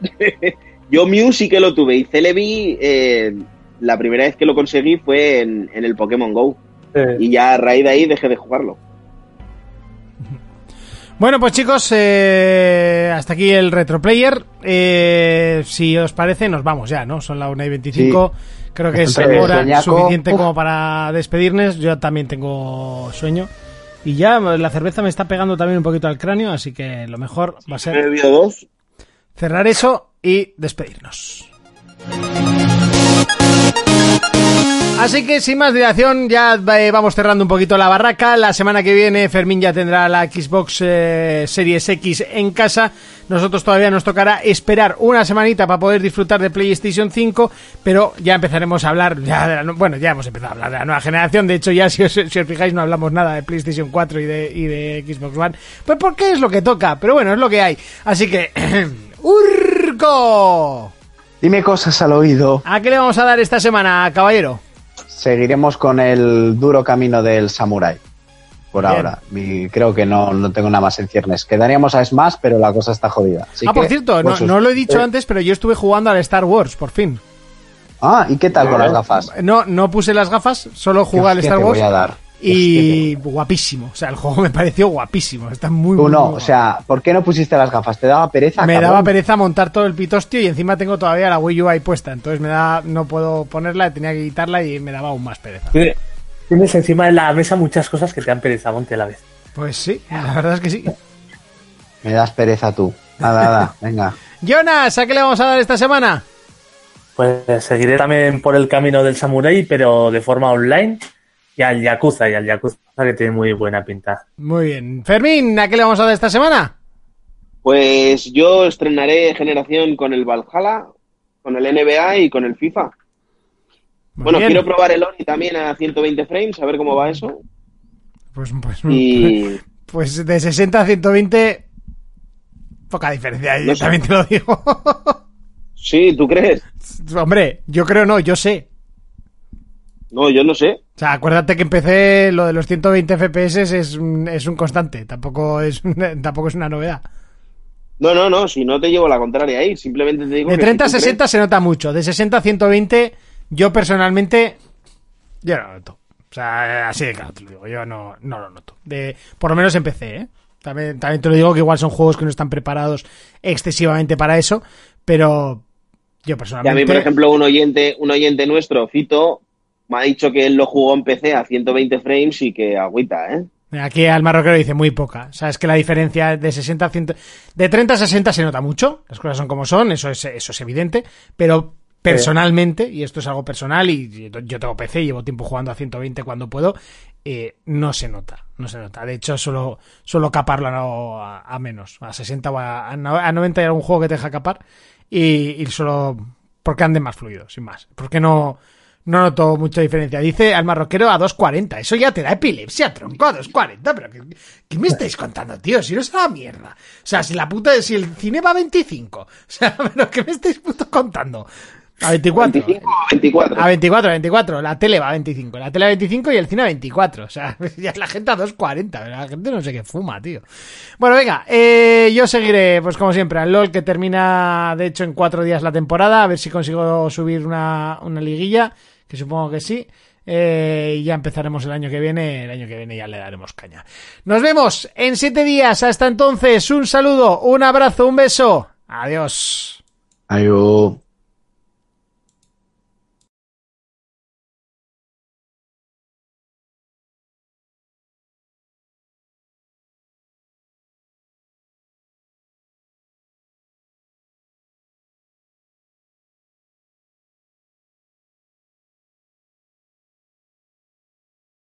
[LAUGHS] Yo Mew sí que lo tuve y Celebi eh, la primera vez que lo conseguí fue en, en el Pokémon Go Eh, y ya a raíz de ahí dejé de jugarlo. Bueno, pues chicos, eh, hasta aquí el retroplayer. Eh, si os parece, nos vamos ya, ¿no? Son las 1 y 25. Creo que es hora suficiente uf. como para despedirnos. Yo también tengo sueño. Y ya la cerveza me está pegando también un poquito al cráneo, así que lo mejor va a ser cerrar eso y despedirnos. Así que sin más dilación, ya eh, vamos cerrando un poquito la barraca. La semana que viene Fermín ya tendrá la Xbox eh, Series X en casa. Nosotros todavía nos tocará esperar una semanita para poder disfrutar de PlayStation 5, pero ya empezaremos a hablar, ya de la bueno, ya hemos empezado a hablar de la nueva generación. De hecho, ya [LAUGHS] si os, si os fijáis no hablamos nada de PlayStation 4 y de, y de Xbox One. Pues porque es lo que toca, pero bueno, es lo que hay. Así que, [CLEARS THROAT] ¡Urco! Dime cosas al oído. ¿A qué le vamos a dar esta semana, caballero? Seguiremos con el duro camino del samurái. Por Bien. ahora. Y creo que no, no tengo nada más en ciernes. Quedaríamos a Smash, pero la cosa está jodida. Así ah, por cierto, no, pues, no lo he dicho eh, antes, pero yo estuve jugando al Star Wars, por fin. Ah, ¿y qué tal con las gafas? No, no puse las gafas, solo jugué al Star Wars. voy a dar? Y guapísimo. O sea, el juego [LAUGHS] me pareció guapísimo. Está muy, Tú muy no, guapo. o sea, ¿por qué no pusiste las gafas? ¿Te daba pereza? me cabrón? daba pereza montar todo el pitostio y encima tengo todavía la Wii U ahí puesta. Entonces me da, no puedo ponerla, tenía que quitarla y me daba aún más pereza. Tiene- Tienes encima de la mesa muchas cosas que te han pereza, monte a la vez. Pues sí, la verdad es que sí. Me das pereza tú. Nada, nada, [LAUGHS] venga. Jonas, ¿a qué le vamos a dar esta semana? Pues seguiré también por el camino del Samurai, pero de forma online. Y al Yakuza, y al Yakuza que tiene muy buena pinta. Muy bien. Fermín, ¿a qué le vamos a dar esta semana? Pues yo estrenaré generación con el Valhalla, con el NBA y con el FIFA. Muy bueno, bien. quiero probar el Ori también a 120 frames, a ver cómo va eso. Pues, pues, Y [LAUGHS] pues de 60 a 120, poca diferencia, yo No sé. también te lo digo. [LAUGHS] sí, ¿tú crees? Hombre, yo creo no, yo sé. No, yo no sé. O sea, acuérdate que empecé lo de los 120 FPS es un, es un constante, tampoco es, [LAUGHS] un- tampoco es una novedad. No, no, no, si no te llevo la contraria ahí, simplemente te digo De que 30 a si tú 60 se nota mucho, de 60 a 120 yo personalmente yo no lo noto. O sea, así de claro te lo digo, yo no, no lo noto. De, por lo menos empecé, ¿eh? También, también te lo digo que igual son juegos que no están preparados excesivamente para eso, pero yo Y personalmente... a mí, por ejemplo, un oyente, un oyente nuestro, Fito, me ha dicho que él lo jugó en PC a 120 frames y que agüita, ¿eh? Aquí al marroquero dice muy poca. O sea, es que la diferencia de 60 a 100... De 30 a 60 se nota mucho. Las cosas son como son, eso es, eso es evidente. Pero personalmente, y esto es algo personal, y yo tengo PC, llevo tiempo jugando a 120 cuando puedo, eh, no se nota. No se nota. De hecho, solo, solo caparlo a, a menos. A 60 o a, a 90 hay algún juego que te deja capar. Y, y solo porque ande más fluido, sin más. Porque no... No noto mucha diferencia. Dice al marroquero a 2.40. Eso ya te da epilepsia, tronco, a 2.40. Pero ¿qué, qué me estáis contando, tío? Si no es la mierda. O sea, si la puta... Si el cine va a 25. [LAUGHS] O sea, pero ¿qué me estáis puto contando? A 24. 25 o 24. A 24, a 24. La tele va a 25. La tele a 25 y el cine a 24. O sea, [LAUGHS] ya la gente a 2.40. La gente no sé qué fuma, tío. Bueno, venga. eh, yo seguiré, pues como siempre, al LOL que termina, de hecho, en cuatro días la temporada. A ver si consigo subir una, una liguilla. Que supongo que sí. Eh, y ya empezaremos el año que viene. El año que viene ya le daremos caña. Nos vemos en siete días. Hasta entonces, un saludo, un abrazo, un beso. Adiós. Adiós.